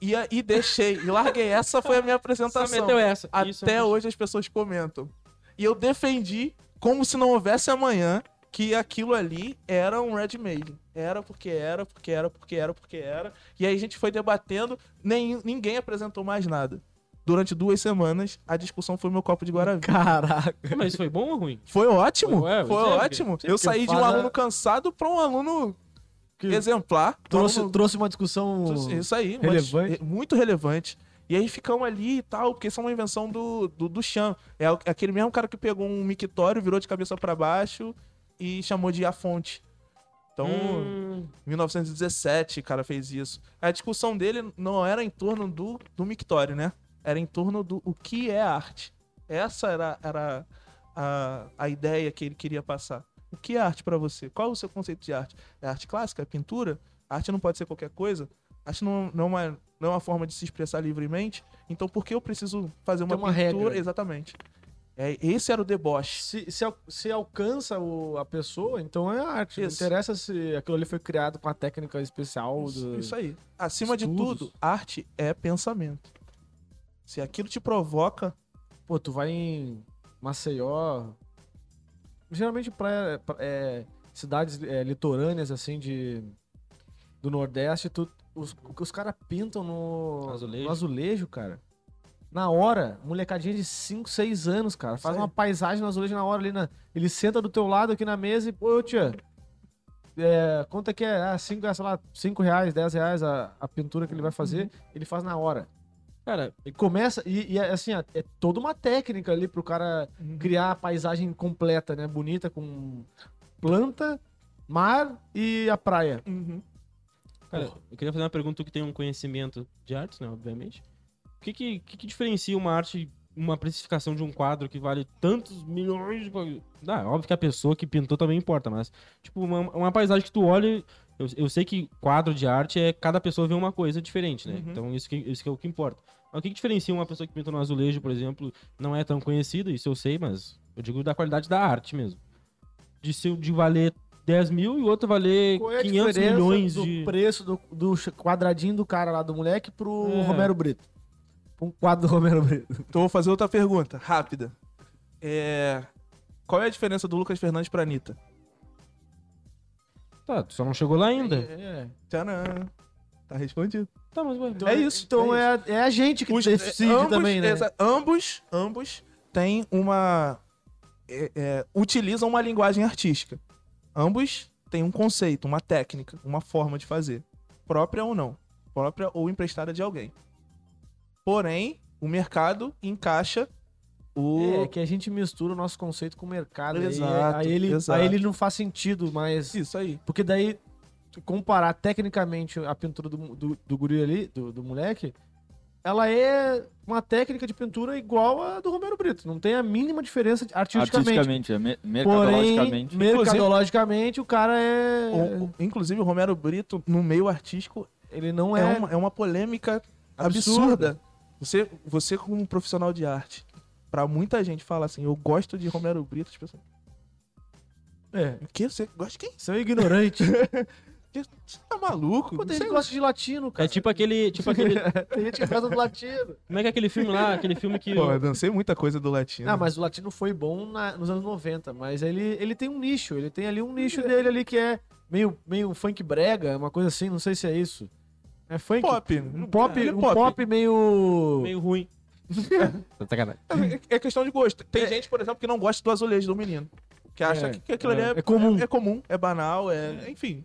E, e deixei, e larguei. Essa foi a minha apresentação. meteu essa. Isso Até é um- hoje as pessoas comentam. E eu defendi, como se não houvesse amanhã, que aquilo ali era um Red Maiden. Era porque era, porque era, porque era, porque era. E aí a gente foi debatendo, nem, ninguém apresentou mais nada. Durante duas semanas, a discussão foi meu copo de Guaravita. Caraca. Mas foi bom ou ruim? Foi ótimo, Foi, ué, foi ótimo. Eu saí de um aluno cansado para um aluno Que exemplar. Um trouxe, aluno- trouxe uma discussão. isso aí, relevante. é muito relevante. E aí ficamos ali e tal, porque isso é uma invenção do, do, do Chan. É o- aquele mesmo cara que pegou um mictório, virou de cabeça pra baixo e chamou de A Fonte. Então, Hum, 1917 o cara fez isso. A discussão dele não era em torno do, do mictório, né? Era em torno do o que é arte. Essa era, era a, a ideia que ele queria passar. O que é arte pra você? Qual é o seu conceito de arte? É arte clássica? É pintura? A arte não pode ser qualquer coisa? A arte não, não, é, uma, não é uma forma de se expressar livremente? Então por que eu preciso fazer uma, Tem uma pintura? regra. Exatamente. É, esse era o deboche. Se, se, se alcança o- a pessoa, então é arte. Não Isso. interessa se aquilo ali foi criado com a técnica especial. Isso, do- isso aí. Acima de estudos. tudo, arte é pensamento. Se aquilo te provoca, Pô, tu vai em Maceió. Geralmente praia, pra- é, cidades é, litorâneas, assim, de. Do Nordeste, tu, os, os caras pintam no Azulejo. no azulejo, cara. Na hora, molecadinha de 5, 6 anos, cara. Faz uma paisagem no azulejo na hora ali. Na, ele senta do teu lado aqui na mesa e, pô, tia. é, quanto é que é? Ah, cinco, sei lá, 5 reais, 10 reais a, a pintura que ele vai fazer, ele faz na hora. Cara, E começa, e, e é assim, ó, é toda uma técnica ali pro cara criar a paisagem completa, né? Bonita, com planta, mar e a praia. Uhum. Cara, eu queria fazer uma pergunta que tem um conhecimento de artes, né, obviamente. O que que, que que diferencia uma arte, uma precificação de um quadro que vale tantos milhões de... Ah, óbvio que a pessoa que pintou também importa, mas, tipo, uma, uma paisagem que tu olha... Eu, eu sei que quadro de arte é cada pessoa vê uma coisa diferente, né? Uhum. Então isso que, isso que é o que importa. Mas o que, que diferencia uma pessoa que pintou no azulejo, por exemplo, não é tão conhecida, isso eu sei, mas eu digo da qualidade da arte mesmo. De, ser, de valer 10 mil e o outro valer é a 500 diferença milhões do de... preço do, do quadradinho do cara lá, do moleque, pro É. Romero Brito? Um quadro do Romero Brito. Então vou fazer outra pergunta, rápida. É... Qual é a diferença do Lucas Fernandes pra Anitta? Tá, tu só não chegou lá ainda. É. Tcharam. Tá respondido. Tá, mas ué. Então, É isso, Então é é, é a gente que Os- decide ambos, também, né? ambos, ambos têm uma. é, é, utilizam uma linguagem artística. Ambos têm um conceito, uma técnica, uma forma de fazer. Própria ou não. Própria ou emprestada de alguém. Porém, o mercado encaixa o. É que a gente mistura o nosso conceito com o mercado. aí- Exato, aí, ele, exato. aí ele não faz sentido, mas. Isso aí. Porque daí, comparar tecnicamente a pintura do, do, do guri ali, do, do moleque, ela é uma técnica de pintura igual a do Romero Brito. Não tem a mínima diferença artisticamente. Artisticamente, é me- Porém, mercadologicamente. mercadologicamente, o cara é. O- o- inclusive, o Romero Brito, no meio artístico, Ele não é, é. uma, é uma polêmica Absurda. absurda. Você, você como um profissional de arte, pra muita gente fala assim, eu gosto de Romero Brito, as pessoas, É. o que? Você gosta de quem? Você é ignorante. Você tá maluco? Pô, tem gente gosta de latino, cara. É tipo aquele. Tipo aquele. Tem gente que gosta do latino. Como é que é aquele filme lá? Aquele filme que. Pô, eu dancei muita coisa do latino. Ah, mas o latino foi bom na- nos anos 90, mas ele, ele tem um nicho, ele tem ali um nicho dele ali que é meio, meio funk brega, uma coisa assim, não sei se é isso. É funk? Pop. Um pop, é um pop, meio... meio ruim. Sacanagem. É, é questão de gosto. Tem gente, por exemplo, que não gosta do azulejo do menino. Que acha É, que, que aquilo ali é, é comum. É, comum, é banal, é. Enfim.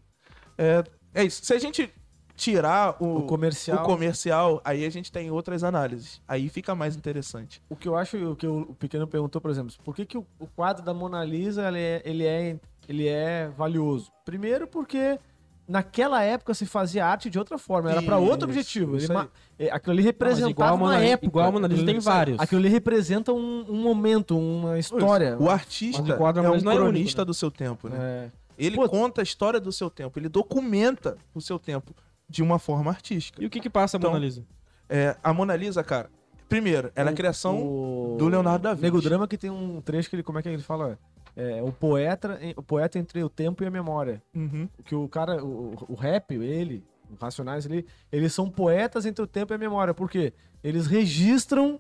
É, é isso. Se a gente tirar o, O comercial. o comercial, aí a gente tem outras análises. Aí fica mais interessante. O que eu acho, o que o o Pequeno perguntou, por exemplo, por que, que o, o quadro da Mona Lisa ele é, ele, é, ele é valioso? Primeiro porque naquela época se fazia arte de outra forma, era para outro objetivo. Ele ma- é, aquilo ali Não, representava igual a uma Mona- época. igual a Mona Lisa tem vários. Aquilo ali representa um, um momento, uma história. O artista o quadro é um mais não é único, cronista né? do seu tempo, né? É. Ele Pô. conta a história do seu tempo, ele documenta o seu tempo de uma forma artística. E o que que passa a Então, Mona Lisa? É, a Mona Lisa, cara, primeiro, ela é a criação O- do Leonardo da Vinci. Nego Drama que tem um trecho que ele, como é que ele fala? É, o poeta, o poeta entre o tempo e a memória. Uhum. Que o cara, o, o rap, ele, o Racionais ali, eles são poetas entre o tempo e a memória. Por quê? Eles registram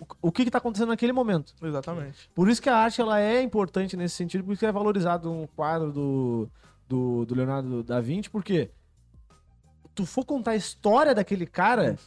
o, o que, que tá acontecendo naquele momento. Exatamente. Por isso que a arte ela é importante nesse sentido, por isso que é valorizado um quadro do, do, do Leonardo da Vinci, porque tu for contar a história daquele cara,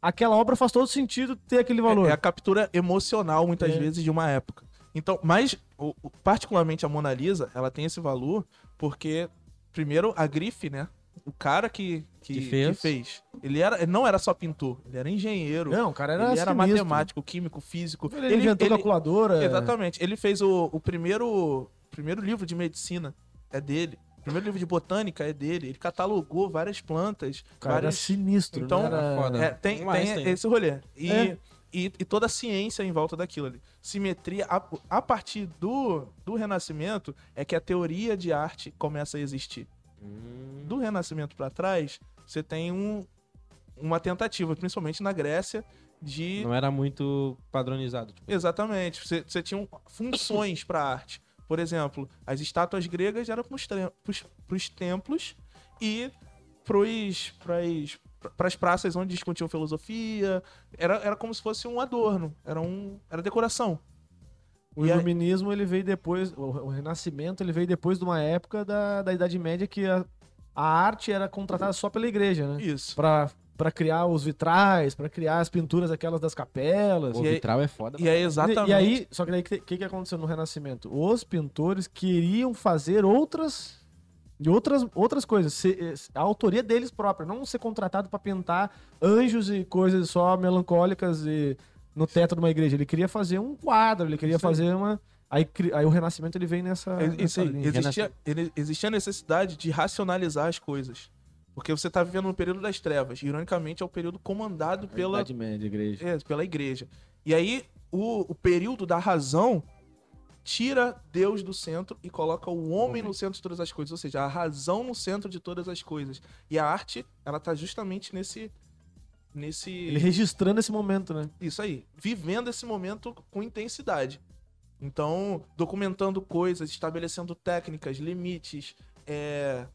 aquela obra faz todo sentido ter aquele valor. É, é a captura emocional, muitas É. vezes, de uma época. Então, mas, o- o- particularmente a Mona Lisa, ela tem esse valor porque, primeiro, a grife, né? O cara que, que, Que fez. que fez, ele, era, ele não era só pintor, ele era engenheiro, Não, o cara era ele era sinistro. matemático, químico, físico. Ele, inventou calculadora. Exatamente. Ele fez o, o primeiro, primeiro livro de medicina, é dele. O primeiro livro de botânica é dele. Ele catalogou várias plantas, O cara era várias sinistro. Então, não era... é, tem, tem Einstein. esse rolê. E, É. e, e toda a ciência em volta daquilo ali. Simetria, a, a partir do, do Renascimento, é que a teoria de arte começa a existir. Do Renascimento pra trás, você tem um, uma tentativa, principalmente na Grécia, de. Não era muito padronizado. Tipo. Exatamente. Você, você tinha funções pra arte. Por exemplo, as estátuas gregas eram para os templos e para as praças onde discutiam filosofia. Era, era como se fosse um adorno, era, um, era decoração. O E a- iluminismo ele veio depois, o, o renascimento ele veio depois de uma época da, da Idade Média que a, a arte era contratada só pela igreja, né? Isso. Pra, pra criar os vitrais, pra criar as pinturas aquelas das capelas. O E aí- vitral é foda. E é exatamente. E aí, só que daí o que que aconteceu no Renascimento? Os pintores queriam fazer outras E outras, outras coisas. Se- a autoria deles própria. Não ser contratado pra pintar anjos e coisas só melancólicas e no teto de uma igreja. Ele queria fazer um quadro, ele queria fazer uma. Aí, cri- aí o Renascimento ele vem nessa. Nessa existia, ele- existia a necessidade de racionalizar as coisas. Porque você tá vivendo no período das trevas. Ironicamente, é o período comandado pela, Idade Média, igreja. é, pela igreja. E aí, o, o período da razão tira Deus do centro e coloca o homem no centro de todas as coisas. Ou seja, a razão no centro de todas as coisas. E a arte, ela tá justamente nesse. Nesse. Ele registrando esse momento, né? Isso aí. Vivendo esse momento com intensidade. Então, documentando coisas, estabelecendo técnicas, limites, é.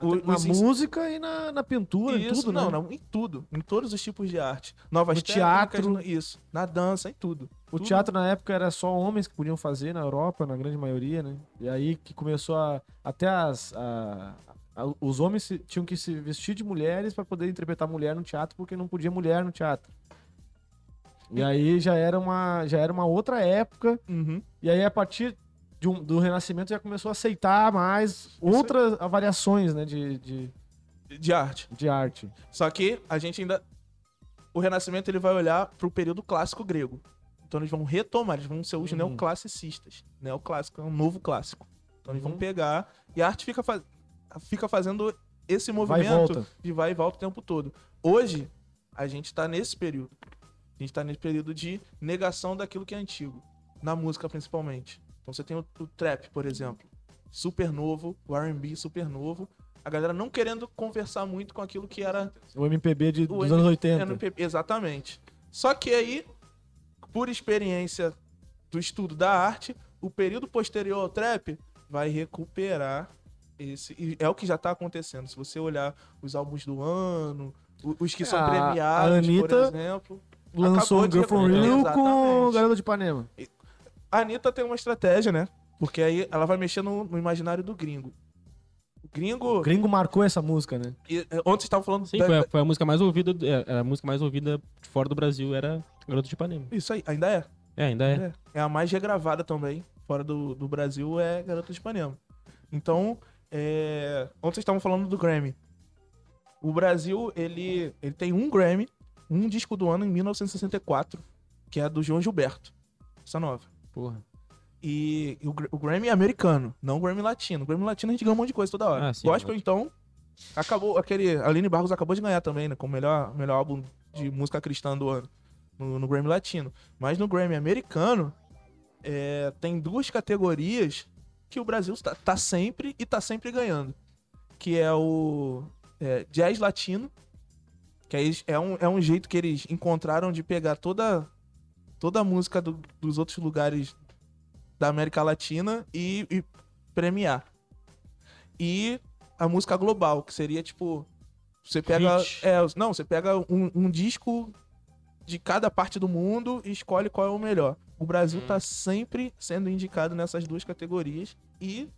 O- na os música e na, na pintura, em isso, tudo, não, né? não, em tudo. Em todos os tipos de arte. Novas No teatro. isso. Na dança, em tudo. O Tudo. teatro na época era só homens que podiam fazer na Europa, na grande maioria, né? E aí que começou a. Até as. a- a- os homens se- tinham que se vestir de mulheres para poder interpretar mulher no teatro, porque não podia mulher no teatro. E aí já era uma, já era uma outra época. Uhum. E aí, a partir um- do Renascimento, já começou a aceitar mais outras variações né, de, de, De arte. de arte. Só que a gente ainda. O Renascimento ele vai olhar pro período clássico grego. Então eles vão retomar, eles vão ser os Uhum. neoclassicistas. Neoclássico é um novo clássico. Então eles vão Uhum. pegar. E a arte fica, fa- fica fazendo esse Vai e movimento de vai e volta o tempo todo. Hoje, a gente tá nesse período. A gente tá nesse período de negação daquilo que é antigo. Na música, principalmente. Então você tem o, o trap, por exemplo. Super novo, o R&B super novo. A galera não querendo conversar muito com aquilo que era O MPB de, o dos M- anos 80. NPB, exatamente. Só que aí, por experiência do estudo da arte, o período posterior ao trap vai recuperar esse. E é o que já tá acontecendo. Se você olhar os álbuns do ano, os que são É, A- a premiados, Anitta por exemplo. Lançou de Girl from Rio com. Garota de Ipanema. A Anitta tem uma estratégia, né? Porque aí ela vai mexer no, no imaginário do gringo. O gringo. O gringo marcou essa música, né? e- é, Ontem você estava falando Sim, da- foi a, foi a música mais ouvida. é, era a música mais ouvida de fora do Brasil era Garoto de Ipanema. Isso aí, ainda é. É, ainda é. É, é a mais regravada também, fora do, do Brasil, é Garota de Ipanema. Então, é... ontem vocês estavam falando do Grammy. O Brasil, ele, ele tem um Grammy, um disco do ano em 1964, que é do João Gilberto. Essa nova. Porra. E o, Gra- o Grammy é americano, não o Grammy latino. O Grammy latino a gente ganha um monte de coisa toda hora. Ah, sim, Gospel, ótimo. então, acabou. Aquele. A Aline Barros acabou de ganhar também, né? Como melhor, melhor álbum de música cristã do ano. No, no Grammy latino. Mas no Grammy americano, é, tem duas categorias que o Brasil tá, tá sempre e tá sempre ganhando. Que é o é, jazz latino. Que aí é um, é um jeito que eles encontraram de pegar toda, toda a música do- dos outros lugares da América Latina e, e premiar. E a música global, que seria tipo. Você pega. É, não, você pega um, um disco de cada parte do mundo e escolhe qual é o melhor. O Brasil tá sempre sendo indicado nessas duas categorias e.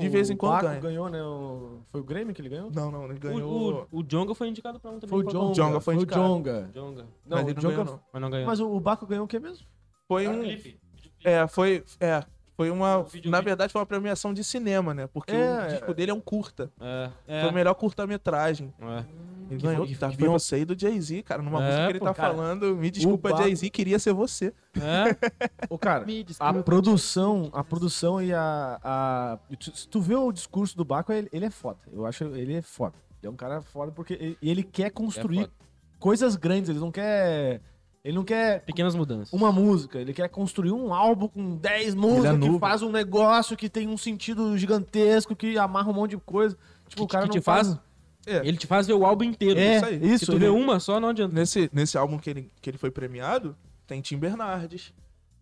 De vez em quando o Baco ganha. ganhou, né? O... Foi o Grêmio que ele ganhou? Não, não, ele O, ganhou. o, o Jonga foi indicado pra um também. Foi o Jonga. Djonga foi foi o indicado. Jonga. Jonga. Não, mas o ele não Jonga... ganhou, não. Mas não ganhou. Mas o, o Baco ganhou o que mesmo? Foi um. Clipe. É, foi. É. Foi uma. Na verdade, foi uma premiação de cinema, né? Porque É, o disco dele é um curta. É, Foi o é. melhor curta-metragem. é. Ele ganhou da que foi- Beyoncé e do Jay-Z, cara. Numa É, música que ele pô, tá cara. falando. Me desculpa, Jay-Z, queria ser você. É. Ô, cara, a produção, a produção e a, a... Se tu vê o discurso do Baco, ele, ele é foda. Eu acho ele é foda. Ele é um cara foda porque ele, ele quer construir foda. coisas grandes. Ele não quer... Ele não quer Pequenas mudanças. uma música, ele quer construir um álbum com 10 músicas, que faz um negócio que tem um sentido gigantesco, que amarra um monte de coisa. Tipo, Que- o cara que não te faz- É. Ele te faz ver o álbum inteiro. É, isso aí. isso. Se tu vê uma só, não adianta. Nesse, nesse álbum que ele, que ele foi premiado, tem Tim Bernardes,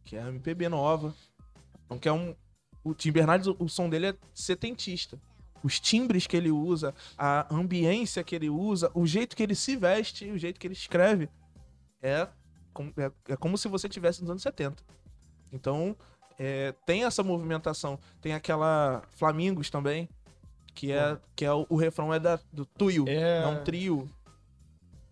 que é a MPB nova. Então, que é um. O Tim Bernardes, o, o som dele é setentista. Os timbres que ele usa, a ambiência que ele usa, o jeito que ele se veste o jeito que ele escreve é, é, é como se você tivesse nos anos 70. Então, é, tem essa movimentação. Tem aquela Flamingos também, que é, que é o, o refrão é da, do Tuyo. É. É um trio.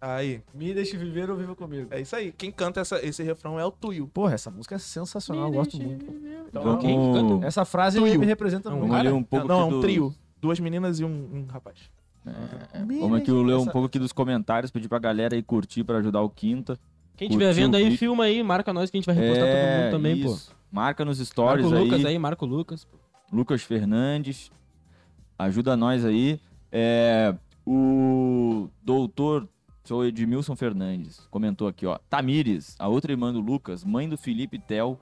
Aí, Me deixe viver ou viva comigo. é isso aí. Quem canta essa, esse refrão é o Tuyo. Porra, essa música é sensacional, eu gosto muito. Então, Quem canta? Essa frase Tuyo. me representa Não, muito. vamos ler um não, pouco não, é aqui um do- trio. Duas meninas e um, um rapaz. É, Vamos aqui ler um pouco aqui dos comentários, pedir pra galera aí curtir pra ajudar o Quinta. Quem estiver vendo aí, filma aí, marca nós que a gente vai repostar todo mundo também, pô. É, isso. Marca nos Marca stories o Lucas aí. aí, marca o Lucas. Lucas Fernandes. Ajuda nós aí. É, o doutor, sou Edmilson Fernandes, comentou aqui, ó. Tamires, a outra irmã do Lucas, mãe do Felipe Tel.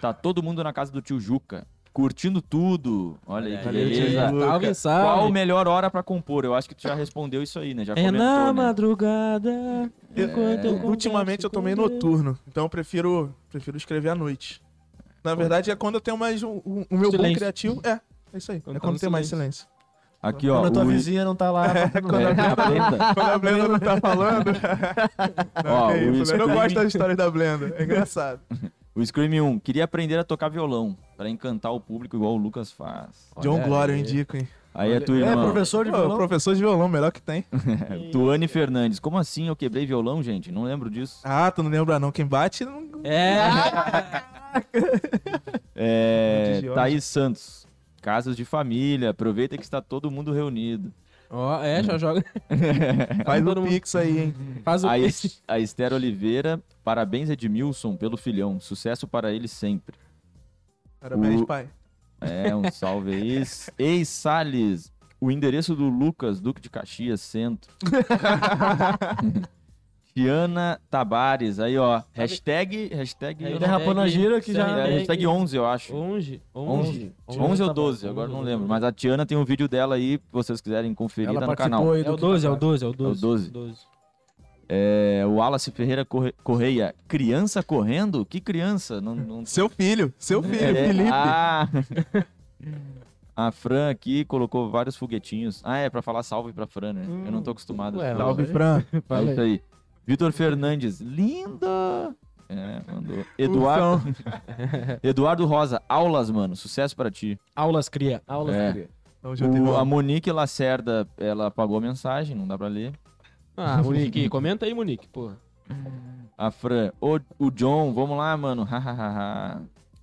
Tá todo mundo na casa do tio Juca, curtindo tudo. Olha aí que beleza. tio Salve, Qual a salve. melhor hora pra compor? Eu acho que tu já respondeu isso aí, né? Já É comentou, na né? madrugada. enquanto eu Ultimamente eu tomei com noturno, então eu prefiro, prefiro escrever à noite. Na verdade é quando eu tenho mais um, um- o meu Silêncio. bom criativo. É, é isso aí. Quando é tá quando no tem mais silêncio. Aqui, ó. Quando a tua o- vizinha não tá lá. quando É, a a Brenda. Quando a Blenda não tá falando. não, Ó, o isso, eu não gosto das histórias da Blenda. É engraçado. O Scream 1, queria aprender a tocar violão, pra encantar o público igual o Lucas faz. Olha John Glória, eu aí. indico, hein? Aí é tua É, irmã. professor de Pô, violão. professor de violão, melhor que tem. Tuane Fernandes. Como assim eu quebrei violão, gente? Não lembro disso. Ah, tu não lembra não. Quem bate não. É. É, Thaís Santos. Casas de família. Aproveita que está todo mundo reunido. Ó, é, já joga. Faz o mundo- pix aí, hein? Faz o A, pix. A Esther Oliveira. Parabéns, Edmilson, pelo filhão. Sucesso para ele sempre. Parabéns, O- pai. É, um salve aí. Ei, Salles. O endereço do Lucas, Duque de Caxias, Centro. Tiana Tabares. Aí, ó. Hashtag. Hashtag. Hashtag- Derrapando a gira que já- É, hashtag 11, eu acho. 11. 11. 11. 11 ou tá 12, bom. agora não 11, lembro. 11. Mas a Tiana tem um vídeo dela aí, se vocês quiserem conferir, Ela tá no participou canal. aí É do o 12, é o Kika 12, é o 12. 12. 12. É, o Wallace Ferreira Corre- Correia. Criança correndo? Que criança? Não, não... Seu filho, seu filho, É, Felipe. Ah! A Fran aqui colocou vários foguetinhos. Ah, é pra falar salve pra Fran, né? Eu não tô acostumado. Ué, a Salve. Fran. É isso aí. Vitor Fernandes. Linda! É, mandou. Eduardo, Eduardo Rosa. Aulas, mano. Sucesso pra ti. Aulas cria. Aulas É. cria. Tenho O- a Monique Lacerda, ela apagou a mensagem, não dá pra ler. Ah, Monique, comenta aí, Monique, porra. A Fran, o, o John, vamos lá, mano.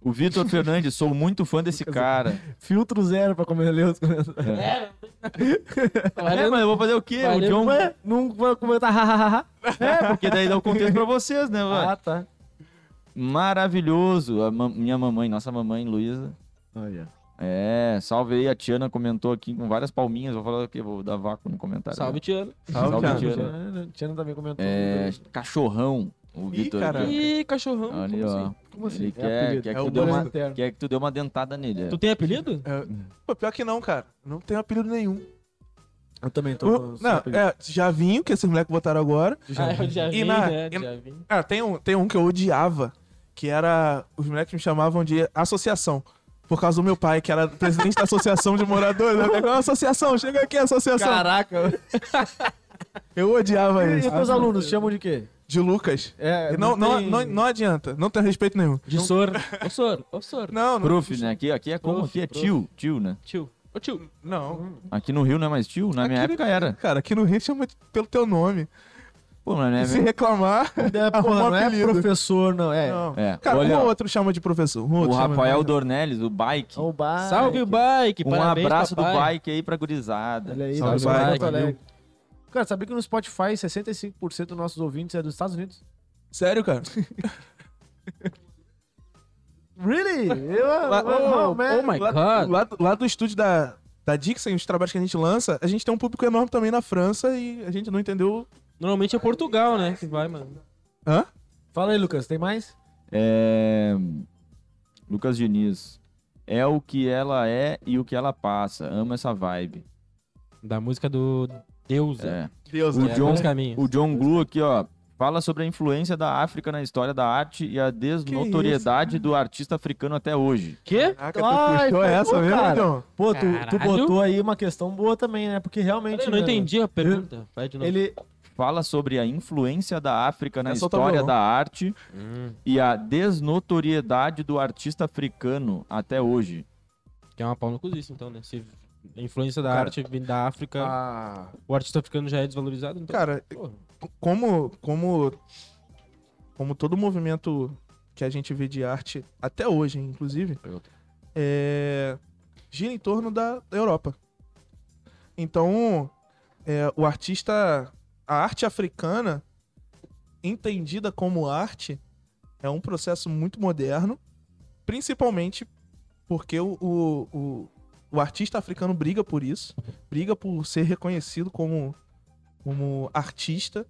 O Vitor Fernandes, sou muito fã desse cara. Filtro zero pra comer ler os comentários. É, Olha, mas eu vou fazer o quê? Valeu, o John. Ué, não vai comentar hahaha. É, porque daí dá o contexto pra vocês, né, mano? Ah, tá. Maravilhoso. A ma- minha mamãe, nossa mamãe, Luísa. Olha. É, salve aí. A Tiana comentou aqui com várias palminhas. Vou falar o quê? Vou dar vácuo no comentário. Salve, né? Tiano. Salve, Salve. Tiana. Tiana, Tiana também comentou. É, cachorrão. O Ih, Vitor. aqui. Ih, cachorrão. Olha, como ó. assim? Como assim? Ele É quer, quer, É que o tu dê uma, quer que tu dê uma dentada nele. é. Tu tem apelido? É, Pô, pior que não, cara. Não tenho apelido nenhum. Eu também tô. O- os não, é, Javinho, que esses moleques botaram agora. Ah, eu já vi, E na- né? e-. Ah, tem um, tem um que eu odiava, que era. Os moleques me chamavam de associação. Por causa do meu pai, que era presidente da associação de moradores. Eu pegava, associação, chega aqui, associação. Caraca. Eu odiava E isso. os teus alunos chamam de quê? De Lucas. É, não, não, tem- não, não adianta, não tem respeito nenhum. De sor. Ô, sor. Ô, sor. Não, não. Prof, né? Aqui, aqui é como? Prof, aqui é prof. tio, tio, né? Tio. Ô, tio. Não. Aqui no Rio não é mais tio? Na minha Aqui- época era. Cara, aqui no Rio chama pelo teu nome. Pô, na minha E se reclamar. É, porra, não é apelido. professor, não. É. Não. É, Cara, olha, um outro chama de professor. Um o Rafael Dornelles, o Bike. O bar. Salve o bike. Um parabéns, abraço papai. do Bike aí pra gurizada. Olha aí, Salve, Bike. Alegre. Cara, sabia que no Spotify 65% dos nossos ouvintes é dos Estados Unidos? Sério, cara? Really? Eu, Lá- oh, Oh, man. oh my lá, god. lá, lá do estúdio da, da Dixon, os trabalhos que a gente lança, a gente tem um público enorme também na França e a gente não entendeu. Normalmente é Portugal, né? Que vai, mano. Hã? Fala aí, Lucas, tem mais? É... Lucas Diniz. É o que ela é e o que ela passa. Amo essa vibe. Da música do Deus. É. Deus, O né? John-. O John Glue aqui, ó, fala sobre a influência da África na história da arte e a desnotoriedade do artista africano até hoje. Quê? Caraca, tu Ai, puxou essa mesmo, cara. John? Pô, tu, tu botou aí uma questão boa também, né? Porque realmente. Eu não mano, entendi a pergunta. Vai de novo. Ele. Fala sobre a influência da África na É história da arte Hum, e a desnotoriedade do artista africano até hoje. que é uma pau no cozice, então, né? Se A influência da Cara, arte vem da África. Ah, O artista africano já é desvalorizado? Então, Cara, porra. como, como, como todo movimento que a gente vê de arte, até hoje, inclusive, é, gira em torno da, da Europa. Então, é, o artista, a arte africana, entendida como arte, é um processo muito moderno, principalmente porque o, o, o, o artista africano briga por isso, briga por ser reconhecido como, como artista,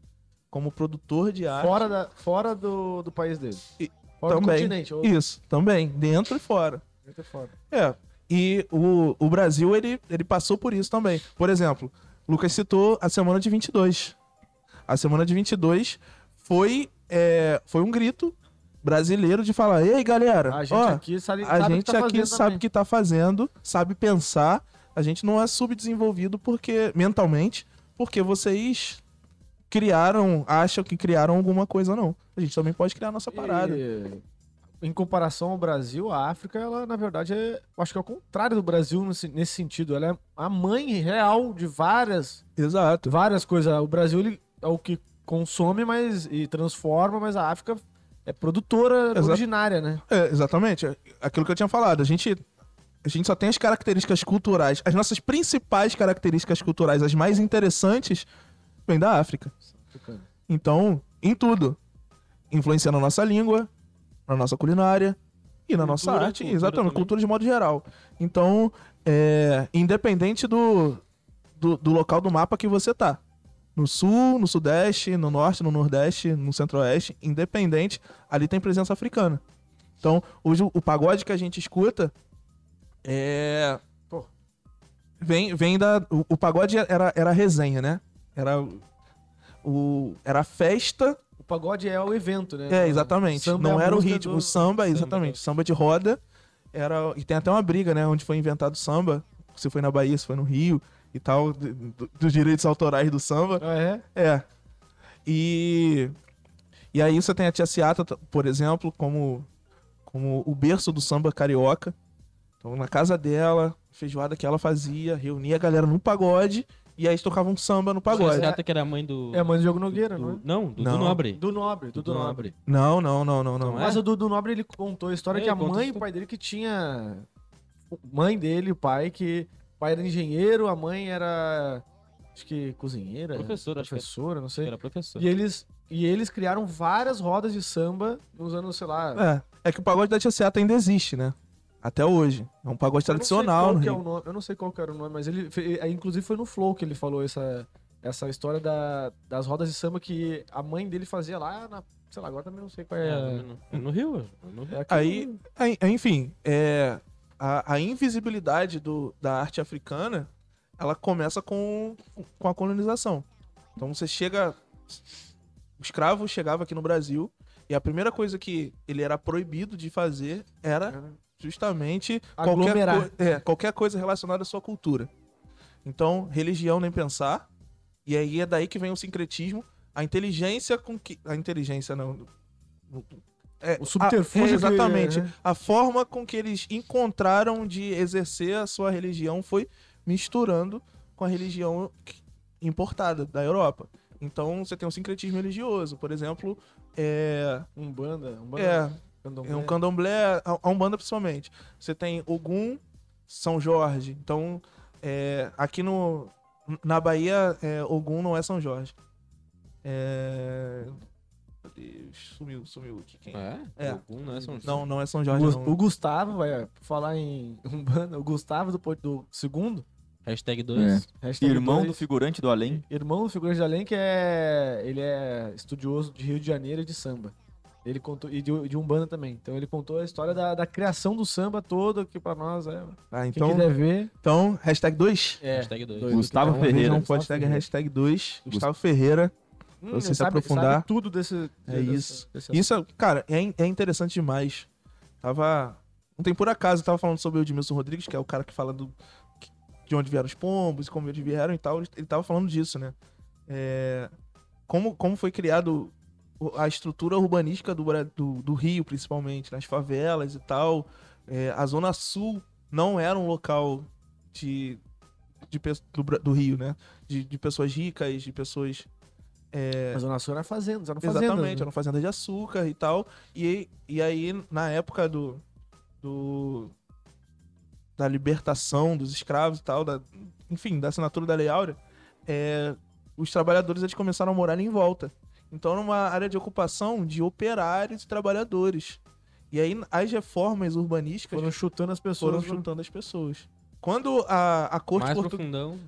como produtor de arte. fora da, fora do, do país dele. E- fora do também. continente. Ou... Isso, também, dentro e fora. Muito fora. É, e o, o Brasil, ele, ele passou por isso também. Por exemplo, Lucas citou a semana de 22. A semana de 22 foi, é, foi um grito brasileiro de falar: Ei, galera, A gente ó, aqui sabe, a sabe gente que tá aqui fazendo sabe o que tá fazendo, sabe pensar. A gente não é subdesenvolvido porque mentalmente, porque vocês criaram, acham que criaram alguma coisa, não. A gente também pode criar nossa parada. E, em comparação ao Brasil, a África, ela, na verdade, é, acho que é o contrário do Brasil nesse, nesse sentido. Ela é a mãe real de várias, Exato. várias coisas. O Brasil ele é o que consome mas, e transforma, mas a África é produtora Exato. originária, né? É, exatamente. É Aquilo que eu tinha falado. A gente, a gente só tem as características culturais. As nossas principais características culturais, as mais interessantes, vêm da África. Então, em tudo. Influencia na nossa língua, na nossa culinária e na nossa Cultura, arte. cultura Exatamente, também. cultura de modo geral. Então, é, independente do, do, do local do mapa que você tá. No sul, no sudeste, no norte, no nordeste, no centro-oeste, independente, ali tem presença africana. Então, hoje o, pagode que a gente escuta é. Pô. Vem, vem da. O, o pagode era, era resenha, né? Era. o- era a festa O pagode é o evento, né? é, exatamente. Samba é não a era o ritmo. do- O samba, Samba, exatamente. Samba de roda. Era... E tem até uma briga, né? Onde foi inventado o samba. Se foi na Bahia, se foi no Rio e tal. do- do- dos direitos autorais do samba. Ah, é? É. E. E aí você tem a Tia Ciata, t- por exemplo, como, como o berço do samba carioca. Então, na casa dela, feijoada que ela fazia, reunia a galera no pagode. E aí tocavam um samba no pagode. Você que era a mãe do. É a mãe do Diogo Nogueira, não é? do- Não, do, Não. do Nobre. Do Nobre, do, Do Nobre. Não, não, não, não, não. Não é? Mas o Dudu Nobre, ele contou a história É, que a mãe e o pai dele que tinha... Mãe dele, o pai, que... O pai era engenheiro, a mãe era... Acho que cozinheira. Professora, acho que Professora, não sei. Era professor. E eles, e eles criaram várias rodas de samba nos anos, sei lá... É, é que o pagode da Tia Ciata ainda existe, né? Até hoje. É um pagode tradicional é nome, eu não sei qual que era o nome, mas ele. é, Inclusive foi no Flow que ele falou essa, essa história da, das rodas de samba que a mãe dele fazia lá na. Sei lá, agora também não sei qual É, é. no, no- Rio. No Rio. é Aí, aí- enfim, é, a, a invisibilidade do, da arte africana, ela começa com, com a colonização. Então você chega... O escravo chegava aqui no Brasil e a primeira coisa que ele era proibido de fazer era justamente qualquer, Aglomerar. coi- é, qualquer coisa relacionada à sua cultura. Então, religião nem pensar. E aí é daí que vem o sincretismo, a inteligência com que. A inteligência não. É, O subterfúgio a- é, que- exatamente. né? A forma com que eles encontraram de exercer a sua religião foi misturando com a religião importada da Europa. Então você tem um sincretismo religioso. Por exemplo, é, Umbanda. Umbanda é, candomblé. é um candomblé, a Umbanda principalmente. Você tem Ogum, São Jorge. Então, é, aqui no, na Bahia, é, Ogum não é São Jorge. É... Deus, sumiu, sumiu aqui. Quem? É? É. Algum, não é São Jorge. Não, não é São O, Jorge, Gus- não. o Gustavo, vai por falar em Umbanda, o Gustavo do, Porto- do segundo. Hashtag 2. hashtag Irmão dois, do figurante do além. Irmão do Figurante de Além, que é. Ele é estudioso de Rio de Janeiro e de samba. Ele contou. E de, de Umbanda também. Então ele contou a história da, da criação do samba todo, que pra nós é. Ah, Quem então, quiser ver. então, hashtag 2. É. Hashtag 2. doido, Gustavo então, Ferreira. Hashtag, Ferreira. hashtag 2. Gustavo Ferreira. Hum, você ele se aprofundar. Sabe tudo desse. É isso. desse Isso, cara, é, é interessante demais. Tava. Não tem por acaso, eu tava falando sobre o Edmilson Rodrigues, que é o cara que fala do. de onde vieram os pombos como eles vieram e tal. Ele tava falando disso, né? É, como, como foi criado a estrutura urbanística do, do, do Rio, principalmente, nas favelas e tal. É, a Zona Sul não era um local de de, do, do Rio, né? De, de pessoas ricas, de pessoas Mas a Zona Sul era fazenda, eram fazendas. Exatamente, né? era uma fazenda de açúcar e tal. E, e aí, na época do, do. da libertação dos escravos e tal, da, enfim, da assinatura da Lei Áurea, é, os trabalhadores eles começaram a morar em volta. Então era uma área de ocupação de operários e trabalhadores. E aí as reformas urbanísticas Foram chutando as pessoas. foram né? chutando as pessoas. Quando a, a corte portu-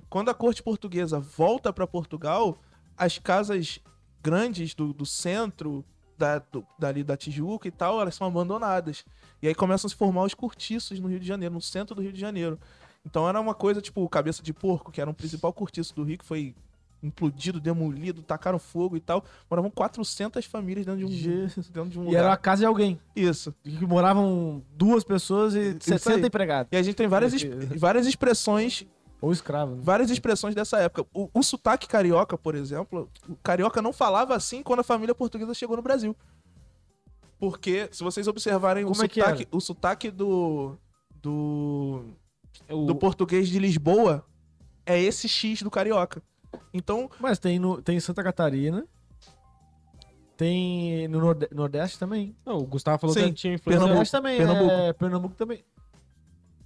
quando a corte portuguesa volta para Portugal, as casas grandes do, do centro, da, do- dali da Tijuca e tal, elas são abandonadas. E aí começam a se formar os cortiços no Rio de Janeiro, no centro do Rio de Janeiro. Então era uma coisa tipo o Cabeça de Porco, que era um principal cortiço do Rio, que foi implodido, demolido, tacaram fogo e tal. Moravam 400 famílias dentro de um, Jesus. dentro de um E lugar. era a casa de alguém. Isso. Que moravam duas pessoas e Isso 60 aí. empregados. E a gente tem várias, várias expressões Ou escravo. Né? várias expressões dessa época. O, o sotaque carioca, por exemplo, o carioca não falava assim quando a família portuguesa chegou no Brasil. Porque, se vocês observarem o Como é que sotaque, o sotaque do, do, É o- do português de Lisboa é esse X do carioca. Então, Mas tem, no, tem em Santa Catarina. Tem no Norde- Nordeste também. Não, o Gustavo falou Sim, que tinha influência. Pernambuco. Nordeste também. Pernambuco. É, Pernambuco também.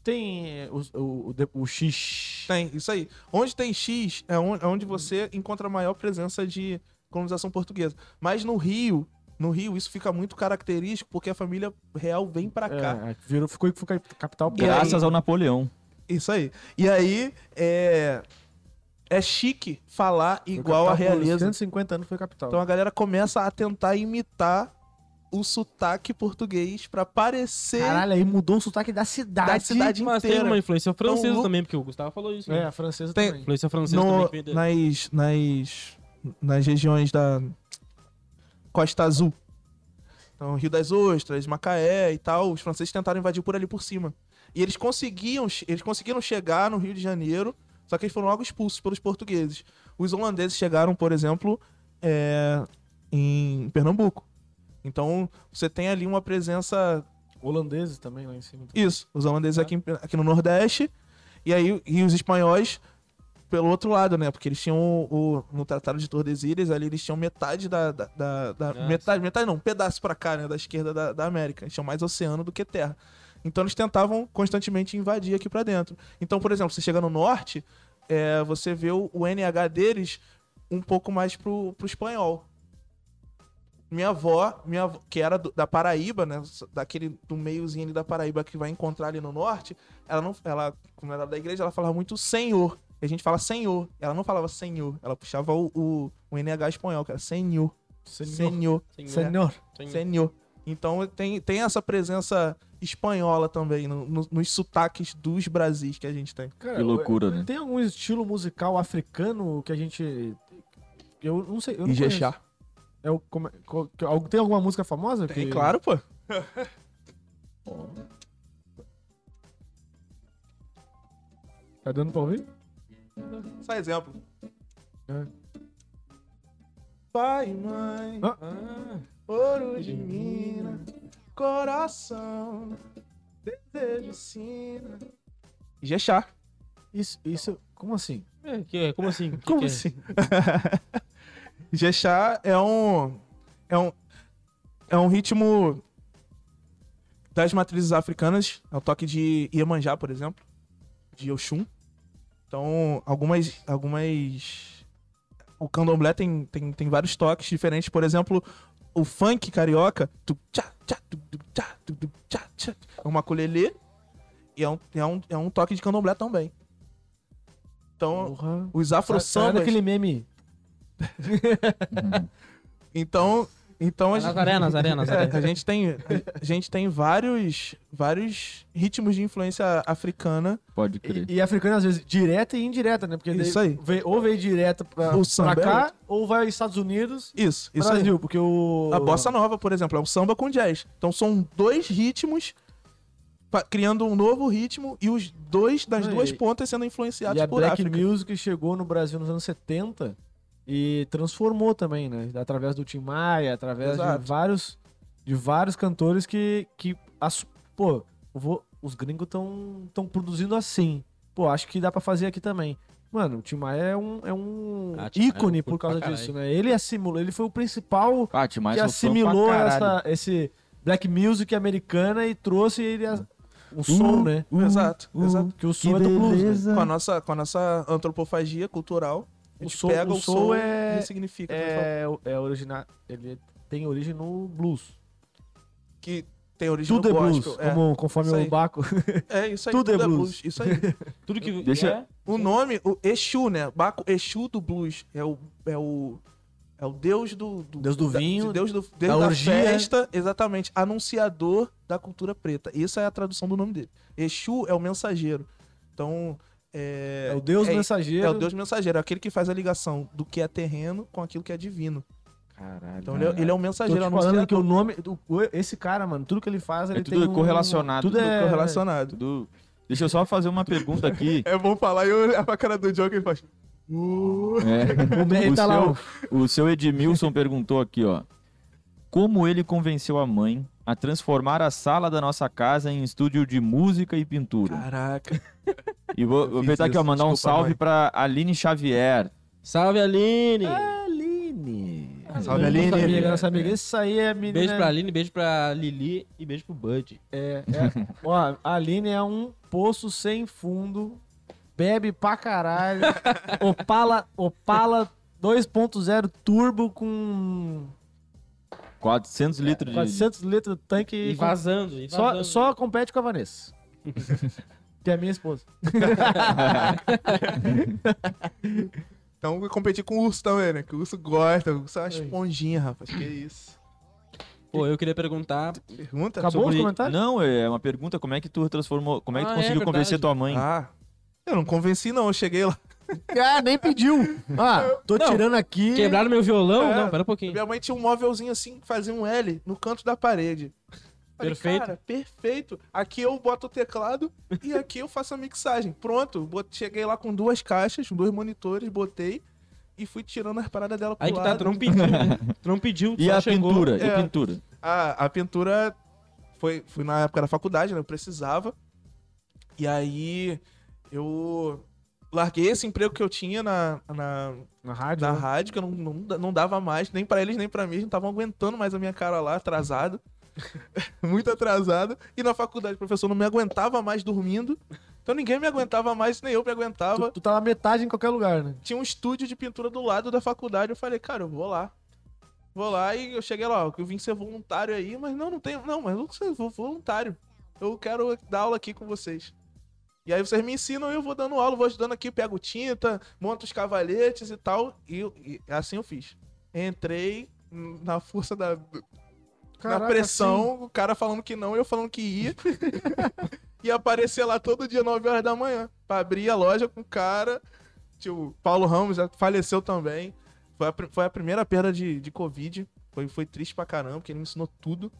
Tem é, o, o, o, o X. tem isso aí. Onde tem X é é onde você encontra a maior presença de colonização portuguesa. Mas no Rio, no Rio, isso fica muito característico porque a família real vem pra cá. É, virou, ficou, ficou capital. E aí- Graças ao Napoleão. Isso aí. E aí, é. É chique falar igual a realeza. 150 anos foi capital. Então a galera começa a tentar imitar o sotaque português pra parecer Caralho, aí mudou o sotaque da cidade. da cidade Mas tem inteira. uma influência francesa Então, também, porque o Gustavo falou isso. É, Né? a francesa Tem- também. Influência francesa também No, de- nas, nas, nas regiões da Costa Azul. Então, Rio das Ostras, Macaé e tal, os franceses tentaram invadir por ali por cima. E eles conseguiam, eles conseguiram chegar no Rio de Janeiro, só que eles foram logo expulsos pelos portugueses. Os holandeses chegaram, por exemplo, é, em Pernambuco. Então, você tem ali uma presença Holandeses também lá em cima. isso, os holandeses aqui, em- aqui no Nordeste, e aí e os espanhóis pelo outro lado, né? Porque eles tinham o, o- no Tratado de Tordesilhas, ali eles tinham metade da. da, da- da- Ah, metade, metade não, um pedaço pra cá, né? Da esquerda da, da América. Eles tinham mais oceano do que terra. Então eles tentavam constantemente invadir aqui pra dentro. Então, por exemplo, você chega no norte, é, você vê o, o NH deles um pouco mais pro, pro espanhol. Minha avó, minha avó, que era do- da Paraíba, né? Daquele do meiozinho ali da Paraíba que vai encontrar ali no norte, ela não, ela, como era da igreja, ela falava muito senhor. E a gente fala senhor. Ela não falava senhor, ela puxava o, o, o NH espanhol, que era senhor. Senhor. Senhor. Senhor. Senhor. Senhor. Senhor. Então tem, tem essa presença espanhola também no- no- nos sotaques dos Brasis que a gente tem. Cara, Que loucura, eu- né? Tem algum estilo musical africano que a gente. Eu não sei. Eu não Ijexá. conheço. É o, como, é- tem alguma música famosa? Tem, que- claro, pô. Tá dando pra ouvir? Só exemplo. É. Pai e mãe, Ah. Ah, ouro de mina, coração, desejo sina. Ijexá. Isso, isso. Como assim? é, que é, como assim? Que Como que é? Ijexá é um é um é um ritmo das matrizes africanas, é o toque de Iemanjá, por exemplo, de Oxum. Então, algumas algumas o candomblé tem, tem, tem vários toques diferentes, por exemplo, o funk carioca, é uma colelê e é um, é, um, é um toque de candomblé também. Então, Porra. os afro-sambas... aquele meme? Então, então a gente, Nazaré, Nazaré. É, a gente tem, a gente tem vários, vários ritmos de influência africana. Pode crer. E, e africano, às vezes, direta e indireta, né? Porque Isso aí. vem- ou vem direto pra, O samba pra é cá, outro. ou vai aos Estados Unidos, Isso, isso aí. Brasil, porque o... A bossa nova, por exemplo, é um samba com jazz. Então são dois ritmos criando um novo ritmo e os dois das duas pontas sendo influenciados E a por Black África. Music chegou no Brasil nos anos 70 e transformou também, né? Através do Tim Maia, através Exato. de vários, de vários cantores que, que ass- pô, vou- os gringos estão tão produzindo assim. pô, acho que dá pra fazer aqui também. Mano, o Tim Maia é um, é um Ah, Maia ícone eu por curto causa disso, né? Ele assimilou, ele foi o principal Ah, Tim Maia que pra assimilou essa, esse black music americana e trouxe ele a, um som, né? exato, exato. Que o som é do blues, né? Com a, nossa, com a nossa antropofagia cultural, O soul- pega o o, soul som é- e ressignifica. transforma. É, é original, ele tem origem no blues. Que tem origem Tudo é no blues, gospel. É. como, conforme o. Baco. É, isso aí. tudo Tudo, é é, blues. blues. Isso aí. Tudo que. Deixa- é, o nome, o Exu, né? Baco Exu do blues. É o. É o é o deus do, Deus do da- vinho, Deus, do, da deus da, orgia. festa, exatamente. Anunciador da cultura preta. Isso é a tradução do nome dele. Exu é o mensageiro. Então. É, É o Deus é, mensageiro. É o Deus mensageiro, é aquele que faz a ligação do que é terreno com aquilo que é divino. Caralho. Então ele é, ele é um Tô mensageiro, te falando anunciador. que o nome. do- esse cara, mano, tudo que ele faz, ele tudo tem um- correlacionado, Tudo tudo é correlacionado. Tudo... Deixa eu só fazer uma pergunta aqui. É bom falar e olhar pra cara do Joker e faz. Uh. É. O tá lá. seu- O seu Edmilson perguntou aqui, ó. Como ele convenceu a mãe a transformar a sala da nossa casa em estúdio de música e pintura? Caraca. E vou, vou aproveitar aqui, ó, mandar um desculpa, salve mãe. pra Aline Xavier. Salve, Aline! Aline. Salve, Nossa Aline. amiga, nossa amiga. Isso aí é menina. Beijo pra Aline, beijo pra Lili e beijo pro Bud. É, é. Ó, a Aline é um poço sem fundo. Bebe pra caralho. Opala, Opala 2.0 turbo com 400 litros de... 400 litros de tanque. E vazando, e só, vazando. só compete com a Vanessa. que é minha esposa. Então eu competi com o urso também, né? Que o urso gosta, o urso é uma esponjinha, rapaz. Que isso. Pô, eu queria perguntar. Pergunta? Acabou Sobre- os comentários? Não, é uma pergunta, como é que tu transformou, como é que tu Ah, é conseguiu verdade. convencer tua mãe? Ah, eu não convenci não, eu cheguei lá. Ah, nem pediu. Ah, tô Não, tirando aqui. Quebraram meu violão? É. Não, pera um pouquinho. Minha mãe tinha um móvelzinho assim, que fazia um L no canto da parede. Falei, Perfeito. Cara, perfeito. Aqui eu boto o teclado e aqui eu faço a mixagem. Pronto, cheguei lá com duas caixas, com dois monitores, botei e fui tirando as paradas dela pro Aí que tá, lado. tu não pediu. tu não pediu, tu E só a chegou. pintura? E É. a pintura? A, a pintura foi, foi na época da faculdade, né? Eu precisava. E aí eu larguei esse emprego que eu tinha na, na, Na rádio. na né? rádio, que eu não, não, não dava mais, nem pra eles nem pra mim, não estavam aguentando mais a minha cara lá, atrasado. Muito atrasado. E na faculdade o professor não me aguentava mais dormindo. Então ninguém me aguentava mais, nem eu me aguentava. Tu, tu na metade em qualquer lugar, né? Tinha um estúdio de pintura do lado da faculdade. Eu falei, cara, eu vou lá. Vou lá e eu cheguei lá, ó, eu vim ser voluntário aí, mas não, não tenho. Não, mas eu não vou voluntário. Eu quero dar aula aqui com vocês. E aí vocês me ensinam e eu vou dando aula, vou ajudando aqui, pego tinta, monto os cavalhetes e tal. E, e assim eu fiz. Entrei na força da. na Caraca, pressão, o cara falando que não eu falando que ia. e aparecer lá todo dia, 9 horas da manhã. Pra abrir a loja com o cara. Tipo, Paulo Ramos já faleceu também. Foi a, foi a primeira perda de, de Covid. Foi, foi triste pra caramba, porque ele me ensinou tudo.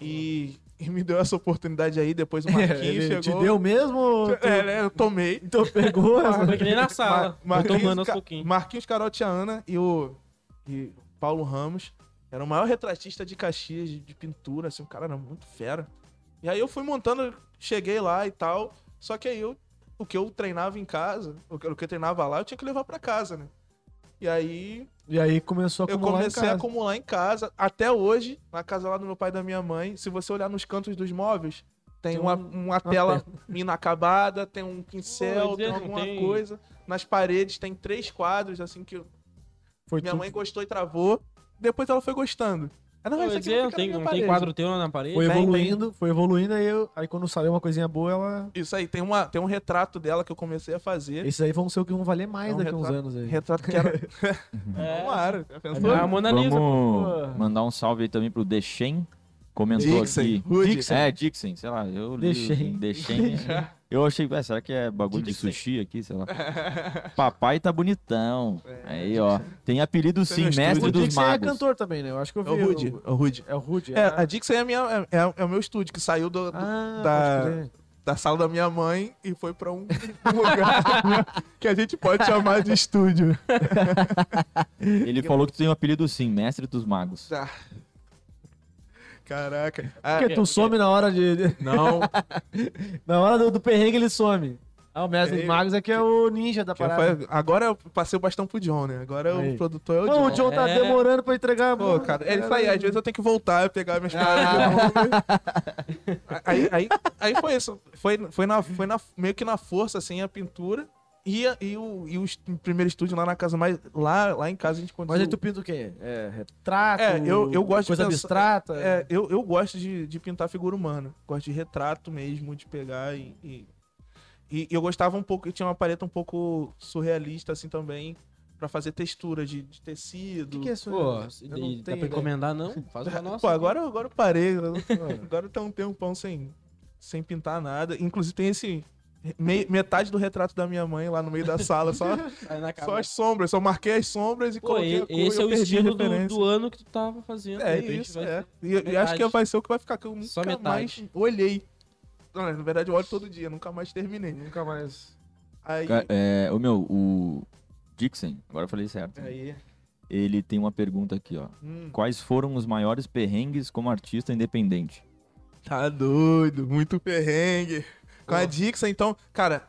E, e me deu essa oportunidade aí. Depois o. Marquinhos Ele chegou. te deu mesmo? ou tu- É, né? Eu tomei. Então pegou essa. Foi que nem na sala. Mar- Tô tomando aos Ca- pouquinhos. Marquinhos Carote Ana e o e o Paulo Ramos. Era o maior retratista de Caxias, de, de pintura, assim, um cara era muito fera. E aí eu fui montando, cheguei lá e tal. Só que aí eu, o que eu treinava em casa, o que o que eu treinava lá, eu tinha que levar pra casa, né? E aí E aí começou a eu acumular em comecei a casa. acumular em casa. Até hoje, na casa lá do meu pai e da minha mãe, se você olhar nos cantos dos móveis, tem, Tem uma, um- uma tela inacabada, tem um eu pincel, tem alguma tem- coisa. Nas paredes tem três quadros, assim, que Foi minha tu- mãe gostou e travou. Depois ela foi gostando. Ah, não, isso dizer, não tem, não tem quadro teu lá na parede? Foi Tem, evoluindo, foi evoluindo, aí, eu, aí quando saiu uma coisinha boa, ela. Isso aí, tem, uma, tem um retrato dela que eu comecei a fazer. Esses aí vão ser o que vão valer mais É um daqui a uns anos aí. Retrato que era. É. Pensou? É a Mona Lisa. pô. Vamos mandar um salve aí também pro Dechen. Comentou Dixon, aqui. Dixon. É, Dixon, sei lá, eu li Dechen. Dechen. Eu achei, ué, será que é bagulho de Dixon. sushi aqui, sei lá. Papai tá bonitão. Aí, ó. Tem apelido sim, mestre O dos Dixon é magos. cantor também, né? Eu acho que eu É vi. o Rude. É o Rude. É o Rude. É, a Dixon é, a minha, é, é- é o meu estúdio, que saiu do, do- Ah, da- da sala da minha mãe e foi pra um, um lugar que a gente pode chamar de estúdio. Ele falou que tu tem um apelido sim, mestre dos magos. Tá. Caraca. Ah, Porque tu some na hora de. não, Na hora do, do perrengue ele some. Ah, o Mestre dos Magos é que é o ninja da parada. foi- agora eu passei o bastão pro John, né? Agora Aí. o produtor é o Não, John. o John tá É. demorando pra entregar. Pô, cara, é isso aí. Às vezes eu tenho que voltar e pegar minhas paradas de novo. aí, aí, aí foi isso. Foi, foi, na, foi na, meio que na força, assim, a pintura. E, e, o, e o primeiro estúdio lá na casa, mas lá, lá em casa a gente Mas conseguiu... aí tu pinta o quê? É retrato? É, eu- eu gosto de Coisa pensar- abstrata? É, eu, eu gosto de, de pintar figura humana. Gosto de retrato mesmo, de pegar e. E, e eu gostava um pouco, eu tinha uma paleta um pouco surrealista, assim também, pra fazer textura de, de O tecido. que, que é isso? Pô, Eu não dá pra ideia. encomendar, não? Faz uma nossa. Pô, agora, agora eu parei. eu- agora tá um tempão sem, sem pintar nada. Inclusive tem esse. Me- metade do retrato da minha mãe lá no meio da sala, só, só as sombras. Só marquei as sombras e Pô, coloquei e- a cor esse e é eu o perdi a estilo do, referência. do ano que tu tava fazendo. É repente isso, vai é. E, e acho que vai ser o que vai ficar, que eu nunca Só metade. mais olhei. Não, na verdade eu olho todo dia, nunca mais terminei. Nunca mais. Aí, É, o meu, o Dixon, agora eu falei certo. Aí. Ele tem uma pergunta aqui, ó. hum, Quais foram os maiores perrengues como artista independente? tá doido, muito perrengue. Com a Pô. Dixon, então, cara,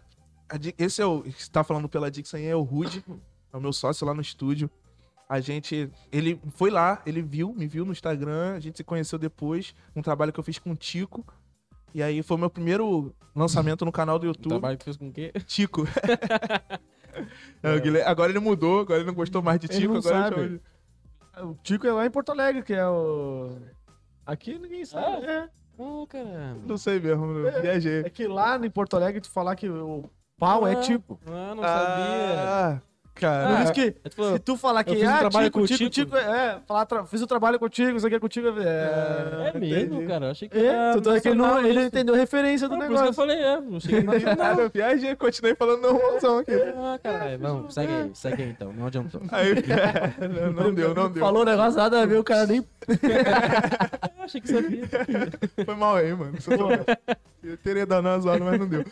esse é o. que Você tá falando pela Dixon aí, é o Rude, é o meu sócio lá no estúdio. A gente. Ele foi lá, ele viu, me viu no Instagram, a gente se conheceu depois, um trabalho que eu fiz com o Tico. E aí foi meu primeiro lançamento no canal do O YouTube. trabalho que fez com o quê? Tico. É, o Guilherme- agora ele mudou, agora ele não gostou mais de Ele Tico, não agora de- O Tico é lá em Porto Alegre, que é o. Aqui ninguém sabe. É. Ah, caramba. Não sei mesmo, eu viajei. É que lá em Porto Alegre tu falar que o pau é Ah, Tico. Ah, não sabia. Ah, Por cara. isso que Aí tu falou, se tu falar eu que fiz um ah, trabalho Tico, com o Tico, é, falar, tra- fiz o trabalho contigo, isso aqui é contigo, é. é mesmo, entendi. cara. Eu achei que É, era tu tá que ele, não, ele isso. entendeu a referência do Ah, por isso que eu negócio. falei, é. Não cheguei nada. Nada, eu viajei, continuei falando normalzão aqui. Ah, caralho. Vamos, segue aí, segue aí então. Não adiantou. Aí, não, não deu, não deu. Falou o negócio nada a ver, o cara nem. Eu achei que sabia. Foi mal aí, mano. Eu teria dado uma zoada, mas não deu.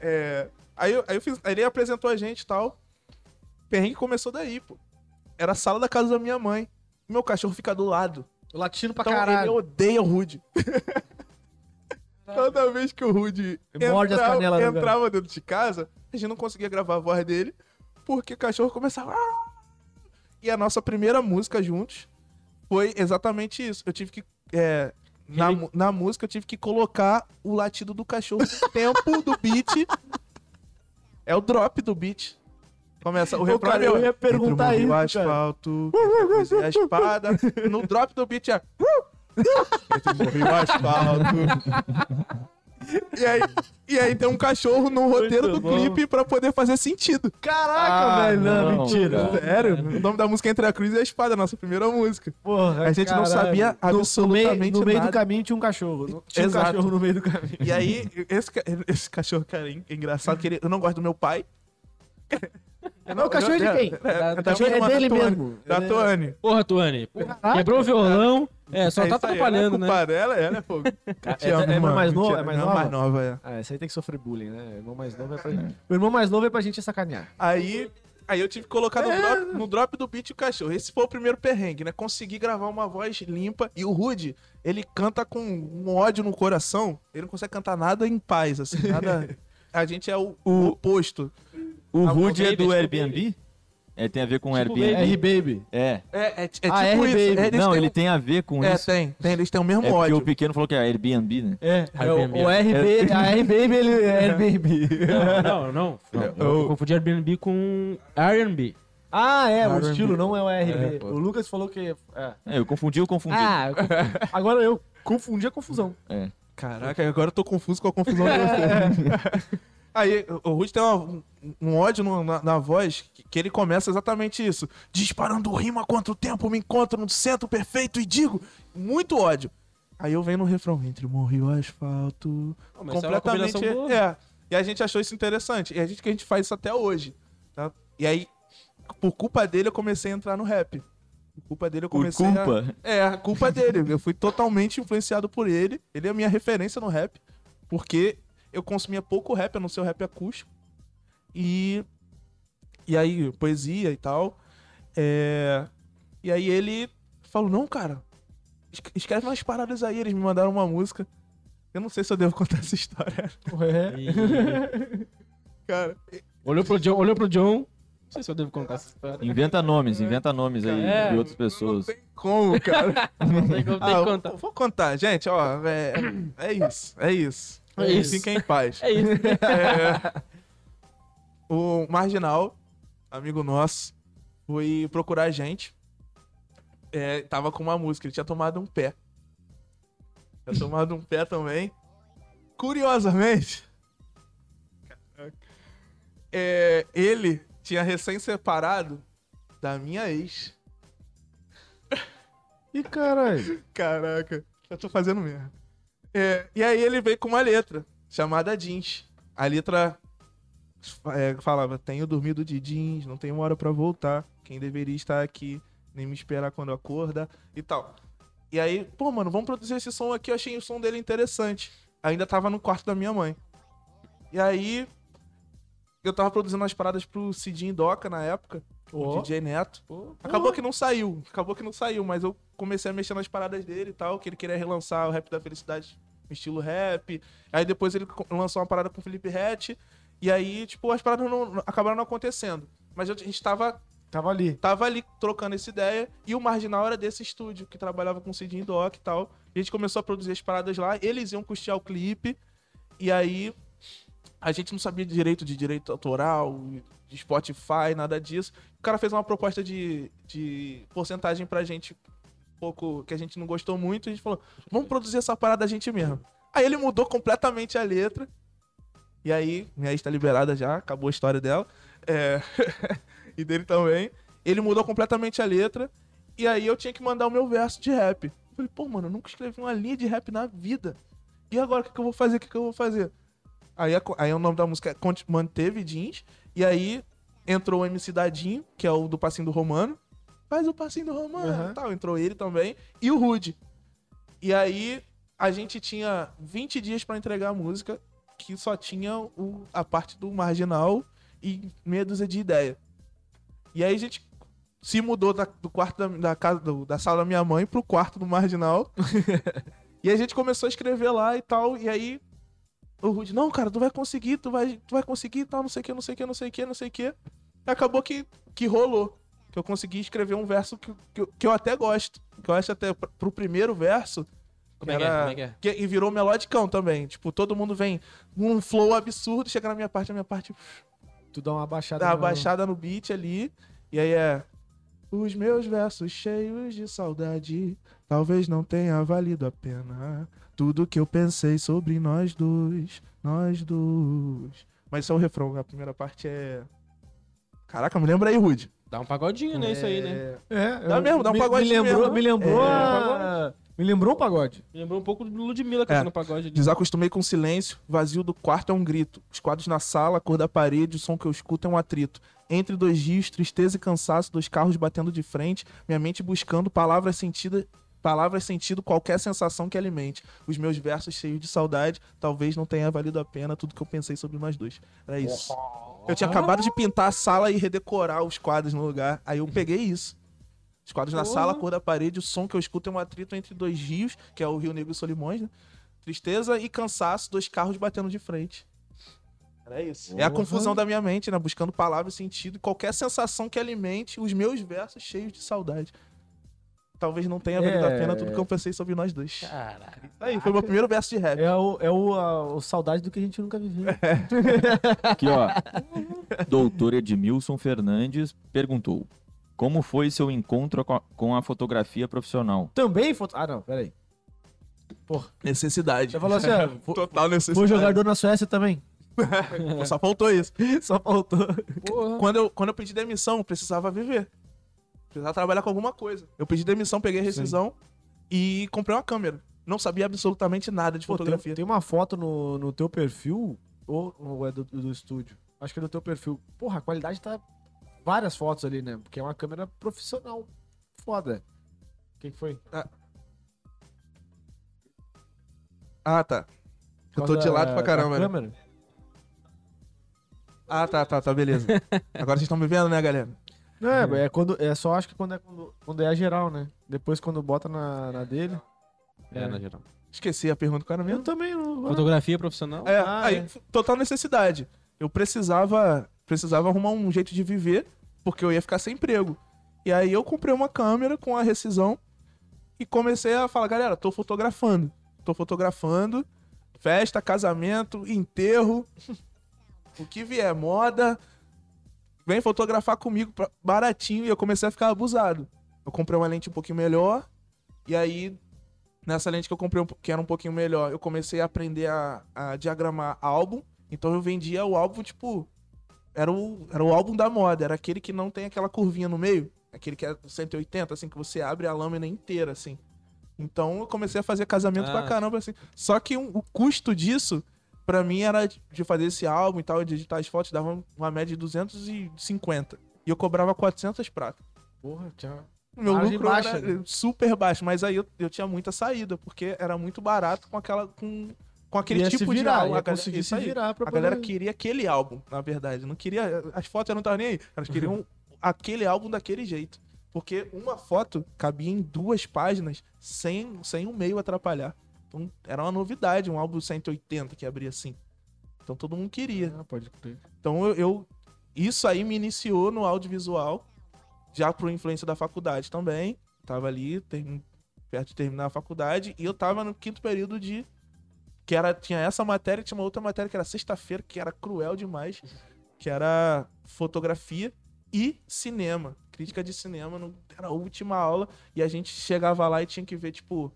É, aí, aí, eu fiz, aí ele apresentou a gente e tal. Perrengue começou daí, pô. Era a sala da casa da minha mãe. Meu cachorro fica do lado. Latino pra Então ele caralho. odeia o Rude. Toda vez que o Rude Ele morde entrava, canelas do entrava dentro de casa, a gente não conseguia gravar a voz dele, porque o cachorro começava. E a nossa primeira música juntos foi exatamente isso. Eu tive que. é, na, Ele- na música, eu tive que colocar o latido do cachorro no tempo do beat. É o drop do beat. Começa o refrão. cara, é eu meu, ia perguntar entre o morro isso, o cara. asfalto, a e espada. No drop do beat é. Entre o morro e o asfalto. E aí, e aí tem um cachorro no roteiro Muito do bom. clipe pra poder fazer sentido. Caraca, Ah, velho. Não, não, mentira. cara. Sério? O nome da música é Entre a Cruz e a Espada, nossa primeira música. Porra, A gente não caralho. sabia No- absolutamente no meio, no meio do nada. caminho tinha um cachorro. Tinha Exato. um cachorro no meio do caminho. E aí, esse, esse cachorro, cara, é engraçado que ele, eu não gosto do meu pai. Não, o cachorro é de quem? É, O da cachorro é dele da mesmo. Da é- Tuane. Porra, Tuane. porra, Caraca. Quebrou o violão. É, só É tá atrapalhando, é né? culpa dela, ela é fogo. É, é, é irmã mais nova? É mais nova? mais nova, é. Ah, esse aí tem que sofrer bullying, né? O irmão mais novo é pra gente. O irmão mais novo é pra gente sacanear. Aí, aí eu tive que colocar no, drop, no drop do beat o cachorro. Esse foi o primeiro perrengue, né? Consegui gravar uma voz limpa. E o Rude, ele canta com um ódio no coração. Ele não consegue cantar nada em paz, assim. Nada... A gente é o, o oposto. O Ah, Rude o é do tipo Airbnb? É, tem a ver com Tipo Airbnb. R-Baby. É. É, é, é tipo Ah, isso. R-Baby. Não, ele tem a ver com É, isso. tem, tem. Eles têm o mesmo É porque ódio. o pequeno falou que é Airbnb, né? É, é o, Airbnb. o R-Baby, a R-Baby ele é Airbnb. Não, não, não. não. Eu confundi Airbnb com R&B. Ah, é, o R&B. estilo não é o R&B. É, o Lucas falou que... É. É, eu confundi, eu confundi. Ah, eu confundi. agora eu confundi a confusão. É. Caraca, agora eu tô confuso com a confusão de você. Aí, o Rude tem uma- um, ódio no- na, na voz que, que ele começa exatamente isso. Disparando rima contra o tempo, me encontro no centro perfeito e digo. Muito ódio. Aí eu venho no refrão, entre e o asfalto. Essa é completamente. boa. É, E a gente achou isso interessante. E a gente que a gente faz isso até hoje. tá? E aí, por culpa dele, eu comecei a entrar no rap. Por culpa dele, eu Por comecei a... culpa. É, a culpa é dele. Eu fui totalmente influenciado por ele. Ele é a minha referência no rap. Porque eu consumia pouco rap, a não ser o rap acústico. E. E aí, poesia e tal. É, e aí ele falou: Não, cara, es- escreve umas paradas aí. Eles me mandaram uma música. Eu não sei se eu devo contar essa história. Ué. E- Cara, Olhou pro John, olhou pro John. Não sei se eu devo contar essa história. Inventa nomes, inventa nomes aí É. de outras pessoas. não tem como, cara. Não sei como tem Ah, que eu- contar. Vou contar, gente, ó. É, é isso, é isso. É isso. Fiquem em paz. É isso. É, o Marginal, amigo nosso, foi procurar a gente. É, tava com uma música, ele tinha tomado um pé. Tinha tomado um pé também. Curiosamente, é, ele tinha recém-separado da minha ex. Ih, caralho. Caraca, eu tô fazendo merda. É, e aí ele veio com uma letra chamada jeans. A letra é, falava: Tenho dormido de jeans, não tenho hora pra voltar. Quem deveria estar aqui, nem me esperar quando acorda e tal. E aí, pô, mano, vamos produzir esse som aqui. Eu achei o som dele interessante. Ainda tava no quarto da minha mãe. E aí, eu tava produzindo umas paradas pro Cidinho Doca na época, o Ó. DJ Neto. Acabou que não saiu, acabou que não saiu, mas eu comecei a mexer nas paradas dele e tal, que ele queria relançar o Rap da Felicidade estilo rap. Aí depois ele lançou uma parada com o Felipe Rett. E aí, tipo, as paradas não- acabaram não acontecendo. Mas a gente tava, Tava ali. tava ali trocando essa ideia. E o Marginal era desse estúdio, que trabalhava com o Cidinho Doc e tal. E a gente começou a produzir as paradas lá. Eles iam custear o clipe. E aí, a gente não sabia direito de direito autoral, de Spotify, nada disso. O cara fez uma proposta de, de porcentagem pra gente, um pouco que a gente não gostou muito. A gente falou, vamos produzir essa parada a gente mesmo. Aí ele mudou completamente a letra. E aí, minha ex tá liberada já, acabou a história dela. É, e dele também. Ele mudou completamente a letra. E aí eu tinha que mandar o meu verso de rap. Eu Falei, pô, mano, eu nunca escrevi uma linha de rap na vida. E agora, o que, que eu vou fazer? O que, que eu vou fazer? Aí, aí o nome da música é Manteve Jeans. E aí entrou o MC Dadinho, que é o do passinho do Romano. Faz o passinho do Romano e tal. Entrou ele também. E o Rude. E aí a gente tinha 20 dias pra entregar a música, que só tinha o- a parte do marginal e meia dúzia de ideia. E aí a gente se mudou da- do quarto da, da casa do- da sala da minha mãe pro quarto do marginal. e a gente começou a escrever lá e tal. E aí o Rude, não, cara, tu vai conseguir, tu vai, tu vai conseguir tal, não sei o que, não sei o que, não sei o que, não sei o que. Acabou que, que rolou. Que eu consegui escrever um verso que, que, eu- que eu até gosto. Que eu acho até pr- pro primeiro verso. Como é que é? era- Como é que é? que- e virou melodicão também. Tipo, todo mundo vem num flow absurdo, chega na minha parte, a minha parte Tu dá uma baixada. dá uma no- baixada no beat ali. E aí é. Os meus versos cheios de saudade talvez não tenha valido a pena. Tudo que eu pensei sobre nós dois, nós dois. Mas isso é o refrão, a primeira parte é. Caraca, me lembra aí, Rude. Dá um pagodinho, né? Isso aí, né? É, Dá eu- mesmo, dá um me, pagode me lembrou, mesmo. Me lembrou, É, a- Me lembrou um pagode. Me lembrou um pouco do Ludmilla cantando É. pagode ali. Desacostumei com o silêncio, vazio do quarto é um grito. Os quadros na sala, a cor da parede, o som que eu escuto é um atrito. Entre dois rios, tristeza e cansaço, dois carros batendo de frente, minha mente buscando palavras sentidas. Palavras sentido qualquer sensação que alimente. Os meus versos cheios de saudade, talvez não tenha valido a pena tudo que eu pensei sobre nós dois. Era isso. Eu tinha acabado de pintar a sala e redecorar os quadros no lugar. Aí eu peguei isso. Os quadros na sala, a cor da parede, o som que eu escuto é um atrito entre dois rios, que é o Rio Negro e Solimões, né? Tristeza e cansaço, dois carros batendo de frente. Era isso. É a Porra. confusão da minha mente, né? Buscando palavras, sentido e qualquer sensação que alimente os meus versos cheios de saudade. Talvez não tenha valido a É. pena tudo que eu pensei sobre nós dois. Caralho. Isso aí, foi meu primeiro verso de rap. É o, é o, a- o saudade do que a gente nunca viveu. Aqui, ó. Doutor Edmilson Fernandes perguntou: Como foi seu encontro com a, com a fotografia profissional? Também foto. Ah, não, peraí. Necessidade. Você falou assim, ó, Total necessidade. vou jogador na Suécia também. Só faltou isso. Só faltou. Porra. Quando eu, quando eu pedi demissão, eu precisava viver. Precisava trabalhar com alguma coisa. Eu pedi demissão, peguei rescisão e comprei uma câmera. Não sabia absolutamente nada de Pô, tem, fotografia. tem uma foto no, no teu perfil, ou, ou é do, do estúdio? Acho que é do teu perfil. Porra, a qualidade tá. Várias fotos ali, né? Porque é uma câmera profissional. Foda. O que, que foi? Ah, tá. Eu tô de lado pra caramba, né? câmera? Ah, tá, tá, tá, beleza. Agora vocês estão me vendo, né, galera? Não, é, é quando. É só acho que quando é, quando, quando é a geral, né? Depois quando bota na, na dele. É, na geral. Esqueci a pergunta, cara Eu mesmo. também não. Fotografia profissional? É, Ah, aí, é. total necessidade. eu precisava, precisava arrumar um jeito de viver, porque eu ia ficar sem emprego. E aí eu comprei uma câmera com a rescisão e comecei a falar, galera, tô fotografando. Tô fotografando, festa, casamento, enterro, o que vier, moda, vem fotografar comigo baratinho e eu comecei a ficar abusado. Eu comprei uma lente um pouquinho melhor e aí nessa lente que eu comprei que era um pouquinho melhor, eu comecei a aprender a, a diagramar álbum. Então eu vendia o álbum tipo era o, era o álbum da moda, era aquele que não tem aquela curvinha no meio, aquele que é 180 assim que você abre a lâmina inteira assim. Então eu comecei a fazer casamento Ah. pra caramba assim. Só que um- o custo disso pra mim era de fazer esse álbum e tal, de editar as fotos, dava uma média de 250. E eu cobrava 400 pratas. Porra, tinha. Meu Margem lucro baixa, era né? super baixo, mas aí eu, eu tinha muita saída, porque era muito barato com aquela com, com aquele Ia tipo virar, de álbum. ia A galera- se virar pra A galera queria aquele álbum, na verdade. Não queria. As fotos não estavam nem aí. Elas queriam aquele álbum daquele jeito. Porque uma foto cabia em duas páginas sem, sem um meio atrapalhar. Então era uma novidade, um álbum 180 que abria assim. Então todo mundo queria. Ah, pode crer. Então eu, eu- isso aí me iniciou no audiovisual, já por influência da faculdade também. Tava ali, termi- perto de terminar a faculdade, e eu tava no quinto período de. Que era, tinha essa matéria tinha uma outra matéria que era sexta-feira, que era cruel demais, que era fotografia e cinema. Crítica de cinema, no- era a última aula, e a gente chegava lá e tinha que ver, tipo,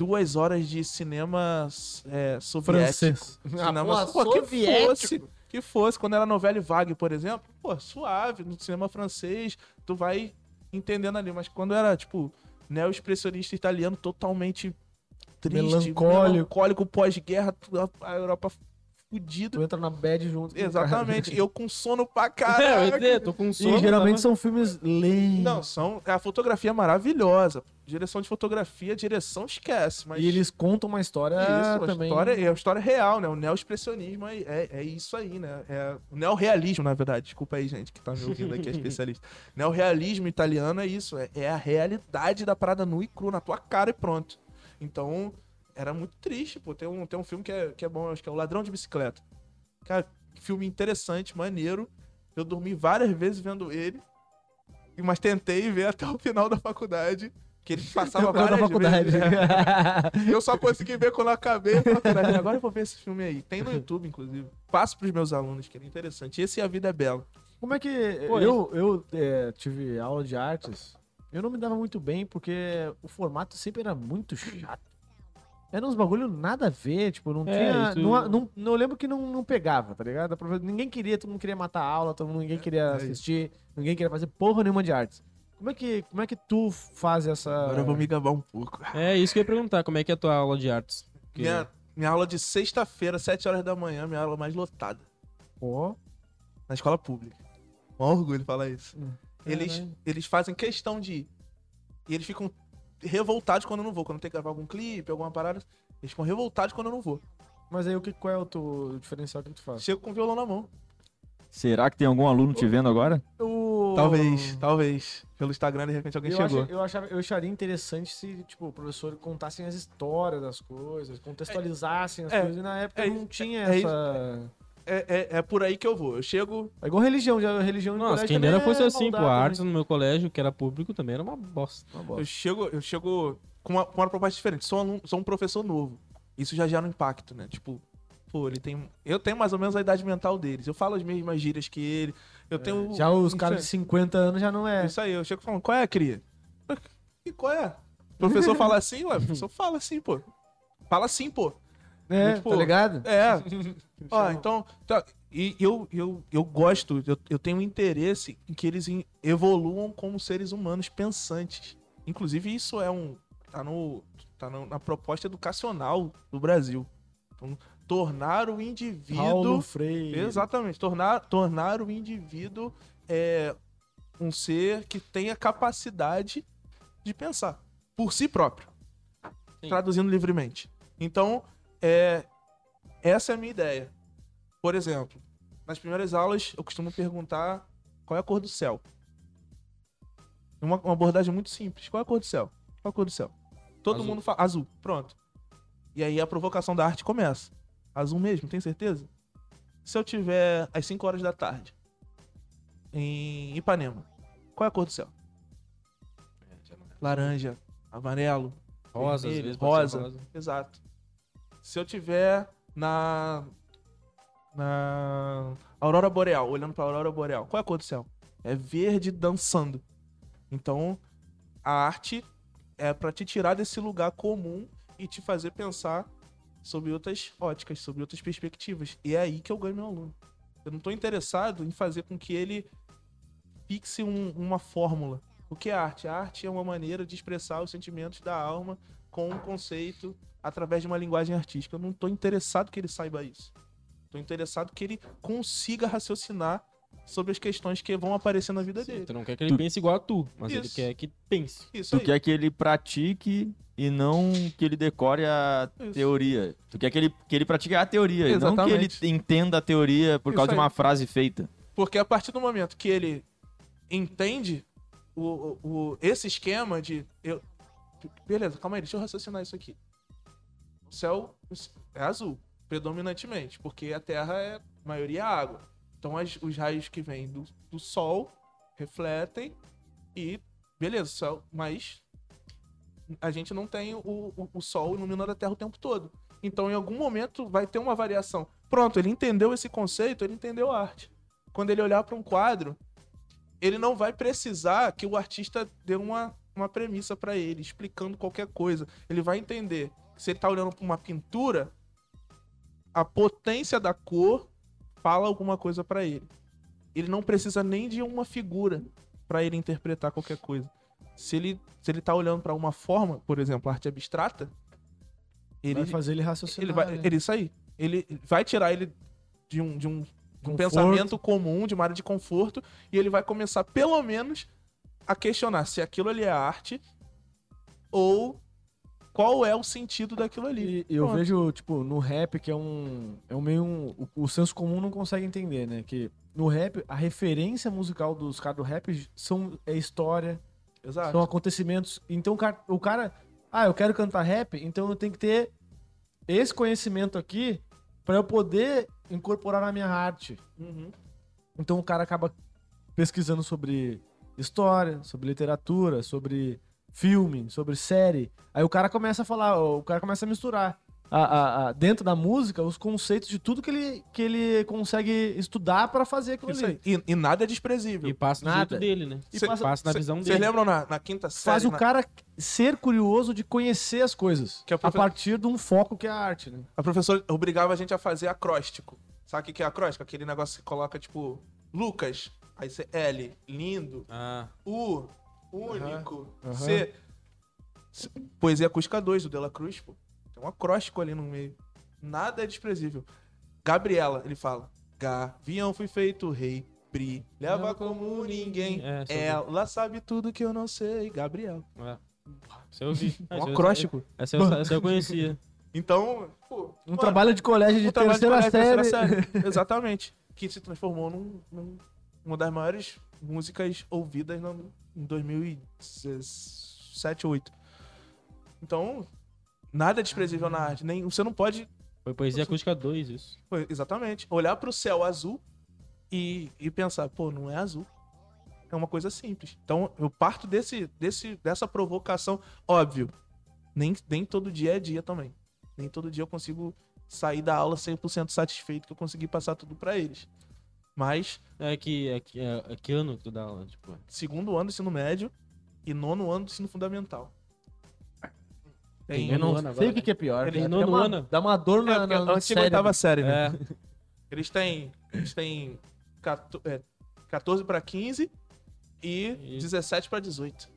duas horas de cinema é, soviético. Francês. Cinema, porra, pô, que soviético. fosse, que fosse, quando era novela e vague, por exemplo, pô, suave, no cinema francês, tu vai entendendo ali, mas quando era, tipo, neo-expressionista italiano totalmente triste, Melancólico. melancólico pós-guerra, a Europa fudida. Tu entra na bad junto. Exatamente, e eu com sono pra É, eu caralho. dizer, tô com sono. E geralmente tava- são filmes lentos. Não, são, a fotografia é maravilhosa. Direção de fotografia, direção esquece, mas E eles contam uma história Isso, também. história é a história real, né? O neo-expressionismo é, é, é isso aí, né? É o neorrealismo, na verdade. Desculpa aí, gente, que tá me ouvindo aqui, é especialista. Neorrealismo italiano é isso, é, é a realidade da parada nua e cru, na tua cara e pronto. Então, era muito triste, pô. Tem um, tem um filme que é, que é bom, acho que é O Ladrão de Bicicleta. Cara, filme interessante, maneiro. Eu dormi várias vezes vendo ele, mas tentei ver até o final da faculdade. Que ele passava várias faculdade. vezes. Eu só consegui ver quando eu acabei. Falei, "Caralho, Agora eu vou ver esse filme aí. Tem no YouTube, inclusive. Passo pros meus alunos, que é interessante. Esse é A Vida é Bela. Como é que. Pô, eu eu é, tive aula de artes. Eu não me dava muito bem porque o formato sempre era muito chato. Era uns bagulho nada a ver, tipo, não É, tinha. isso- Não, não, não- eu lembro que não, não pegava, tá ligado? Ninguém queria, todo mundo queria matar a aula, todo mundo, ninguém queria assistir, ninguém queria fazer porra nenhuma de artes. Como é que, como é que tu faz essa. Agora eu vou me gabar um pouco. É isso que eu ia perguntar, como é que é a tua aula de artes? Porque- Minha, minha aula de sexta-feira, 7 horas da manhã, minha aula mais lotada. Pô, Na escola pública. Um orgulho falar isso. Hum. Eles, Caralho. eles fazem questão de ir. E eles ficam revoltados quando eu não vou. Quando tem que gravar algum clipe, alguma parada. Eles ficam revoltados quando eu não vou. mas aí o que, qual é o teu diferencial que tu faz? Chego com o violão na mão. Será que tem algum aluno te vendo agora? O- Talvez, talvez. Pelo Instagram, de repente, alguém Eu, chegou. eu, achava, eu acharia interessante se, tipo, o professor contassem as histórias das coisas, contextualizassem as É, coisas. E na época é não tinha é essa. É, é, é por aí que eu vou. Eu chego. É igual religião, já religião no Nossa, quem dera é fosse assim, pô. A né? artes no meu colégio, que era público, também era uma bosta. Uma Eu bosta. chego, eu chego com uma, com uma proposta diferente. Sou, aluno, sou um professor novo. Isso já gera um impacto, né? Tipo, pô, ele tem. Eu tenho mais ou menos a idade mental deles. Eu falo as mesmas gírias que ele. Eu tenho. Já os um- caras de 50 anos já não é. Isso aí, eu chego falando, qual é, cria? E qual é? O professor fala assim, ué, o professor fala assim, pô. Fala assim, pô. É, tipo, tá ligado? É. Ó, então, tá, e eu, eu, eu gosto, eu, eu tenho interesse em que eles evoluam como seres humanos pensantes. Inclusive, isso é um. tá, no, tá no- na proposta educacional do Brasil. Então, tornar o indivíduo. Paulo Freire. Exatamente. Tornar, tornar o indivíduo é, um ser que tenha capacidade de pensar por si próprio. Sim. Traduzindo livremente. Então, é, essa é a minha ideia. Por exemplo, nas primeiras aulas eu costumo perguntar qual é a cor do céu. Uma, uma abordagem muito simples. Qual é a cor do céu? Qual é a cor do céu? Todo Azul. mundo fala azul. Pronto. E aí a provocação da arte começa. Azul mesmo, tem certeza? se eu tiver às 5 horas da tarde em Ipanema, qual é a cor do céu? Laranja, amarelo, Rosa, vermelho, ser rosa. Exato. Se eu tiver na na aurora boreal, olhando pra aurora boreal, qual é a cor do céu? É verde dançando. Então, a arte é pra te tirar desse lugar comum e te fazer pensar sobre outras óticas, sobre outras perspectivas. E é aí que eu ganho meu aluno. Eu não tô interessado em fazer com que ele fixe um- uma fórmula. O que é arte? A arte é uma maneira de expressar os sentimentos da alma com um conceito através de uma linguagem artística. Eu não tô interessado que ele saiba isso. Tô interessado que ele consiga raciocinar sobre as questões que vão aparecer na vida Sim, dele. tu não quer que ele pense igual a tu, mas ele Isso. quer que pense. Isso Tu aí. quer que ele pratique e não que ele decore a Isso. teoria. Tu quer que ele, que ele pratique a teoria e não que ele Exatamente. entenda a teoria por Isso causa de aí. uma frase feita. Porque a partir do momento que ele entende o, o- o- esse esquema de. Eu, beleza, calma aí, deixa eu raciocinar isso aqui. O céu é azul, predominantemente, porque a Terra é maioria água. Então as- os raios que vêm do, do Sol refletem e. Beleza, céu, mas a gente não tem o, o, o Sol iluminando a Terra o tempo todo. Então, em algum momento, vai ter uma variação. Pronto, ele entendeu esse conceito, ele entendeu a arte. Quando ele olhar para um quadro, ele não vai precisar que o artista dê uma, uma premissa para ele, explicando qualquer coisa. Ele vai entender que se ele tá olhando para uma pintura, a potência da cor fala alguma coisa para ele. Ele não precisa nem de uma figura para ele interpretar qualquer coisa. Se ele, se ele tá olhando para uma forma, por exemplo, arte abstrata, ele Vai fazer ele raciocinar. ele vai, né? ele isso aí. Ele vai tirar ele de um, de um, de um pensamento comum, de uma área de conforto, e ele vai começar, pelo menos, a questionar se aquilo ali é arte ou qual é o sentido daquilo ali. E eu Pronto. vejo, tipo, no rap, que é um. É um meio. Um, o, o senso comum não consegue entender, né? Que no rap, a referência musical dos caras do rap são, é história, Exato. são acontecimentos. Então o cara, o cara. Ah, eu quero cantar rap, então eu tenho que ter esse conhecimento aqui pra eu poder incorporar na minha arte. Uhum. Então o cara acaba pesquisando sobre história, sobre literatura, sobre filme, sobre série. Aí o cara começa a falar, o cara começa a misturar a- a- a- dentro da música os conceitos de tudo que ele, que ele consegue estudar pra fazer aquilo Isso ali. aí. E, e nada é desprezível. E passa do Nada. jeito dele, né? E Cê- passa- Passa na Cê- visão Vocês dele. lembram na, na quinta série? Faz o na- cara ser curioso de conhecer as coisas. Que é a profe- partir de um foco que é a arte, né? A professora obrigava a gente a fazer acróstico. Sabe o que que é acróstico? Aquele negócio que coloca, tipo, Lucas, aí você L, lindo, Ah, U, único, Aham. C. C- Poesia acústica 2, do Dela Cruz, pô. Tem um acróstico ali no meio. Nada é desprezível. Gabriela, ele fala: Gavião fui feito rei, brilhava Leva como ninguém. É, Ela sabe tudo que eu não sei, Gabriel. é. Essa eu vi. Ah, Um acróstico. Essa eu, essa eu conhecia. Então, pô, Um mano, trabalho de colégio de um trabalho de terceira, colégio, série. terceira série. Exatamente. Que se transformou num, num- uma das maiores músicas ouvidas no, em 2007, 2008. Então, nada é desprezível na arte. Nem, você não pode, Foi Poesia Acústica 2, isso. pô, exatamente, olhar pro céu azul e, e pensar, pô, não é azul. É uma coisa simples. Então, eu parto desse, desse, dessa provocação. Óbvio, nem, nem todo dia é dia também. Nem todo dia eu consigo sair da aula 100% satisfeito que eu consegui passar tudo pra eles. Mas, É que, é que, é, é que ano que tu dá aula? Tipo, segundo ano do ensino médio e nono ano do ensino fundamental. Tem, Eu não Nono ano sei agora, o que, que é pior. Ele Dá nono uma- ano. Dá uma dor É, na, porque na, no antes da oitava cérebro. série, né? é, Eles têm, eles têm 14, é, 14 para 15 e E- 17 para 18.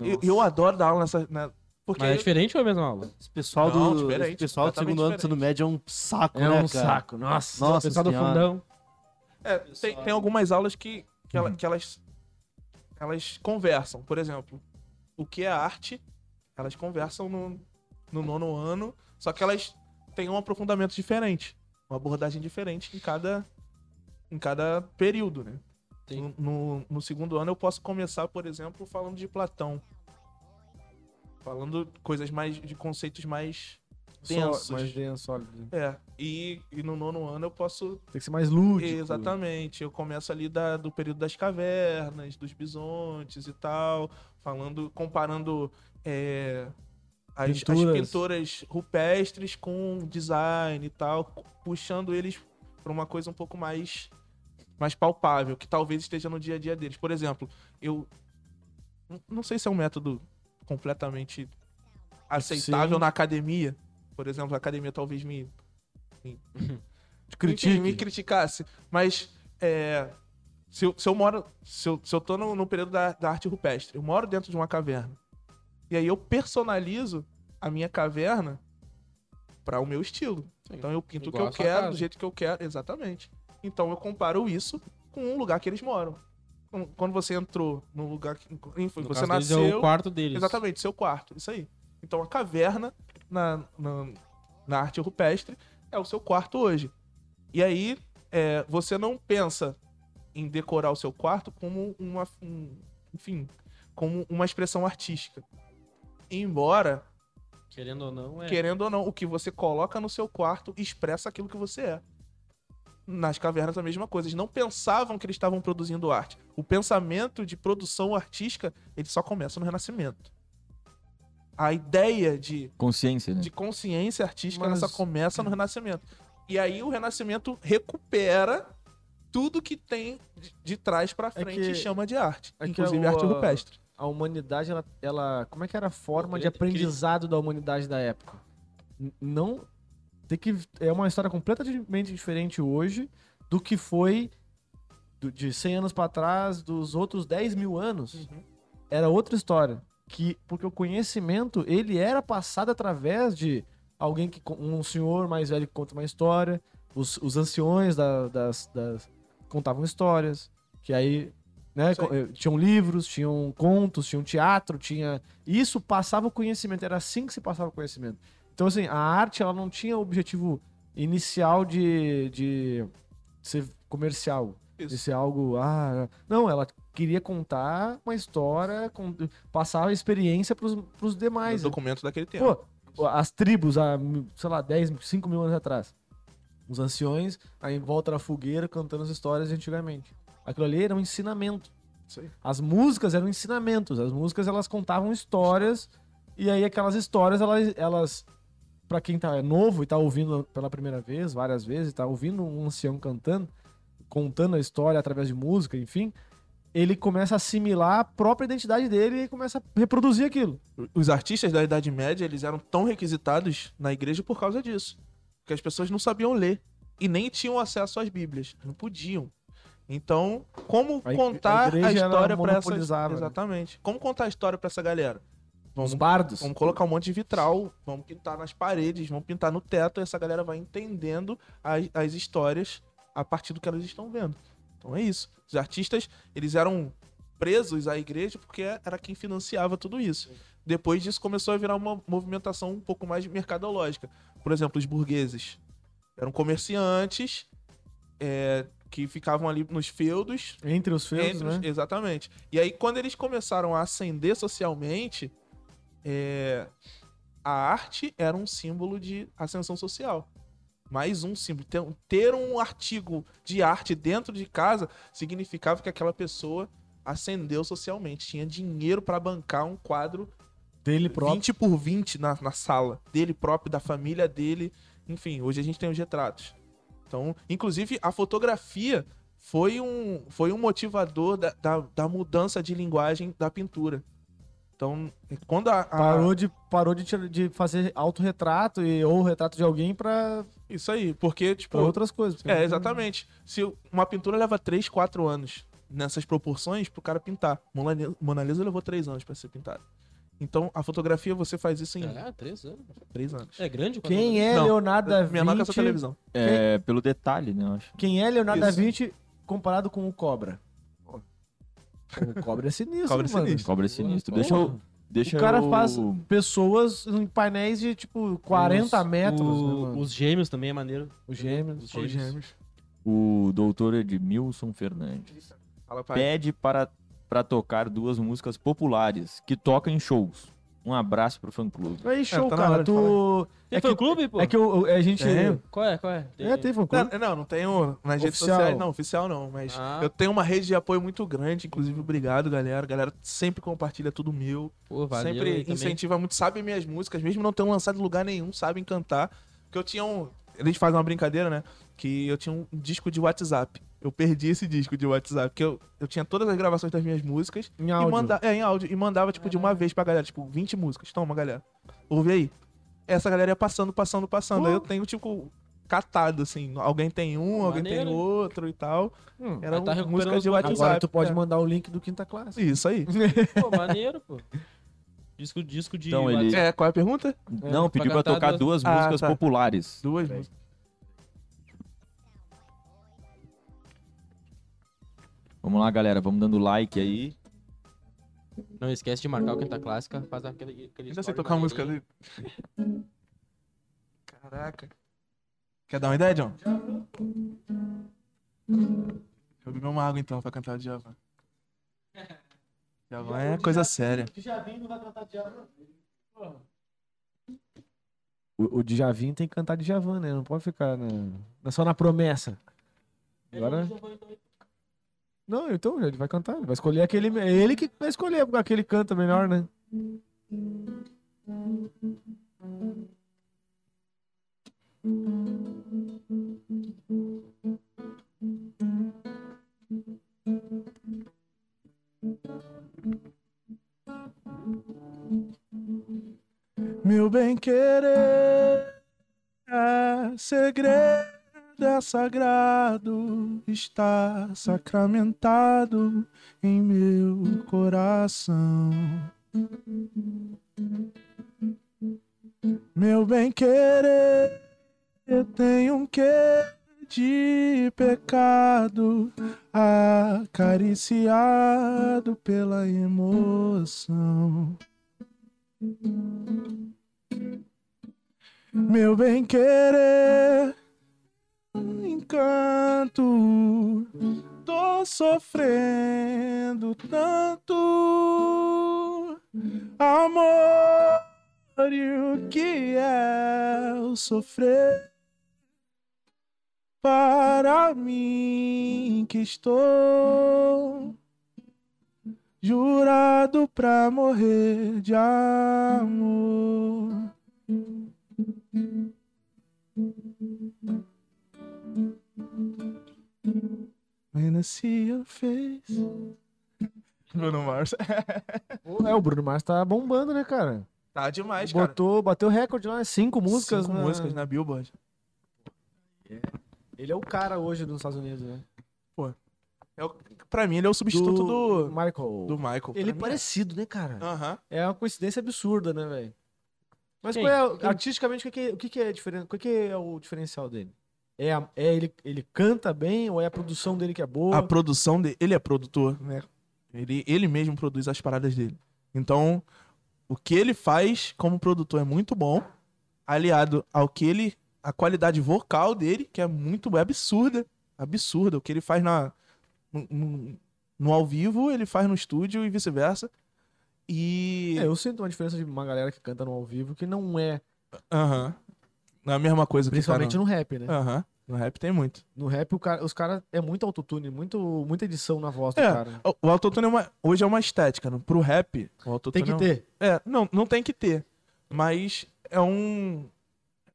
E Nossa. eu adoro dar aula nessa. né? Porque mas é diferente ou é a mesma aula? Esse pessoal Não, do, diferente, esse pessoal do segundo ano do ensino diferente. médio é um saco, É né, um cara? saco. Nossa. Nossa o pessoal do senhora. fundão. É, tem, tem algumas aulas que, que, ela- que elas, elas conversam. Por exemplo, o que é arte, elas conversam no, no nono ano, só que elas têm um aprofundamento diferente, uma abordagem diferente em cada, em cada período, né? No, no, no segundo ano eu posso começar, por exemplo, falando de Platão. Falando coisas mais. de conceitos mais densos. Mais denso, sólido. É, e, e no nono ano eu posso Tem que ser mais lúdico. Exatamente. Eu começo ali da- do período das cavernas, dos bisontes e tal, falando, comparando é, as, as Pinturas. pinturas rupestres com design e tal, puxando eles para uma coisa um pouco mais mais palpável, que talvez esteja no dia a dia deles. Por exemplo, eu não sei se é um método completamente aceitável Sim. na academia. Por exemplo, a academia talvez me Critique. me criticasse. Mas é, se, eu, se eu moro. Se eu, se eu tô no, no período da, da arte rupestre, eu moro dentro de uma caverna. E aí eu personalizo a minha caverna para o meu estilo. Sim. Então eu pinto o que eu quero, casa. do jeito que eu quero. Exatamente. Então eu comparo isso com um lugar que eles moram. Quando- você entrou num lugar que. Enfim, No você caso deles, nasceu. É o quarto deles. Exatamente, seu quarto. Isso aí. Então a caverna na, na, na arte rupestre é o seu quarto hoje. E aí é, você não pensa em decorar o seu quarto como uma. um- enfim, como uma expressão artística. Embora, Querendo ou não, é. querendo ou não, o que você coloca no seu quarto expressa aquilo que você é. Nas cavernas a mesma coisa. Eles não pensavam que eles estavam produzindo arte. O pensamento de produção artística, ele só começa no Renascimento. A ideia de, Consciência, né? de consciência artística Mas- ela só começa no Renascimento. E aí o Renascimento recupera tudo que tem de, de trás pra É frente que- e chama de arte. é inclusive o- arte rupestre. A humanidade, ela, ela. Como é que era a forma de aprendizado da humanidade da época? Não. Tem que. É uma história completamente diferente hoje do que foi do- de 100 anos pra trás, dos outros 10 mil anos. Uhum. Era outra história. Que, porque o conhecimento, ele era passado através de alguém que. Um senhor mais velho que conta uma história. Os, os anciões da- das, das- contavam histórias. Que aí né? Eh, Tinham livros, tinham contos, tinham teatro, tinha. Isso passava o conhecimento, era assim que se passava o conhecimento. Então, assim, a arte ela não tinha o objetivo inicial de, de ser comercial. Isso. algo. Ah, não, ela queria contar uma história, com- passar a experiência pros, pros No demais. documento daquele tempo. Pô, as tribos, há, sei lá, 10, 5 mil anos atrás. Os anciões, aí em volta da fogueira, cantando as histórias de antigamente. Aquilo ali era um ensinamento. As músicas eram ensinamentos. As músicas, elas contavam histórias. E aí aquelas histórias, elas... elas para quem tá novo e tá ouvindo pela primeira vez, várias vezes, tá ouvindo um ancião cantando, contando a história através de música, enfim, ele começa a assimilar a própria identidade dele e começa a reproduzir aquilo. Os artistas da Idade Média, eles eram tão requisitados na igreja por causa disso. Porque as pessoas não sabiam ler. E nem tinham acesso às bíblias. Não podiam. Então, como A contar a a, história pra essa... né? Exatamente. Como contar a história pra essa galera? Os Vamos, bardos. vamos colocar um monte de vitral, vamos pintar nas paredes, vamos pintar no teto, e essa galera vai entendendo as, as histórias a partir do que elas estão vendo. Então é isso. Os artistas, eles eram presos à igreja porque era quem financiava tudo isso. Depois disso começou a virar uma movimentação um pouco mais mercadológica. Por exemplo, os burgueses eram comerciantes é, que ficavam ali nos feudos Entre os feudos, entre os- né? Exatamente. E aí, quando eles começaram a ascender socialmente, é, a arte era um símbolo de ascensão social. Mais um símbolo. Ter, um artigo de arte dentro de casa significava que aquela pessoa ascendeu socialmente. Tinha dinheiro para bancar um quadro Dele próprio. 20 por 20 na, na sala. Dele próprio, da família dele. Enfim, hoje a gente tem os retratos. Então, inclusive, a fotografia foi um, foi um motivador da, da, da mudança de linguagem da pintura. Então, quando a. a- Parou, de, parou de, de fazer autorretrato e, ou retrato de alguém pra, Isso aí, porque, tipo. pra outras coisas. É, exatamente. Se uma pintura leva 3, 4 anos nessas proporções pro cara pintar. Mona Lisa, levou 3 anos pra ser pintada. Então, a fotografia você faz isso em Ah, três anos. 3 anos. É grande? Quem é Não, Leonardo da Menor que essa Vinci? televisão. É, pelo detalhe, né, eu acho. Quem é Leonardo da. Vinci comparado com o Cobra? O Cobra é sinistro, Cobra é mano. sinistro. Cobra sinistro. Porra. Deixa eu. Deixa O cara eu... faz pessoas em painéis de, tipo, 40 Os- metros, o- né? Os gêmeos também é maneiro. Os gêmeos. Os gêmeos. O doutor Edmilson Fernandes. Fala. Pede para, para tocar duas músicas populares que toca em shows. Um abraço pro fã-clube. Aí, show, tá na cara. hora de Tu. Tem É fã que, clube, pô? é que eu- eu- a gente. Tenho. Qual é, qual é? É, tem fã clube. Não, não, não tenho nas redes Oficial. sociais, não, oficial não, mas Ah. eu tenho uma rede de apoio muito grande, inclusive obrigado, galera. A galera sempre compartilha tudo meu, Pô, valeu sempre aí também. incentiva muito, sabem minhas músicas, mesmo não tendo lançado em lugar nenhum, sabem cantar. Porque eu tinha um. Eles fazem uma brincadeira, né? Que eu tinha um disco de WhatsApp. Eu perdi esse disco de WhatsApp, porque eu, eu tinha todas as gravações das minhas músicas Em e áudio. manda, é, em áudio. E mandava, tipo, de uma vez pra galera, tipo, 20 músicas. Toma, galera. Ouve aí. Essa galera ia passando, passando, passando. Aí eu tenho, tipo, catado, assim. Alguém tem um, alguém tem Maneiro. outro e tal. Hum, Era tá um- música de WhatsApp. Agora tu pode é. mandar o link do quinta classe. Isso aí. Pô, maneiro, pô. Disco, disco de. Então, ele- É, qual é a pergunta? Não, pra pediu pra cantar tocar duas, Ah, músicas tá. populares. Duas músicas. Vamos lá, galera. Vamos dando like aí. Não esquece de marcar o Quinta Clássica. Faz aquele. aquele Ainda sei tocar música maneirinho. ali. Caraca. Quer dar uma ideia, John? Eu beber uma água então pra cantar o Djavan. Djavan é coisa séria. O, o Djavan tem que cantar Djavan, né? Não pode ficar na, na- só na promessa. Agora. Não, então ele vai cantar. Ele vai escolher aquele. É ele que vai escolher aquele canta melhor, né? Meu bem querer é segredo, é sagrado, está sacramentado em meu coração. Meu bem querer tem um quê de pecado acariciado pela emoção. Meu bem querer, encanto, tô sofrendo tanto amor e o que é o sofrer para mim que estou jurado pra morrer de amor. When I see your face. Bruno Mars. Pô, É, o Bruno Mars tá bombando, né, cara? Tá demais, cara. Botou, bateu recorde lá, cinco músicas. Cinco na- músicas na Billboard. Ele é o cara hoje nos Estados Unidos, né? É o, pra mim, ele é o substituto do, Michael. do Michael. Ele é mim, parecido, né, cara? é. Aham. É uma coincidência absurda, né, velho? Mas qual é, artisticamente, o que, que, é- o que, que é diferente? O que, que é o diferencial dele? É, a- é ele, ele canta bem ou é a produção dele que é boa? A produção dele. Ele é produtor, né? Ele, ele mesmo produz as paradas dele. Então, o que ele faz como produtor é muito bom, aliado ao que ele. A qualidade vocal dele, que é muito é absurda. Absurda. O que ele faz na, no, no- no ao vivo, ele faz no estúdio e vice-versa. E. É, eu sinto uma diferença de uma galera que canta no ao vivo que não é, Aham. Não é a mesma coisa que principalmente tá no rap, né? no... Aham. No rap tem muito. No rap, cara- os caras é muito autotune, muito, muita edição na voz do É, cara. O, o autotune é uma, hoje é uma estética. Né? Pro rap, o autotune Tem que é um- ter. É, não, não tem que ter. Mas é um.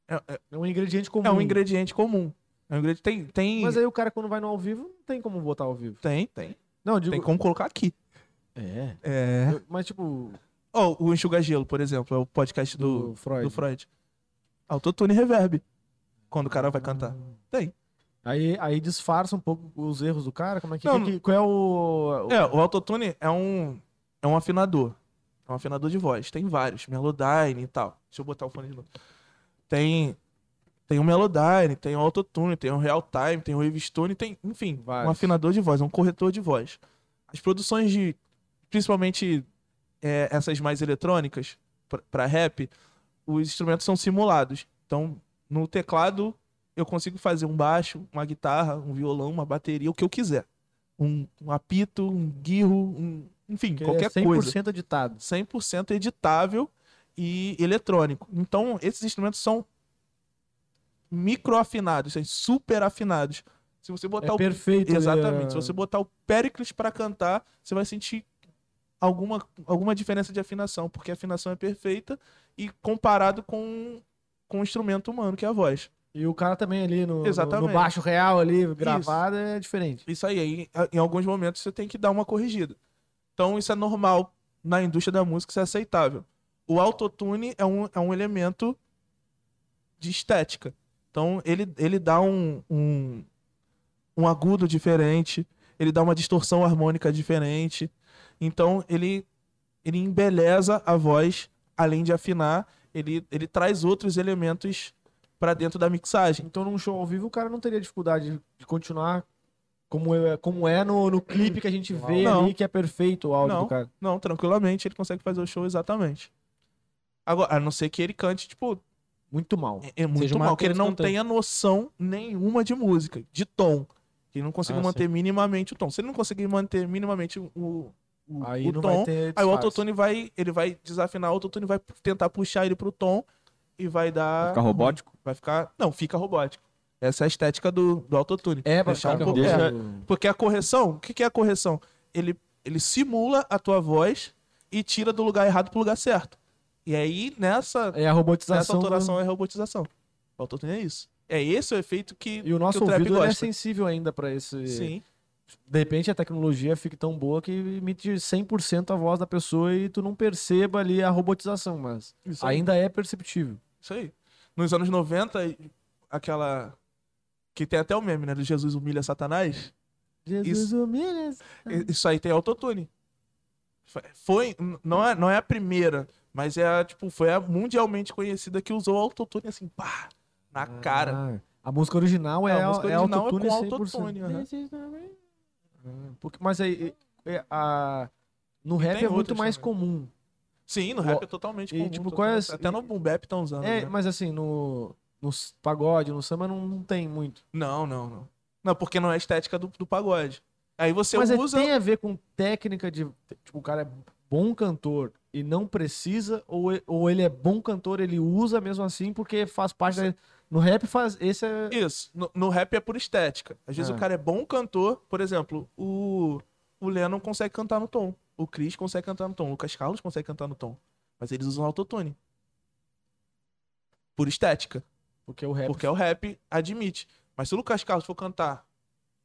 É, é- É um ingrediente comum. é um ingrediente comum. É um ingrediente. Tem. Tem. Mas aí o cara, quando vai no ao vivo, não tem como botar ao vivo. Tem, tem. Não, digo. Tem como colocar aqui. É. É. Eu- Mas, tipo, Ó, o Enxuga Gelo, por exemplo, é o podcast do, do, Freud. do Freud. Autotune e reverb. Quando o cara vai cantar. Tem. Aí, aí disfarça um pouco os erros do cara. Como é que, Não, que- que- qual é o. o- É, o autotune é um. É um afinador. É um afinador de voz. Tem vários. Melodyne e tal. Deixa eu botar o fone de novo. Tem. Tem o Melodyne, tem o Autotune, tem o Real Time, tem o Wavestone, tem, enfim, Vários. um afinador de voz, um corretor de voz. As produções de, principalmente é, essas mais eletrônicas, pra rap, os instrumentos são simulados. Então, no teclado, eu consigo fazer um baixo, uma guitarra, um violão, uma bateria, o que eu quiser. Um, um apito, um guirro, um, enfim, que qualquer é 100% coisa. editado. 100% editável e eletrônico. Então, esses instrumentos são microafinados, são super afinados. Se você botar É o perfeito. né? Exatamente. Se você botar o Pericles pra cantar, você vai sentir alguma, alguma diferença de afinação, porque a afinação é perfeita e comparado com, com o instrumento humano, que é a voz. E o cara também ali no, no- Exatamente. no baixo real ali, gravado, é diferente. Isso aí, aí, em alguns momentos você tem que dar uma corrigida. Então isso é normal na indústria da música, isso é aceitável. O autotune é um, é um elemento de estética. Então ele, ele dá um, um, um agudo diferente, ele dá uma distorção harmônica diferente. Então ele, ele embeleza a voz, além de afinar, ele, ele traz outros elementos para dentro da mixagem. Então, num show ao vivo, o cara não teria dificuldade de- continuar como é, como é no, no clipe que a gente vê Não. ali, que é perfeito o áudio Não. do cara. Não, tranquilamente ele consegue fazer o show exatamente. Agora, a não ser que ele cante, tipo, Muito mal. é, é muito mal, que ele não cantando. tenha noção nenhuma de música, de tom. Que ele não consiga Ah, manter minimamente o tom. Se ele não conseguir manter minimamente o, o, Aí o não tom, vai ter aí o autotune vai, ele vai desafinar o autotune, vai tentar puxar ele pro tom e vai dar... Ficar robótico? Vai ficar... Não, fica robótico. Essa é a estética do, do autotune. É, ficar um pouco- Deixa- é. Porque a correção, o que, que é a correção? Ele, ele simula a tua voz e tira do lugar errado pro lugar certo. E aí, nessa, É a nessa robotização. do- alteração é robotização. O autotune é isso. É esse o efeito que, E o nosso que o trap ouvido é sensível ainda pra esse. Sim. De repente a tecnologia fique tão boa que emite 100% a voz da pessoa e tu não perceba ali a robotização, mas Isso ainda é perceptível. Isso aí. Nos anos 90, aquela. Que tem até o meme, né? Do Jesus humilha Satanás. Jesus humilha. Isso aí tem autotune. Foi. Não é, não é a primeira, mas é a, tipo, foi a mundialmente conhecida que usou autotune assim, pá, na cara. Ah, a música original é, É, a música é original é autotune com 100%. autotune. Porque, mas aí, é, a, no rap é muito mais também. comum. Sim, no rap é totalmente E, comum. tipo, qual é Até no boom bap estão usando. É, né? mas assim, no, no pagode, no samba não, não tem muito. Não, não, não. Não, porque não é estética do, do pagode. Aí você mas é- usa. tem a ver com técnica de. Tipo, o cara é bom cantor e não precisa, ou, ou ele é bom cantor, ele usa mesmo assim porque faz parte da. No rap faz. Esse é. Isso. No, no rap é por estética. Às vezes Ah. o cara é bom cantor. Por exemplo, o, o Lennon consegue cantar no tom. O Chris consegue cantar no tom. O Lucas Carlos consegue cantar no tom. Mas eles usam autotune. Por estética. Porque o rap. Porque o rap admite. Mas se o Lucas Carlos for cantar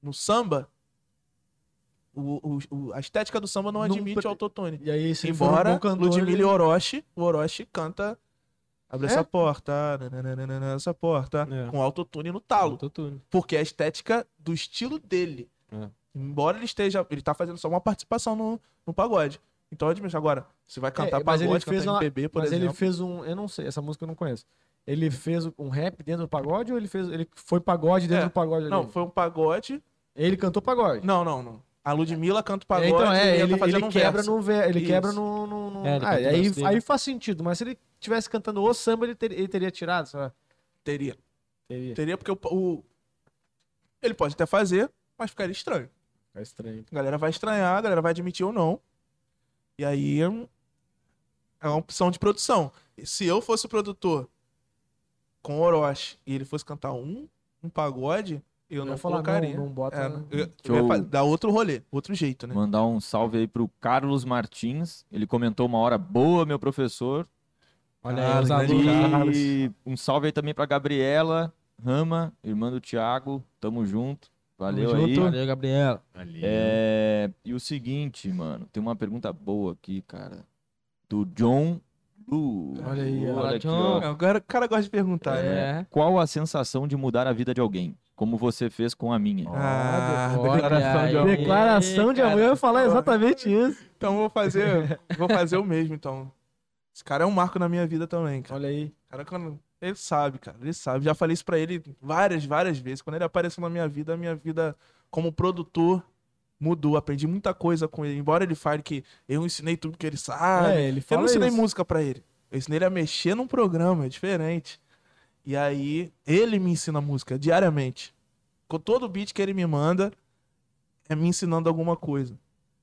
no samba, o, o- a estética do samba não Não admite pre- o autotune. E aí, se ele for um Embora cantor, Ludmilla ele- e Orochi, o Orochi canta Abre É? essa porta, nananana, essa porta, É. com autotune no talo. Autotune. Porque é a estética do estilo dele. É. Embora ele esteja. Ele tá fazendo só uma participação no, no pagode. Então, admite, agora, você vai cantar É, mas pagode, ele fez cantar uma- MPB, por Mas exemplo. ele fez um. Eu não sei, essa música eu não conheço. Ele fez um rap dentro do pagode ou ele fez. Ele foi pagode dentro É. do pagode ali? Não, foi um pagode. Ele cantou pagode. Não, não, não. A Ludmilla canta É, pagode então, é, e ele, tá fazendo ele um quebra verso. no ver- ele Isso. quebra no, no, no- É, ele Ah, o aí, aí faz sentido, mas se ele tivesse cantando o samba, ele, ter- ele teria tirado, sei lá. Teria. Teria. Teria, porque o, o- Ele pode até fazer, mas ficaria estranho. É estranho. A galera vai estranhar, a galera vai admitir ou não. E aí é, um- é uma opção de produção. E Se eu fosse o produtor com o Orochi e ele fosse cantar um, um pagode, eu, não ia falar, colocaria. Não, não bota. É, eu, eu fa- dar outro rolê, outro jeito, né? Mandar um salve aí pro Carlos Martins. Ele comentou uma hora boa, meu professor. Olha Ah, aí, os alunos. E um salve aí também pra Gabriela Rama, irmã do Thiago. Tamo junto. Valeu Tamo aí. junto. Valeu, Gabriela. É, E o seguinte, mano, tem uma pergunta boa aqui, cara. Do John Lu. Olha aí. Olha aqui, ó. É, o, cara, o cara gosta de perguntar, né? É. Qual a sensação de mudar a vida de alguém? Como você fez com a minha? Ah, Olha declaração de amor. Declaração de amor, eu ia falar exatamente isso. Então eu vou fazer, vou fazer o mesmo, então. Esse cara é um marco na minha vida também, cara. Olha aí. Cara, quando... Ele sabe, cara. Ele sabe. Já falei isso pra ele várias, várias vezes. Quando ele apareceu na minha vida, a minha vida como produtor mudou. Aprendi muita coisa com ele. Embora ele fale que eu ensinei tudo que ele sabe. é, ele eu não ensinei isso. música pra ele. Eu ensinei ele a mexer num programa, é diferente. E aí, ele me ensina música diariamente. Com todo beat que ele me manda, é me ensinando alguma coisa.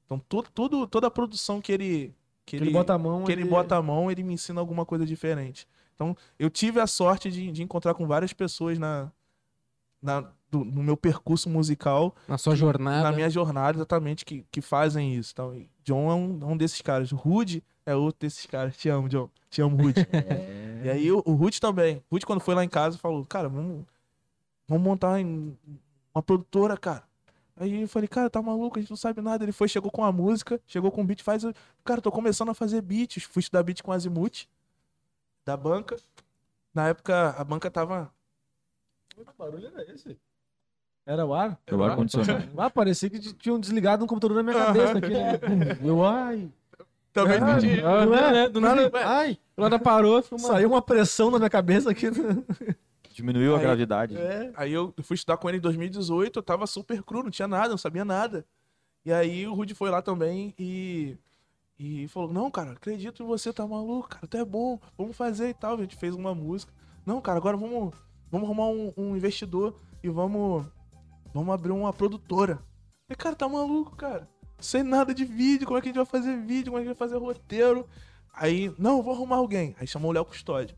Então, tudo, tudo, toda a produção que ele que Que ele bota a mão. que ele bota a mão, ele me ensina alguma coisa diferente. Então, eu tive a sorte de, de encontrar com várias pessoas na, na- do- no meu percurso musical, Na sua jornada. na minha jornada, exatamente, que, que fazem isso. Então, John é um, é um desses caras. Rude é outro desses caras. Te amo, John. Te amo, Rude. E aí, o, o Rude também. O Rude, quando foi lá em casa, falou: Cara, vamos, vamos montar uma produtora, cara. Aí eu falei, cara, tá maluco, a gente não sabe nada. Ele foi, chegou com a música, chegou com o beat, faz. o- Cara, tô começando a fazer beats. Fui estudar beat com Azimuth, da banca. Na época, a banca tava. Que barulho era esse? Era o ar? É o ar-condicionado. Ah, parecia que tinham desligado um computador na minha cabeça aqui, né? Eu, ai. Também Ah, entendi. Ah, Não é? né? Do nada, Ai, do nada parou, saiu uma pressão na minha cabeça aqui. Diminuiu a Aí- gravidade. É. Aí eu fui estudar com ele em 2018, eu tava super cru, não tinha nada, não sabia nada. E aí o Rudy foi lá também e. E falou: Não, cara, acredito em você, tá maluco, cara, até é bom, vamos fazer e tal. A gente fez uma música. Não, cara, agora vamos, vamos arrumar um, um investidor e vamos. Vamos abrir uma produtora. E, cara, tá maluco, cara. Sem nada de vídeo, como é que a gente vai fazer vídeo, como é que a gente vai fazer roteiro? Aí, não, vou arrumar alguém. Aí chamou o Léo Custódio.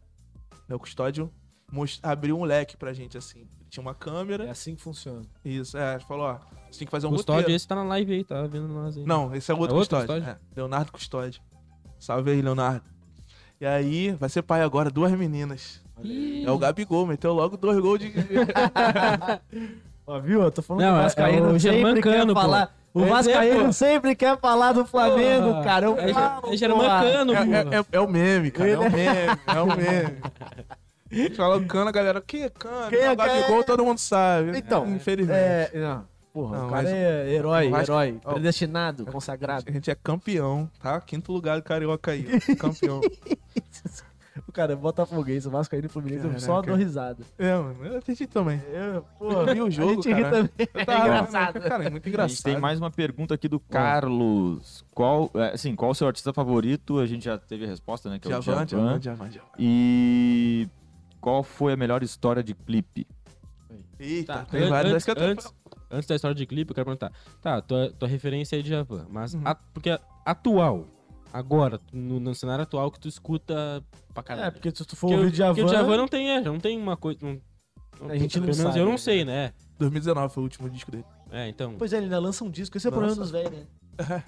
Léo Custódio most- abriu um leque pra gente, assim. Tinha uma câmera. É assim que funciona. Isso, é. Falou, ó, você tem que fazer um Custódio, roteiro. esse tá na live aí, tá vendo nós aí. Não, esse é o outro, É outro custódio. Custódio? É, Leonardo Custódio. Salve aí, Leonardo. E aí, vai ser pai agora, duas meninas. Ih. É o Gabigol, meteu logo dois gols de. Ó, viu? Eu tô falando Não, que o é- é o Germancano, falar. O é, Vascaíno pô. sempre quer falar do Flamengo, Porra. cara. Eu É, falo, é Germancano, É, é- é- é o meme, cara. É o meme. É o meme. A gente fala o cano, a galera, quem é cano? Quem é o Gabigol, Cano? todo mundo sabe. Então, infelizmente. É, não. Porra, Não, o cara mas- é herói, Vasco- herói. Ó, Predestinado, consagrado. A gente é campeão, tá? Quinto lugar do Carioca aí. Campeão. O cara é botafoguense, o Vascaíno e o Fluminense, eu só Caraca. dou risada. É, mano. Eu assisti também. Eu, Eu vi o jogo, a gente ri cara. também. Eu tava- engraçado. Cara, é muito A engraçado. gente tem mais uma pergunta aqui do Carlos. Qual, é, assim, qual o seu artista favorito? A gente já teve a resposta, né? Que é o Djavan. Djavan, Djavan, Djavan. E qual foi a melhor história de clipe? Eita, Tá, tem vários. antes, Acho que eu tô- antes, antes da história de clipe, eu quero perguntar. Tá, tua, tua referência é Djavan, mas Uhum. a- porque atual, agora, no, no cenário atual que tu escuta pra caralho. É, porque se tu for Porque ouvir porque o Djavan... Djavan não tem, é, não tem uma coisa... não- A gente não pelo menos sabe, eu não né? sei, né? 2019 foi o último disco dele. É, então... Pois é, ele ainda lança um disco. Esse é o problema dos velhos, né?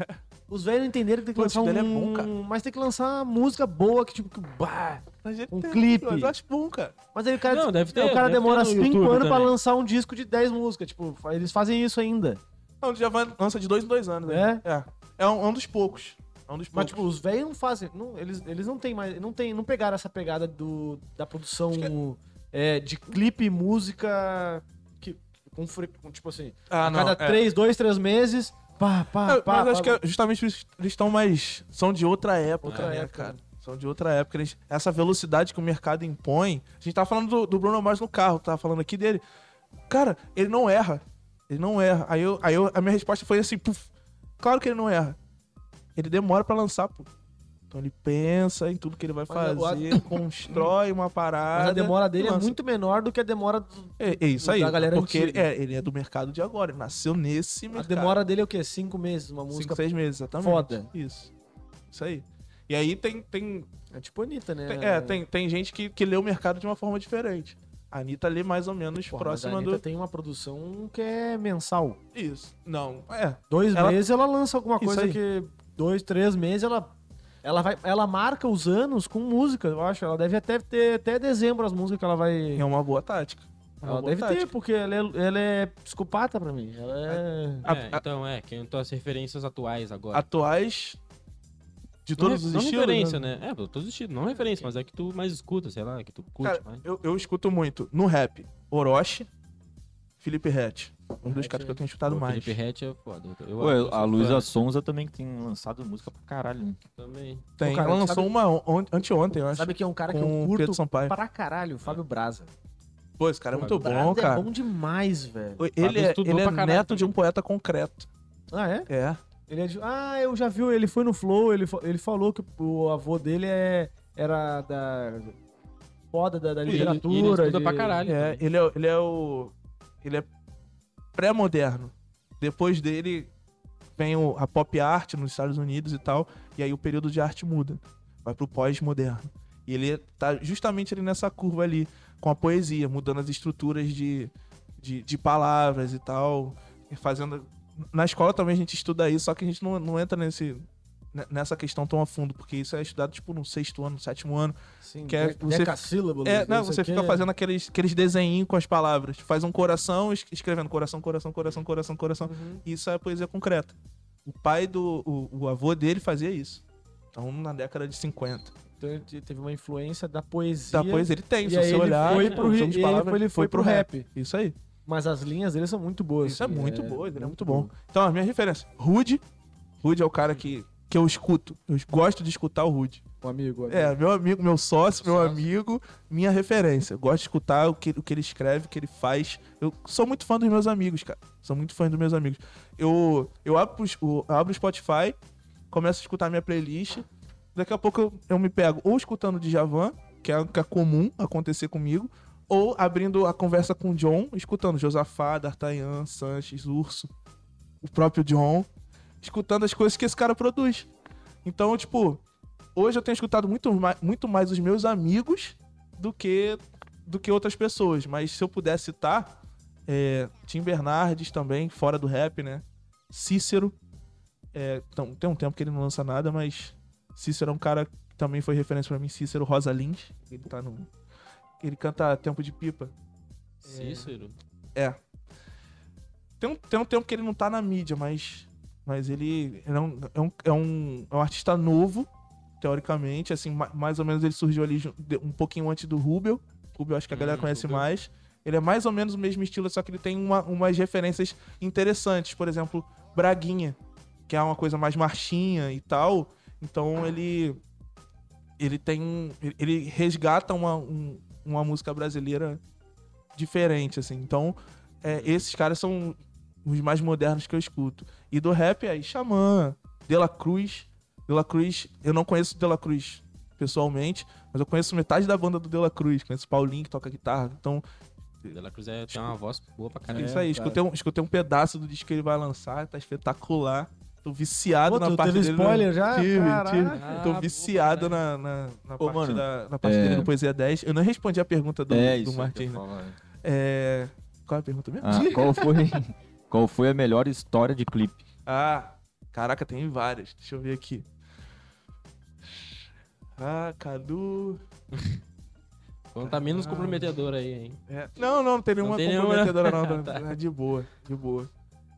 Os velhos não entenderam que tem que Pô, lançar esse um... é bom, cara. Mas tem que lançar uma música boa, que tipo... Que... Bah. Mas ele Um tem- clipe. Mas eu acho bom, cara. Mas aí o cara, Não, deve ter, o cara deve demora ter no 5 YouTube anos pra lançar um disco de 10 músicas. Tipo, eles fazem isso ainda. Não, o Djavan lança de dois em dois anos. né? É. É um, é um dos poucos. É um dos Mas, tipo, os velhos não fazem. Não, eles, eles não tem mais. Não, tem, não pegaram essa pegada do, da produção é, de clipe e música. Que, com, tipo assim, ah, a cada é. 3, 2, 3 meses. Pá, pá, É, pá. mas acho que é justamente por isso eles estão mais. São de outra época, Outra né, época. cara? São de outra época. Eles- essa velocidade que o mercado impõe. A gente tava falando do, do Bruno Mars no carro, tava falando aqui dele. Cara, ele não erra. Ele não erra. Aí, eu, aí eu- a minha resposta foi assim: puf, claro que ele não erra. Ele demora pra lançar, pô. Então ele pensa em tudo que ele vai Mas o- fazer, constrói uma parada. Mas a demora dele é muito menor do que a demora do. É, é isso da aí. galera porque ele é, ele é do mercado de agora. Ele nasceu nesse A mercado. demora dele é o quê? 5 meses, uma Cinco, música. seis meses, exatamente. foda. Isso. Isso aí. E aí tem. tem, É tipo Anitta, né? tem- é, tem, tem gente que, que lê o mercado de uma forma diferente. A Anitta lê mais ou menos Porra, mas a próxima Anitta do. tem uma produção que é mensal. Isso. Não. É. Dois Ela- meses ela lança alguma Isso coisa aí. que. Dois, três meses ela. Ela, vai, ela marca os anos com música, eu acho. Ela deve até ter até dezembro as músicas que ela vai. É uma boa tática. É uma Ela deve ter, tática. porque ela é, ela é psicopata pra mim. Ela é. É, a- então, é, que tuas referências atuais agora. Atuais. De Não todos re- os não estilos. referência, né? né? É, todos os estilos. Não referência, mas é que tu mais escuta, sei lá, que tu curte Cara, mais. eu, eu escuto muito no rap. Orochi, Felipe Rett. Um dos caras é- que eu tenho escutado O mais. Felipe Rett é foda. Eu, eu, Ué, a Luísa Sonza também que tem lançado música pra caralho, né? também. Tem. Ô, cara, Ela lançou sabe- uma on- anteontem, eu acho. Sabe que é um cara que eu o curto Sampaio. pra caralho, o Fábio Braza. Pô, esse cara é muito Braza bom, cara. É bom demais, velho. Ele é, ele é pra caralho neto de um poeta concreto. Ah, é? É. Ele é de... Ah, eu já vi, ele foi no Flow, ele, fa- ele falou que o avô dele é, era da. Foda da, da Ele- literatura. ele estuda de- pra caralho. É, ele é, ele é o. Ele é pré-moderno. Depois dele vem o- a pop art nos Estados Unidos e tal, e aí o período de arte muda, vai pro pós-moderno. E ele tá justamente ali nessa curva ali, com a poesia, mudando as estruturas de, de, de palavras e tal, fazendo... Na escola também a gente estuda isso, só que a gente não, não entra nesse, ne- nessa questão tão a fundo, porque isso é estudado, tipo, no sexto ano, no sétimo ano. Sim, Que é você- decassílabo, É, não, você fica é- fazendo aqueles, aqueles desenhinhos com as palavras. Faz um coração, es- escrevendo coração, coração, coração, coração, coração. Uhum. Isso é poesia concreta. O pai do. O, o avô dele fazia isso. Então, na década de 50. Então ele te- teve uma influência da poesia. Da poesia ele tem, e se você ele olhar. foi pro, ele, palavras foi, ele foi pro rap. Isso aí. Mas as linhas dele são muito boas. Isso é muito bom, ele é muito bom. Então, a minha referência. Rude. Rude é o cara que, que eu escuto. Eu gosto de escutar o Rude. O amigo. o amigo. É, meu amigo, meu sócio, meu Sócio. amigo, minha referência. Eu gosto de escutar o que, o que ele escreve, o que ele faz. Eu sou muito fã dos meus amigos, cara. Sou muito fã dos meus amigos. Eu, eu, abro, eu abro o Spotify, começo a escutar minha playlist. Daqui a pouco eu, eu me pego ou escutando Djavan, que é, que é comum acontecer comigo, ou abrindo a conversa com o John, escutando Josafá, D'Artagnan, Sanches, Urso, o próprio John, escutando as coisas que esse cara produz. Então, tipo, hoje eu tenho escutado muito mais, muito mais os meus amigos do que do que outras pessoas. Mas se eu puder citar, é, Tim Bernardes também, fora do rap, né? Cícero. É, então, tem um tempo que ele não lança nada, mas Cícero é um cara que também foi referência pra mim. Cícero Rosa Lins. Ele tá no. Ele canta Tempo de Pipa. Cícero. É. Tem um, tem um tempo que ele não tá na mídia, mas. Mas ele, é, um, é, um, é, um, é um artista novo, teoricamente. Assim, ma- mais ou menos ele surgiu ali um pouquinho antes do Rubel. Rubel acho que a galera Hum, conhece Rubel. mais. Ele é mais ou menos o mesmo estilo, só que ele tem uma- umas referências interessantes. Por exemplo, Braguinha, que é uma coisa mais marchinha e tal. Então ele. Ele tem. Ele resgata uma, um- uma música brasileira diferente, assim. Então, é, esses caras são os mais modernos que eu escuto. E do rap aí, Xamã, De La Cruz. De La Cruz, eu não conheço De La Cruz pessoalmente, mas eu conheço metade da banda do De La Cruz. Conheço o Paulinho, que toca guitarra. Então, De La Cruz é, tem uma voz boa pra é caralho. isso aí. cara. Escutei um, escutei um pedaço do disco que ele vai lançar, tá espetacular. Tô viciado Pô, na parte teve dele. no- spoiler já? Tive, tive. Ah, Tô boa, viciado caralho. na, na, na Ô, parte, mano, da, na parte é- dele no Poesia 10. Eu não respondi a pergunta do, é do isso. Martins. né? É... Qual é a pergunta mesmo? Ah, qual foi, qual foi a melhor história de clipe? Ah, caraca, tem várias. Deixa eu ver aqui. Ah, Cadu. Então tá menos Ah. comprometedor aí, hein? É, Não, não, não tem nenhuma tem nenhuma, comprometedora, não. Tá. É de boa, de boa.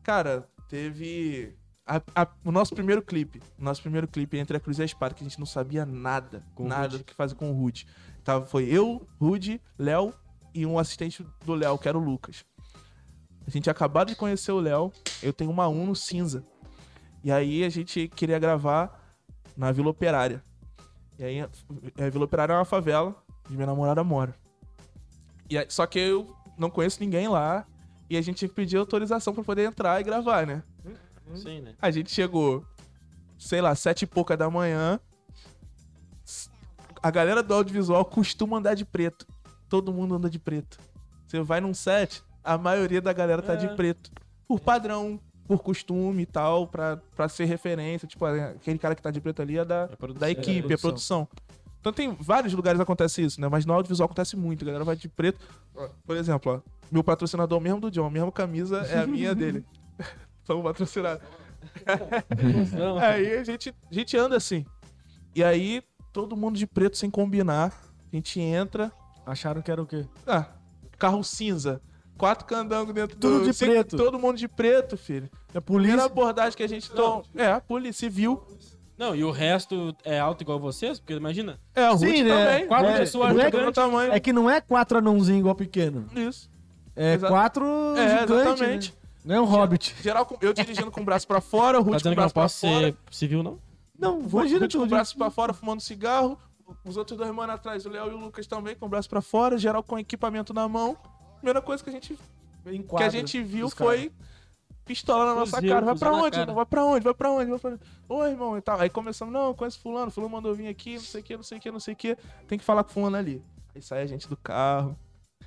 Cara, teve. a- a- o nosso primeiro clipe. O nosso primeiro clipe entre a Cruz e a Espada, que a gente não sabia nada. Com nada do que fazer com o Rude. Tava, foi eu, Rude, Léo e um assistente do Léo, que era o Lucas. A gente acabado de conhecer o Léo. Eu tenho uma Uno cinza. E aí a gente queria gravar na Vila Operária. E aí a Vila Operária é uma favela onde minha namorada mora. E aí- só que eu não conheço ninguém lá. E a gente tinha que pedir autorização pra poder entrar e gravar, né? Sim, né? A gente chegou, sei lá, sete e pouca da manhã. A galera do audiovisual costuma andar de preto. Todo mundo anda de preto. Você vai num set, a maioria da galera tá de É. preto. Por padrão, por costume e tal, pra, pra ser referência. Tipo, aquele cara que tá de preto ali é da, É produção. da equipe, é produção. Então tem vários lugares que acontece isso, né? Mas no audiovisual acontece muito. A galera vai de preto. Por exemplo, ó, meu patrocinador mesmo do John, a mesma camisa é a minha dele. Vamos patrocinar. Não, Aí a gente, a gente anda assim. E aí, todo mundo de preto sem combinar. A gente entra. Acharam que era o quê? Ah, carro cinza. Quatro candangos dentro Tudo do. de preto. Todo mundo de preto, filho. É Primeira polícia. abordagem que a gente toma. É, a polícia viu. Não, e o resto é alto igual vocês? Porque imagina, É, o Sim, Ruth né? também. quatro É, pessoas não é gigantes. tamanho. É que não é quatro anãozinhos igual pequeno. Isso. É Exa- quatro É, gigantes, exatamente. né? Não é um hobbit. Geral, com- eu dirigindo com o braço pra fora, o tá Ruth com dizendo o que não braço pra posso fora. ser civil, não? Não, Ruth imagina com o tudo. braço pra fora, fumando cigarro. Os outros dois manos atrás, o Léo e o Lucas também, com o braço pra fora. Geral com equipamento na mão. Primeira coisa que a gente que a gente viu foi pistola na nossa Fuzil, cara. Vai pra onde? cara. Vai pra onde? Vai pra onde? Vai pra onde? Ô, irmão, e tal. Aí começamos, não, eu conheço fulano, fulano mandou vir aqui, não sei o que, não sei o que, não sei o que. Tem que falar com fulano ali. Aí sai a gente do carro.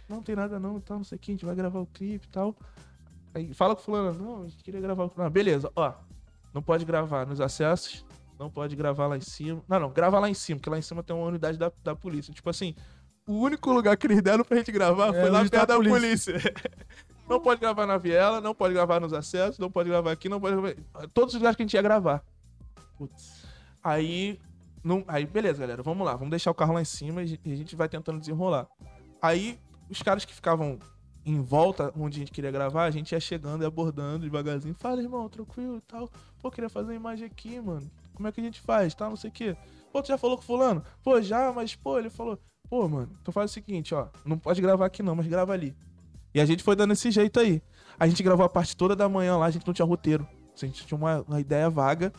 Não tem nada não, tal, não sei o que, a gente vai gravar o clipe e tal. Aí fala com fulano, não, a gente queria gravar o clipe. Ah, beleza, ó. não pode gravar nos acessos, não pode gravar lá em cima. Não, não, grava lá em cima, porque lá em cima tem uma unidade da, da polícia. Tipo assim, o único lugar que eles deram pra gente gravar É, foi lá tá perto da polícia. polícia. não pode gravar na viela, não pode gravar nos acessos, não pode gravar aqui, não pode gravar. Todos os lugares que a gente ia gravar. Putz. Aí, não, aí, beleza, galera, vamos lá, vamos deixar o carro lá em cima e a gente vai tentando desenrolar. Aí, os caras que ficavam em volta onde a gente queria gravar, a gente ia chegando e abordando devagarzinho. Fala, irmão, tranquilo e tal. Pô, queria fazer uma imagem aqui, mano. Como é que a gente faz, tal, não sei o quê. Pô, tu já falou com fulano? Pô, já, mas, pô, ele falou... Pô, mano, então faz o seguinte, ó. Não pode gravar aqui não, mas grava ali. E a gente foi dando esse jeito aí. A gente gravou a parte toda da manhã lá, a gente não tinha roteiro. A gente tinha uma, uma ideia vaga.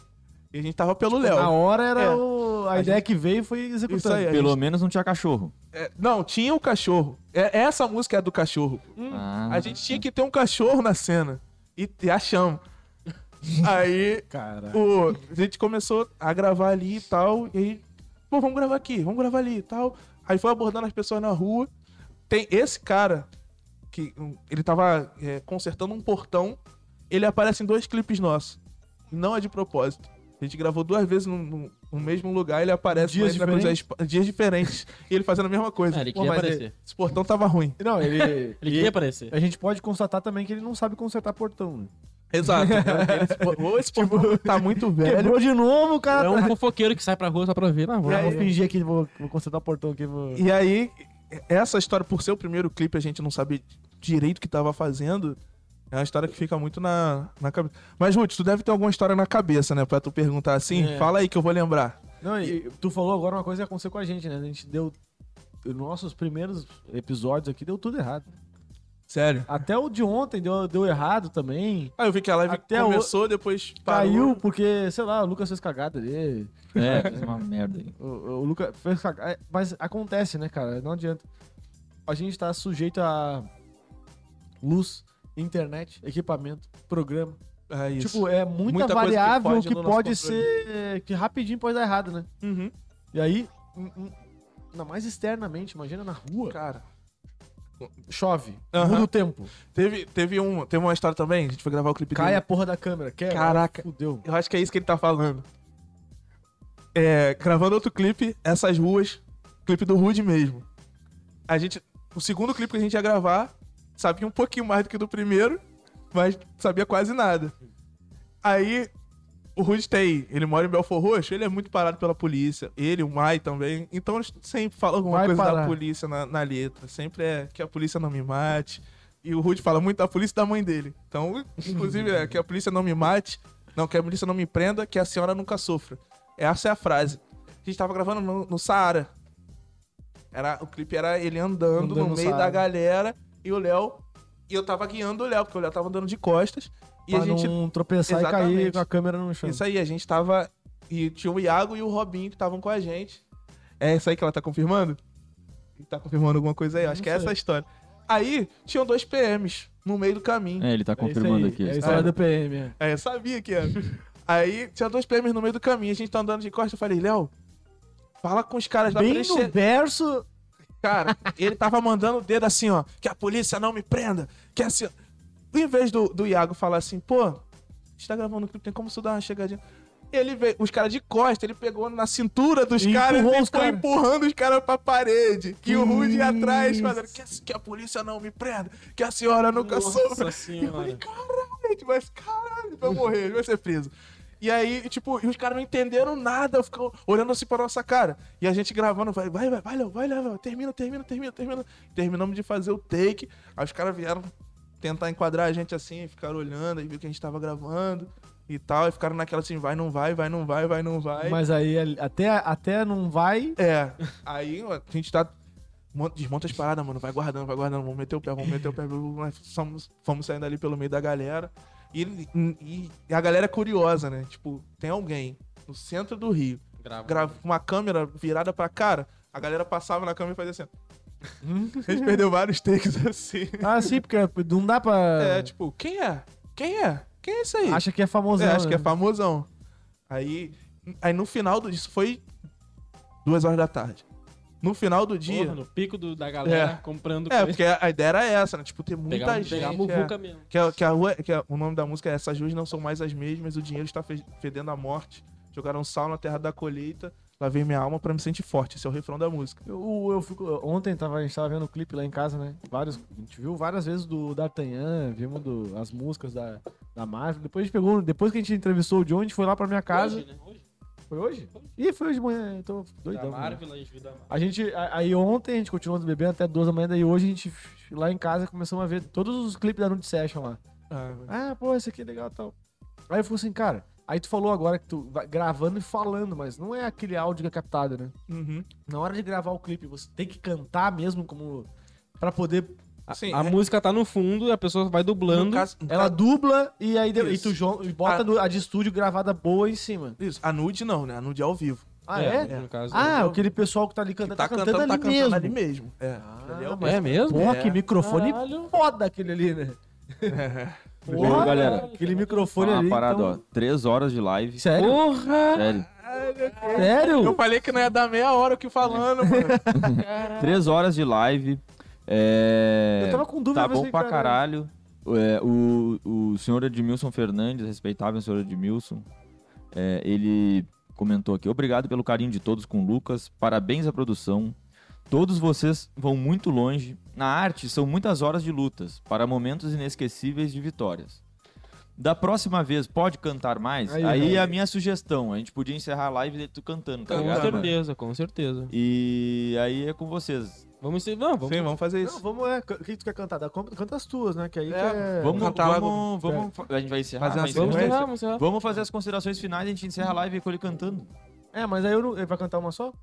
E a gente tava pelo Léo. Na hora era É. o... a, A ideia gente- que veio foi executando. Aí, Pelo gente- menos não tinha cachorro. É, não, tinha o cachorro. É, essa música é do cachorro. Ah. A gente tinha que ter um cachorro na cena. E, e achamos. Aí Cara. o, a gente começou a gravar ali e tal. E aí, pô, vamos gravar aqui, vamos gravar ali e tal. Aí foi abordando as pessoas na rua. Tem esse cara que um, ele tava é, consertando um portão. Ele aparece em dois clipes nossos. Não é de propósito. A gente gravou duas vezes no, no- no mesmo lugar, ele aparece Dias mas na coisa- dias diferentes. e ele fazendo a mesma coisa. Ah, ele Pô, queria aparecer. Esse portão tava ruim. Não, ele... Ele e queria aparecer. A gente pode constatar também que ele não sabe consertar portão, né? Exato. Esse po- Ou esse portão tá muito velho. Quebrou de novo, o cara. É um tá- fofoqueiro que sai pra rua só pra ver. Não, vou lá, vou fingir aqui, vou, vou consertar o portão aqui. Vou... E aí, essa história, por ser o primeiro clipe, a gente não sabe direito o que tava fazendo. É uma história que fica muito na, na cabeça. Mas, Ruth, tu deve ter alguma história na cabeça, né? Pra tu perguntar assim. É. Fala aí que eu vou lembrar. Não, e tu falou agora uma coisa que aconteceu com a gente, né? A gente deu. Nossos primeiros episódios aqui deu tudo errado. Sério. Até o de ontem deu, deu errado também. Aí eu vi que a live Até começou, depois parou. Caiu porque, sei lá, o Lucas fez cagada ali. É, fez uma merda aí. O, o Lucas fez cagada. É, Mas acontece, né, cara? Não adianta. A gente tá sujeito a luz, internet, equipamento, programa. É isso. Tipo, é muita, Muita coisa que variável foge que, nosso pode ser. que rapidinho pode dar errado, né? Uhum. E aí, ainda mais externamente, imagina na rua. Cara, Chove, Aham. muda o tempo, teve, teve, um, teve uma história também. A gente foi gravar o clipe cai dele. a porra da câmera, quebra. Caraca. Fudeu. Eu acho que é isso que ele tá falando. É, gravando outro clipe, essas ruas, clipe do Rude mesmo. A gente, o segundo clipe que a gente ia gravar, sabia um pouquinho mais do que do primeiro, mas sabia quase nada. Aí, o Rude tem, ele mora em Belfor Roxo, ele é muito parado pela polícia, ele, o Mai também, então eles sempre falam alguma Vai coisa da parar. polícia na, na letra, sempre é que a polícia não me mate. E o Rude fala muito da polícia e da mãe dele. Então, inclusive, é que a polícia não me mate, não, que a polícia não me prenda, que a senhora nunca sofra. Essa é a frase. A gente tava gravando no, no Saara. Era, o clipe era ele andando, Andando no no meio Saara. da galera e o Léo. E eu tava guiando o Léo, porque o Léo tava andando de costas. E pra a gente. não tropeçar e cair Exatamente. com a câmera no chão. Isso aí, a gente tava. E tinha o Iago e o Robinho que estavam com a gente. É isso aí que ela tá confirmando? Tá confirmando alguma coisa aí? Acho Não que é essa a história. Aí, tinham dois PMs no meio do caminho. É, ele tá É confirmando aí, aqui. É a história cara. do PM. é. É, eu sabia que era. Aí tinha dois PMs no meio do caminho, a gente tá andando de costas, eu falei, Léo, fala com os caras pra Bem eles no verso. Cara, ele tava mandando o dedo assim, ó, que a polícia não me prenda, que assim... ó. Em vez do, do Iago falar assim, pô, a gente tá gravando o clipe, tem como você dar uma chegadinha? Ele veio, os caras de costas, ele pegou na cintura dos E caras e os foi caras. empurrando os caras pra parede. E o Rude ia atrás, fazendo que, a- que a polícia não me prenda, que a senhora nunca. Nossa E eu falei, senhora. caralho, vai, caralho, ele vai morrer, ele vai ser preso. E aí, tipo, e os caras não entenderam nada, ficam olhando assim pra nossa cara. E a gente gravando, vai, vai, vai, vai, Léo, vai, Léo, termina, termina, termina, termina. Terminamos de fazer o take, aí os caras vieram tentar enquadrar a gente assim, ficaram olhando, aí viu que a gente tava gravando e tal, e ficaram naquela assim, vai, não vai, vai, não vai, vai, não vai. Mas aí até, até não vai. É, aí a gente tá. mon- Desmonta as paradas, mano. Vai guardando, vai guardando. Vamos meter o pé, vamos meter o pé. Fomos, fomos saindo ali pelo meio da galera. E, e- e a galera é curiosa, né? Tipo, tem alguém no centro do Rio, Grava. grava com uma câmera virada pra cara. A galera passava na câmera e fazia assim. A gente perdeu vários takes assim. Ah, sim, porque não dá pra. É, tipo, quem é? Quem é? Quem é esse aí? Acha que é famosão. É, acho que é né? famosão. Aí, aí no final disso foi duas horas da tarde. No final do dia. Porra, no pico do- da galera É. comprando É, coisa. porque a ideia era essa, né? Tipo, ter muita pegar, gente. pegar a é. mesmo. Que, a- que a rua, que a- o nome da música é Essas ruas não são mais as mesmas, o dinheiro está fe- fedendo a morte. Jogaram sal na terra da colheita, lavei minha alma pra me sentir forte. Esse é o refrão da música. Eu, eu fico, ontem tava, a gente tava vendo o clipe lá em casa, né? Vários, a gente viu várias vezes do D'Artagnan, vimos do, as músicas da, da Marvel. Depois a gente pegou, depois que a gente entrevistou o John, a gente foi lá pra minha casa. Hoje, né? Hoje. Foi hoje? Ih, foi hoje de manhã, eu tô Da doidão. mano. Marvel, a gente viu da Marvel. A gente, aí ontem a gente continuou bebendo até duas da manhã, daí hoje a gente lá em casa começamos a ver todos os clipes da Nude Session lá. Ah, pô, esse aqui é legal e tal. Aí eu falei assim, cara, aí tu falou agora que tu vai gravando e falando, mas não é aquele áudio que é captado, né? Uhum. Na hora de gravar o clipe, você tem que cantar mesmo como pra poder Assim, A é- música tá no fundo e a pessoa vai no dublando. caso- no ela caso- dubla e aí de- e tu e bota A- no- a de estúdio gravada boa em cima. Isso, a nude não, né? A nude é ao vivo. Ah, é? No caso. Ah, aquele pessoal que tá ali cantando, tá, tá, cantando, ali tá mesmo. cantando ali mesmo. É. Ah, Entendeu? mas- é mesmo? Porra, É. que microfone Caralho. foda aquele ali, né? Ô, Porra, galera. Aquele microfone uma ali. parada, então- ó. Três horas de live. Sério? Porra! Sério. Sério? Eu falei que não ia dar meia hora aqui falando, mano. Três horas de live. É... Eu tava com dúvida. Tá bom pra cara, caralho. É, o, o senhor Edmilson Fernandes, respeitável senhor Edmilson, é, ele comentou aqui: Obrigado pelo carinho de todos com o Lucas, parabéns à produção. Todos vocês vão muito longe. Na arte, são muitas horas de lutas para momentos inesquecíveis de vitórias. Da próxima vez, pode cantar mais? Aí, Aí, aí. a minha sugestão: a gente podia encerrar a live de tu cantando, tá Com ligado? certeza, com certeza. E aí é com vocês. Vamos ser. Não, vamos. Sim, vamos fazer Não, isso. vamos, é. O que tu quer cantar? Dá- Canta as tuas, né? Que aí É, que é... Vamos, cantar vamos, vamos, a gente vai encerrar. Fazer Vamos encerrar. encerrar, vamos encerrar. Vamos fazer as considerações finais e a gente encerra a live com ele cantando. É, mas aí eu não... ele vai cantar uma só?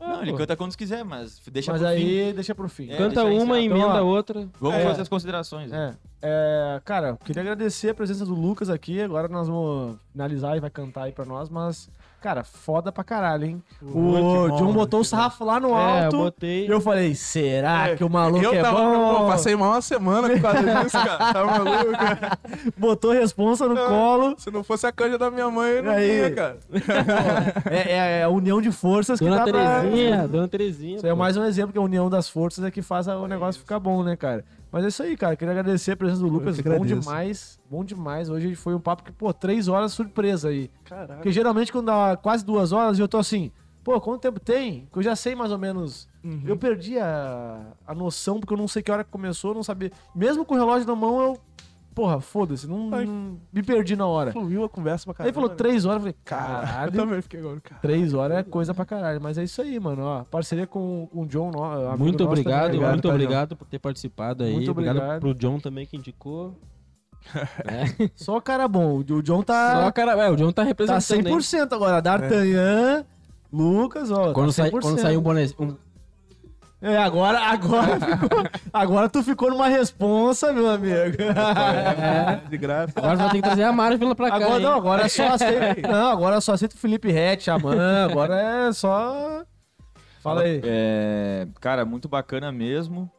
Não, ele canta quando quiser, mas deixa mas pro fim. aí deixa pro fim. É, Canta deixa uma, encerrar. emenda Então, a outra. Vamos É. fazer as considerações. É, é, cara, queria agradecer a presença do Lucas aqui. Agora nós vamos finalizar e vai cantar aí pra nós, mas, cara, foda pra caralho, hein? O bom, John botou o que sarrafo lá no É, eu alto. botei. E eu falei, será É, que o maluco eu é tava, bom? pô, passei mal uma semana por causa disso, cara. Tá maluco? Botou responsa no colo. Se não fosse a canja da minha mãe, eu não Aí. ia, cara. É, é- é a união de forças que Dona dá pra... Terezinha, Dona Terezinha. Isso é pô. mais um exemplo que a união das forças é que faz o negócio ficar bom, né, cara? Mas é isso aí, cara. Queria agradecer a presença do Lucas. Bom demais. Bom demais. Hoje foi um papo que, pô, três horas surpresa aí. Caralho. Porque geralmente quando dá quase duas horas eu tô assim, pô, quanto tempo tem? Que eu já sei mais ou menos. Uhum. Eu perdi a, a noção, porque eu não sei que hora que começou, eu não sabia. Mesmo com o relógio na mão, eu. Porra, foda-se, não, Ai. não- me perdi na hora. Fluiu a conversa pra caralho. ele falou três horas, eu falei, Eu caralho. também fiquei agora, cara. Três horas é coisa pra caralho. Mas é isso aí, mano. Ó, parceria com, com o John, amigo Muito nosso obrigado, obrigado, muito tá, obrigado por ter participado aí. Muito obrigado, obrigado. pro John também que indicou. É. Só cara bom. O John tá, Só, cara, é, o John tá tá representando. hein? 100% agora. D'Artagnan, Lucas, ó. Quando, tá sai, 100%. quando sair um boné. Um... É, agora, agora, ficou, agora tu ficou numa responsa, meu amigo. É. De graça. Agora vai ter que trazer a Marvel pra cá. Agora hein? não, agora é só aceita. Não, agora eu só aceito o Felipe Rett, Xamã. Agora é só. Fala aí. É, cara, muito bacana mesmo.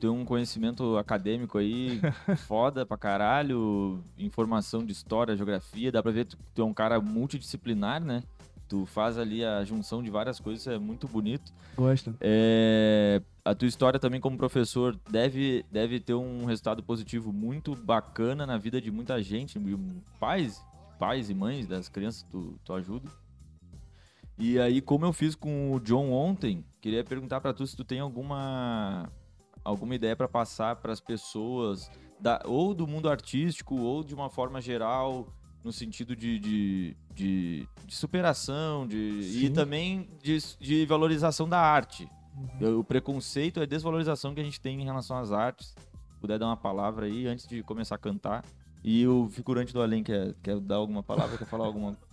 Ter um conhecimento acadêmico aí foda pra caralho. Informação de história, geografia. Dá pra ver que tu é um cara multidisciplinar, né? Tu faz ali a junção de várias coisas, é muito bonito. Gosta. É, a tua história também como professor deve, deve ter um resultado positivo muito bacana na vida de muita gente, e pais, pais e mães das crianças que tu, tu ajuda. E aí, como eu fiz com o John ontem, queria perguntar pra tu se tu tem alguma alguma ideia pra passar pras pessoas da, ou do mundo artístico ou de uma forma geral no sentido de, de, de, de superação de, e também de, de valorização da arte. O preconceito é a desvalorização que a gente tem em relação às artes. Se puder dar uma palavra aí antes de começar a cantar. E o figurante do além quer, quer dar alguma palavra, quer falar alguma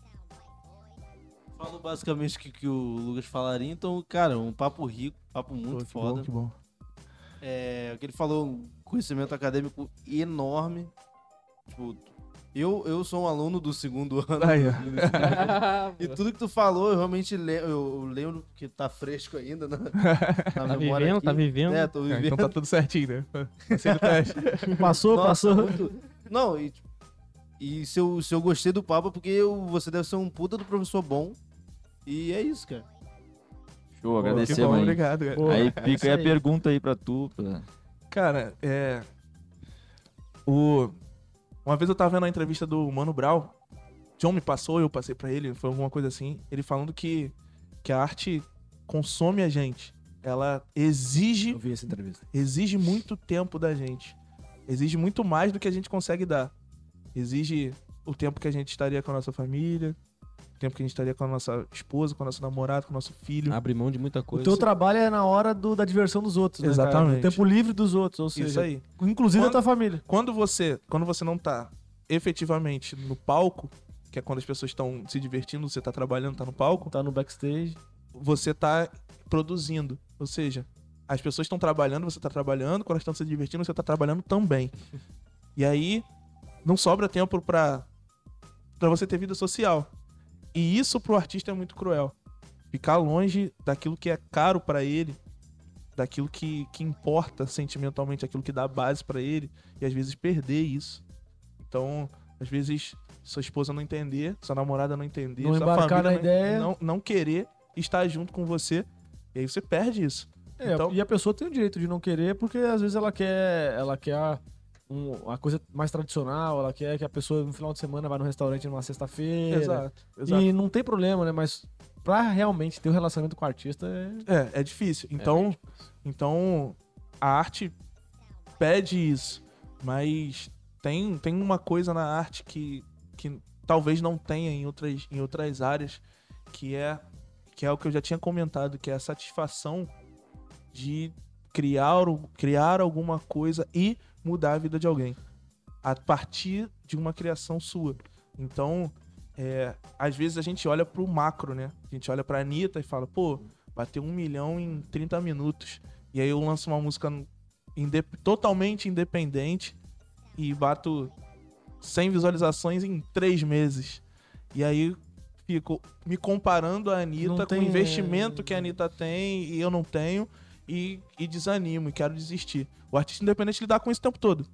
Falou basicamente o que, que o Lucas falaria, então, cara, um papo rico, papo muito Pô, que foda. bom, que bom. É, o que ele falou, um conhecimento acadêmico enorme. Tipo, eu, eu sou um aluno do segundo ano. Aí, ó. E tudo que tu falou, eu realmente le eu, lembro que tá fresco ainda na, na Tá memória vivendo, aqui. tá vivendo. É, tô É, vivendo. então tá tudo certinho, né? Passou, Nossa, passou. muito- Não, e, e se, eu, se eu gostei do papo, é porque eu- você deve ser um puta do professor bom. E é isso, cara. Show, Que agradecer, bom, mãe. obrigado, cara. Pô, Aí é fica aí a pergunta aí pra tu. pra- Cara, é. O... Uma vez eu tava vendo a entrevista do Mano Brown. John me passou, eu passei pra ele, foi alguma coisa assim. Ele falando que, que a arte consome a gente. Ela exige Eu vi essa entrevista. exige muito tempo da gente. Exige muito mais do que a gente consegue dar. Exige o tempo que a gente estaria com a nossa família, tempo que a gente estaria com a nossa esposa, com o nosso namorado, com o nosso filho. Abre mão de muita O coisa. teu trabalho é na hora do- da diversão dos outros, né, cara? Exatamente. No tempo livre dos outros, ou seja, Isso aí. inclusive Quando- da tua família. Quando você, quando você não tá efetivamente no palco, que é quando as pessoas estão se divertindo, você tá trabalhando, tá no palco, Tá no backstage. você tá produzindo. Ou seja, as pessoas estão trabalhando, você tá trabalhando, quando elas estão se divertindo, você tá trabalhando também. E aí não sobra tempo pra, pra você ter vida social. E isso pro artista é muito cruel. Ficar longe daquilo que é caro pra ele, daquilo que, que importa sentimentalmente, aquilo que dá base pra ele, e às vezes perder isso. Então, às vezes, sua esposa não entender, sua namorada não entender, Não sua embarcar família na não, ideia. não, não querer estar junto com você, e aí você perde isso. É, Então- e a pessoa tem o direito de não querer, porque às vezes ela quer, ela quer um, uma coisa mais tradicional, ela quer que a pessoa no final de semana vá no restaurante numa sexta-feira. Exato, exato. E não tem problema, né? Mas pra realmente ter um relacionamento com o artista é. É, é difícil. Então, então a arte pede isso, mas tem, tem uma coisa na arte que, que talvez não tenha em outras, em outras áreas, que é que é o que eu já tinha comentado, que é a satisfação de criar, criar alguma coisa e mudar a vida de alguém a partir de uma criação sua. Então, é, às vezes a gente olha pro macro, né? A gente olha pra Anitta e fala, pô, bateu um milhão em 30 minutos. E aí eu lanço uma música inde- totalmente independente e bato 100 visualizações em 3 meses. E aí fico me comparando a Anitta Não com o investimento é, que a Anitta tem e eu não tenho e, e desanimo e quero desistir. O artista independente lidar com isso o tempo todo.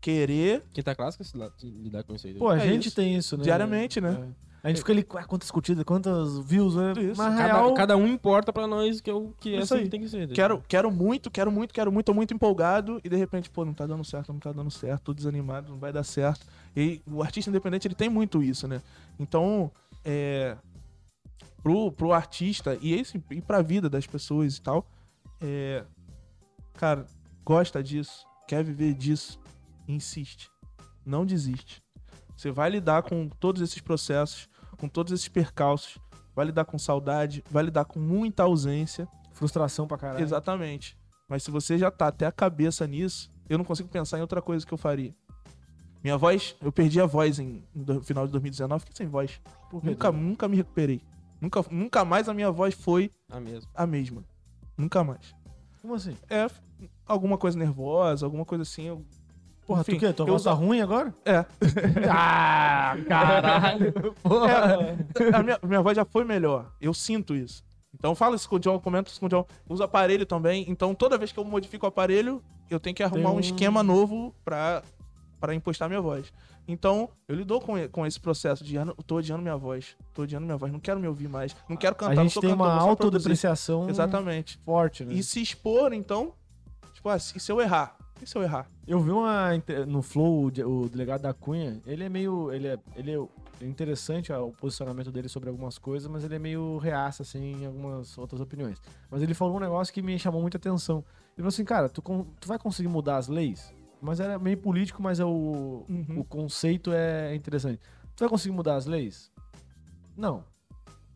Querer Quinta clássica se lá- se lidar com isso aí. Pô, a É gente isso. tem isso, né? Diariamente, né? É. A gente fica ali, "Ué, quantas curtidas, quantas views, né? Isso. Na cada, real, cada um importa pra nós que é o que é Isso assim aí. que tem que ser. Quero, quero muito, quero muito, quero muito, tô muito empolgado e de repente, pô, não tá dando certo, não tá dando certo, tô desanimado, não vai dar certo. E o artista independente, ele tem muito isso, né? Então, é, pro, pro artista e, esse, e pra vida das pessoas e tal, é, cara, gosta disso, quer viver disso, insiste. Não desiste. Você vai lidar com todos esses processos, com todos esses percalços, vai lidar com saudade, vai lidar com muita ausência, frustração pra caralho. Exatamente. Mas se você já tá até a cabeça nisso, eu não consigo pensar em outra coisa que eu faria. Minha voz, eu perdi a voz em, no final de 2019, fiquei sem voz. Nunca, nunca me recuperei. Nunca, nunca mais a minha voz foi A mesma. a mesma. Nunca mais. Como assim? É alguma coisa nervosa, alguma coisa assim. Eu, Porra, Enfim, tu quê? Tua eu voz tá ruim agora? é. ah, caralho. Porra. a minha, minha voz já foi melhor. Eu sinto isso. Então fala isso com o John, comenta isso com o John. Uso aparelho também. Então toda vez que eu modifico o aparelho, eu tenho que arrumar Tem um um- esquema novo pra, pra impostar minha voz. Então, eu lido com, com esse processo de ano, tô odiando minha voz. Tô odiando minha voz. Não quero me ouvir mais. Não quero cantar. A não gente sou tem cantor, uma autodepreciação Exatamente. forte, né? E se expor, então. Tipo, ah, e se eu errar? E se eu errar? Eu vi uma no Flow, o de- o delegado da Cunha, ele é meio. Ele é, ele é interessante ó, o posicionamento dele sobre algumas coisas, mas ele é meio reaça, assim, em algumas outras opiniões. Mas ele falou um negócio que me chamou muita atenção. Ele falou assim, cara, tu, tu vai conseguir mudar as leis? Mas era meio político, mas é o, Uhum. o conceito é interessante. Tu vai conseguir mudar as leis? Não.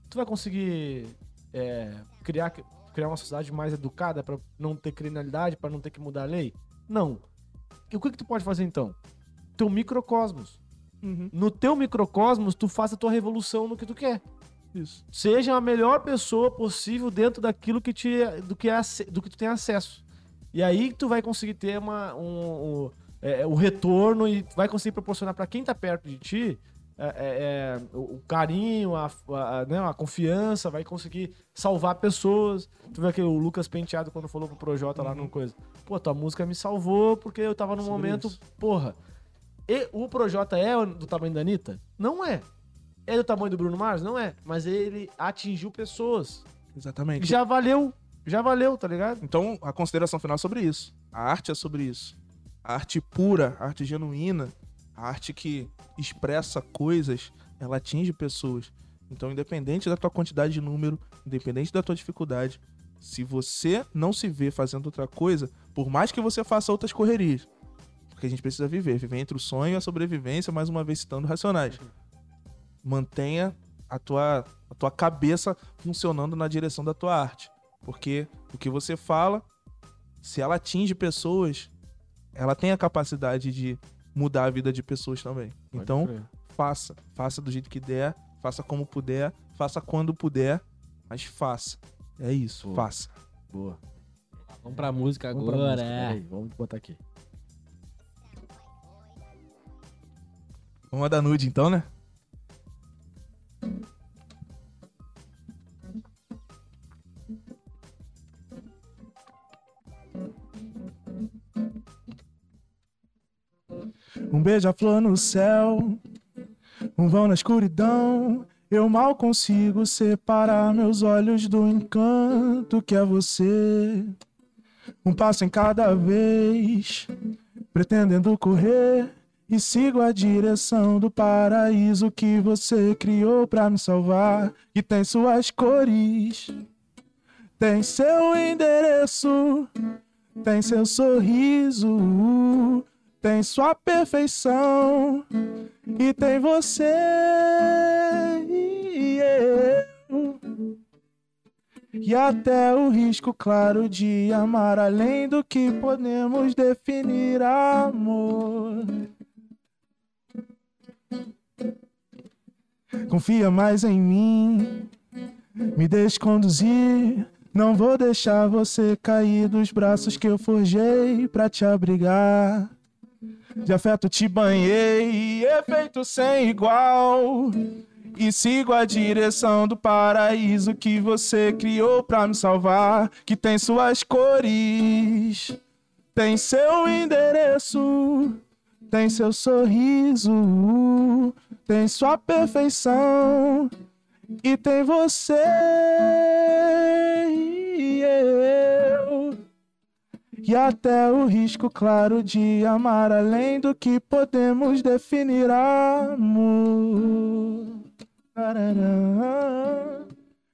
Tu vai conseguir é, criar, criar uma sociedade mais educada pra não ter criminalidade, pra não ter que mudar a lei? Não. E o que, que tu pode fazer então? Teu microcosmos. Uhum. No teu microcosmos, tu faz a tua revolução no que tu quer. Isso. Seja a melhor pessoa possível dentro daquilo que te, do, que é, do que tu tem acesso. E aí tu vai conseguir ter uma, um, um, é, o retorno e vai conseguir proporcionar pra quem tá perto de ti é, é, é, o carinho, a, a, né, a confiança, vai conseguir salvar pessoas. Tu vê que o Lucas Penteado, quando falou pro Projota lá no coisa, pô, tua música me salvou porque eu tava num Sobre momento, isso. porra. E o Projota é do tamanho da Anitta? Não é. É do tamanho do Bruno Mars? Não é. Mas ele atingiu pessoas. Exatamente. Já valeu, já valeu, tá ligado? Então, a consideração final é sobre isso. A arte é sobre isso. A arte pura, a arte genuína, a arte que expressa coisas, ela atinge pessoas. Então, independente da tua quantidade de número, independente da tua dificuldade, se você não se vê fazendo outra coisa, por mais que você faça outras correrias, porque a gente precisa viver, viver entre o sonho e a sobrevivência, mais uma vez citando racionais. Mantenha a tua, a tua cabeça funcionando na direção da tua arte. Porque o que você fala, se ela atinge pessoas, ela tem a capacidade de mudar a vida de pessoas também. Então, Pode crer. faça. Faça do jeito que der, faça como puder, faça quando puder, mas faça. É isso, Pô. faça. Boa. Vamos pra música Vamos pra agora. música, peraí, vamos botar aqui. Vamos dar nude então, né? Um beija-flor no céu, um vão na escuridão. Eu mal consigo separar meus olhos do encanto que é você. Um passo em cada vez, pretendendo correr. E sigo a direção do paraíso que você criou pra me salvar. Tem suas cores, tem seu endereço, tem seu sorriso, tem sua perfeição. E tem você e eu. E até o risco claro de amar além do que podemos definir amor. Confia mais em mim, me deixe conduzir. Não vou deixar você cair dos braços que eu forjei pra te abrigar. De afeto te banhei, efeito sem igual. E sigo a direção do paraíso que você criou pra me salvar. Que tem suas cores, tem seu endereço, tem seu sorriso, tem sua perfeição. E tem você. E até o risco claro de amar além do que podemos definir amor.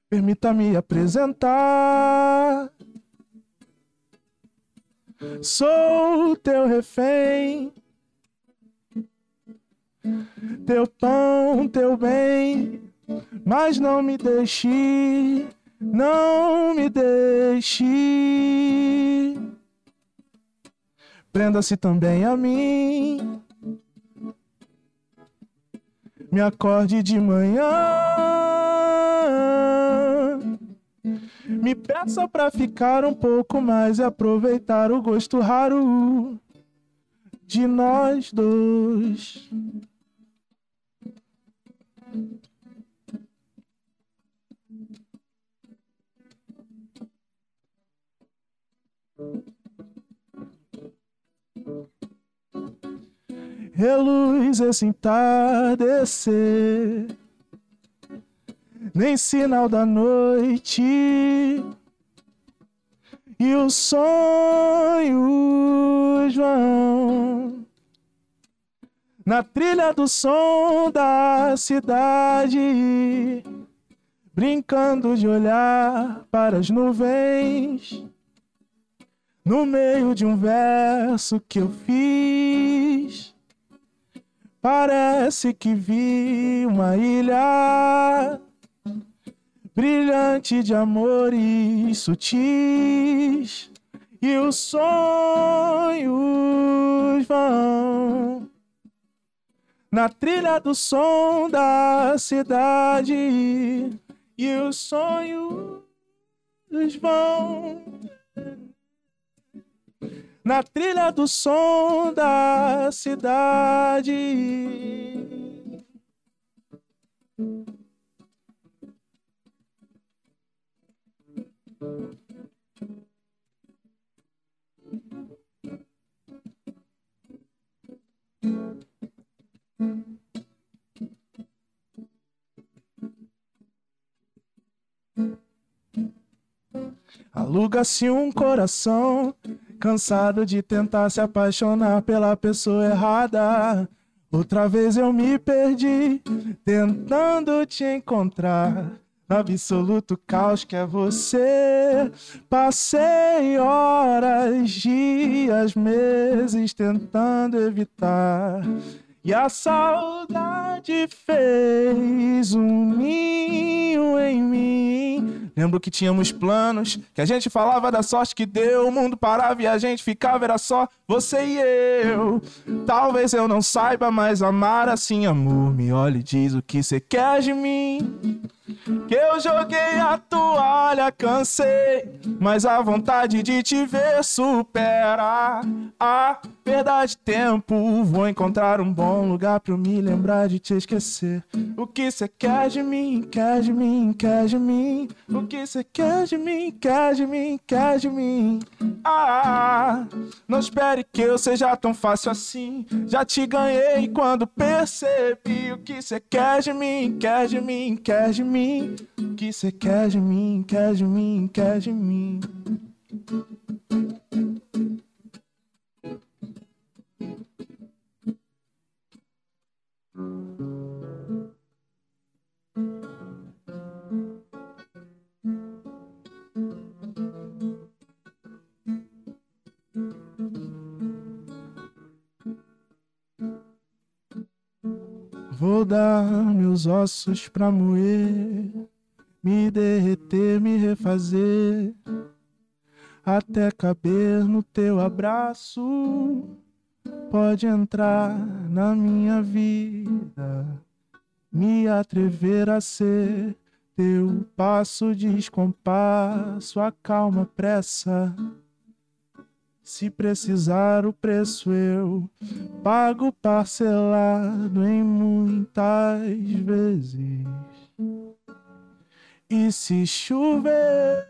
Permita-me apresentar. Sou teu refém, teu pão, teu bem, mas não me deixe, não me deixe. Prenda-se também a mim. Me acorde de manhã. Me peça pra ficar um pouco mais e aproveitar o gosto raro de nós dois. Reluz esse entardecer, nem sinal da noite, e os sonhos vão na trilha do som da cidade, brincando de olhar para as nuvens. No meio de um verso que eu fiz, Parece que vi uma ilha brilhante de amores sutis e os sonhos vão na trilha do som da cidade e os sonhos vão na trilha do som da cidade. Aluga-se um coração cansado de tentar se apaixonar pela pessoa errada. Outra vez eu me perdi, tentando te encontrar. No absoluto caos que é você. Passei horas, dias, meses tentando evitar. E a saudade fez um ninho em mim. Lembro que tínhamos planos, que a gente falava da sorte que deu. O mundo parava e a gente ficava, era só você e eu. Talvez eu não saiba mais amar assim, amor. Me olhe e diz o que você quer de mim. Que eu joguei a toalha, cansei. Mas a vontade de te ver supera a perda de tempo. Vou encontrar um bom lugar pra eu me lembrar de te esquecer. O que cê quer de mim, quer de mim, quer de mim. O que cê quer de mim, quer de mim, quer de mim. Ah, não espere que eu seja tão fácil assim. Já te ganhei quando percebi o que cê quer de mim, quer de mim, quer de mim. O que cê quer de mim, quer de mim, quer de mim. Vou dar meus ossos pra moer, me derreter, me refazer, até caber no teu abraço. Pode entrar na minha vida, me atrever a ser teu passo descompasso, a calma pressa. Se precisar o preço eu pago parcelado em muitas vezes. E se chover,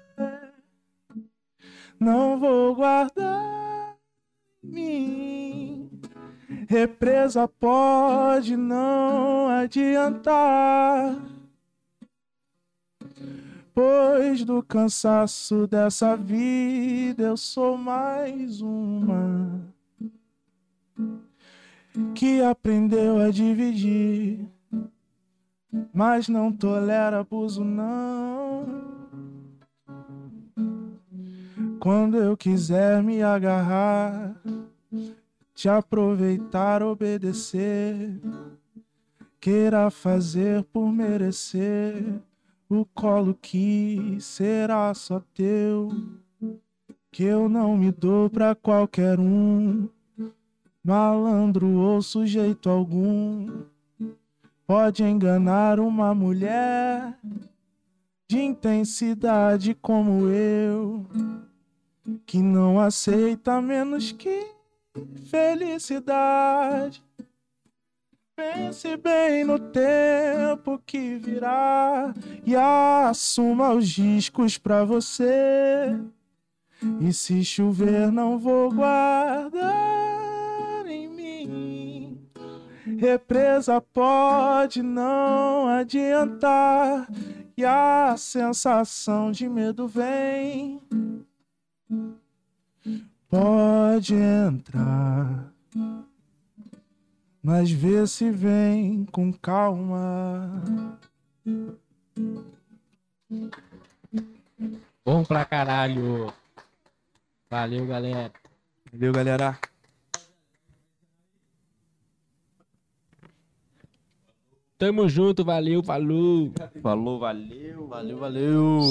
não vou guardar mim. Represa pode não adiantar. Pois do cansaço dessa vida eu sou mais uma que aprendeu a dividir, mas não tolera abuso não. Quando eu quiser me agarrar, te aproveitar, obedecer, queira fazer por merecer o colo que será só teu, que eu não me dou pra qualquer um, malandro ou sujeito algum. Pode enganar uma mulher de intensidade como eu, que não aceita menos que felicidade. Pense bem no tempo que virá e assuma os riscos pra você. E se chover, não vou guardar em mim. Represa pode não adiantar e a sensação de medo vem. Pode entrar mas vê se vem com calma. Bom pra caralho. Valeu, galera. Valeu, galera. Tamo junto, valeu, falou. Falou, valeu. Valeu, valeu.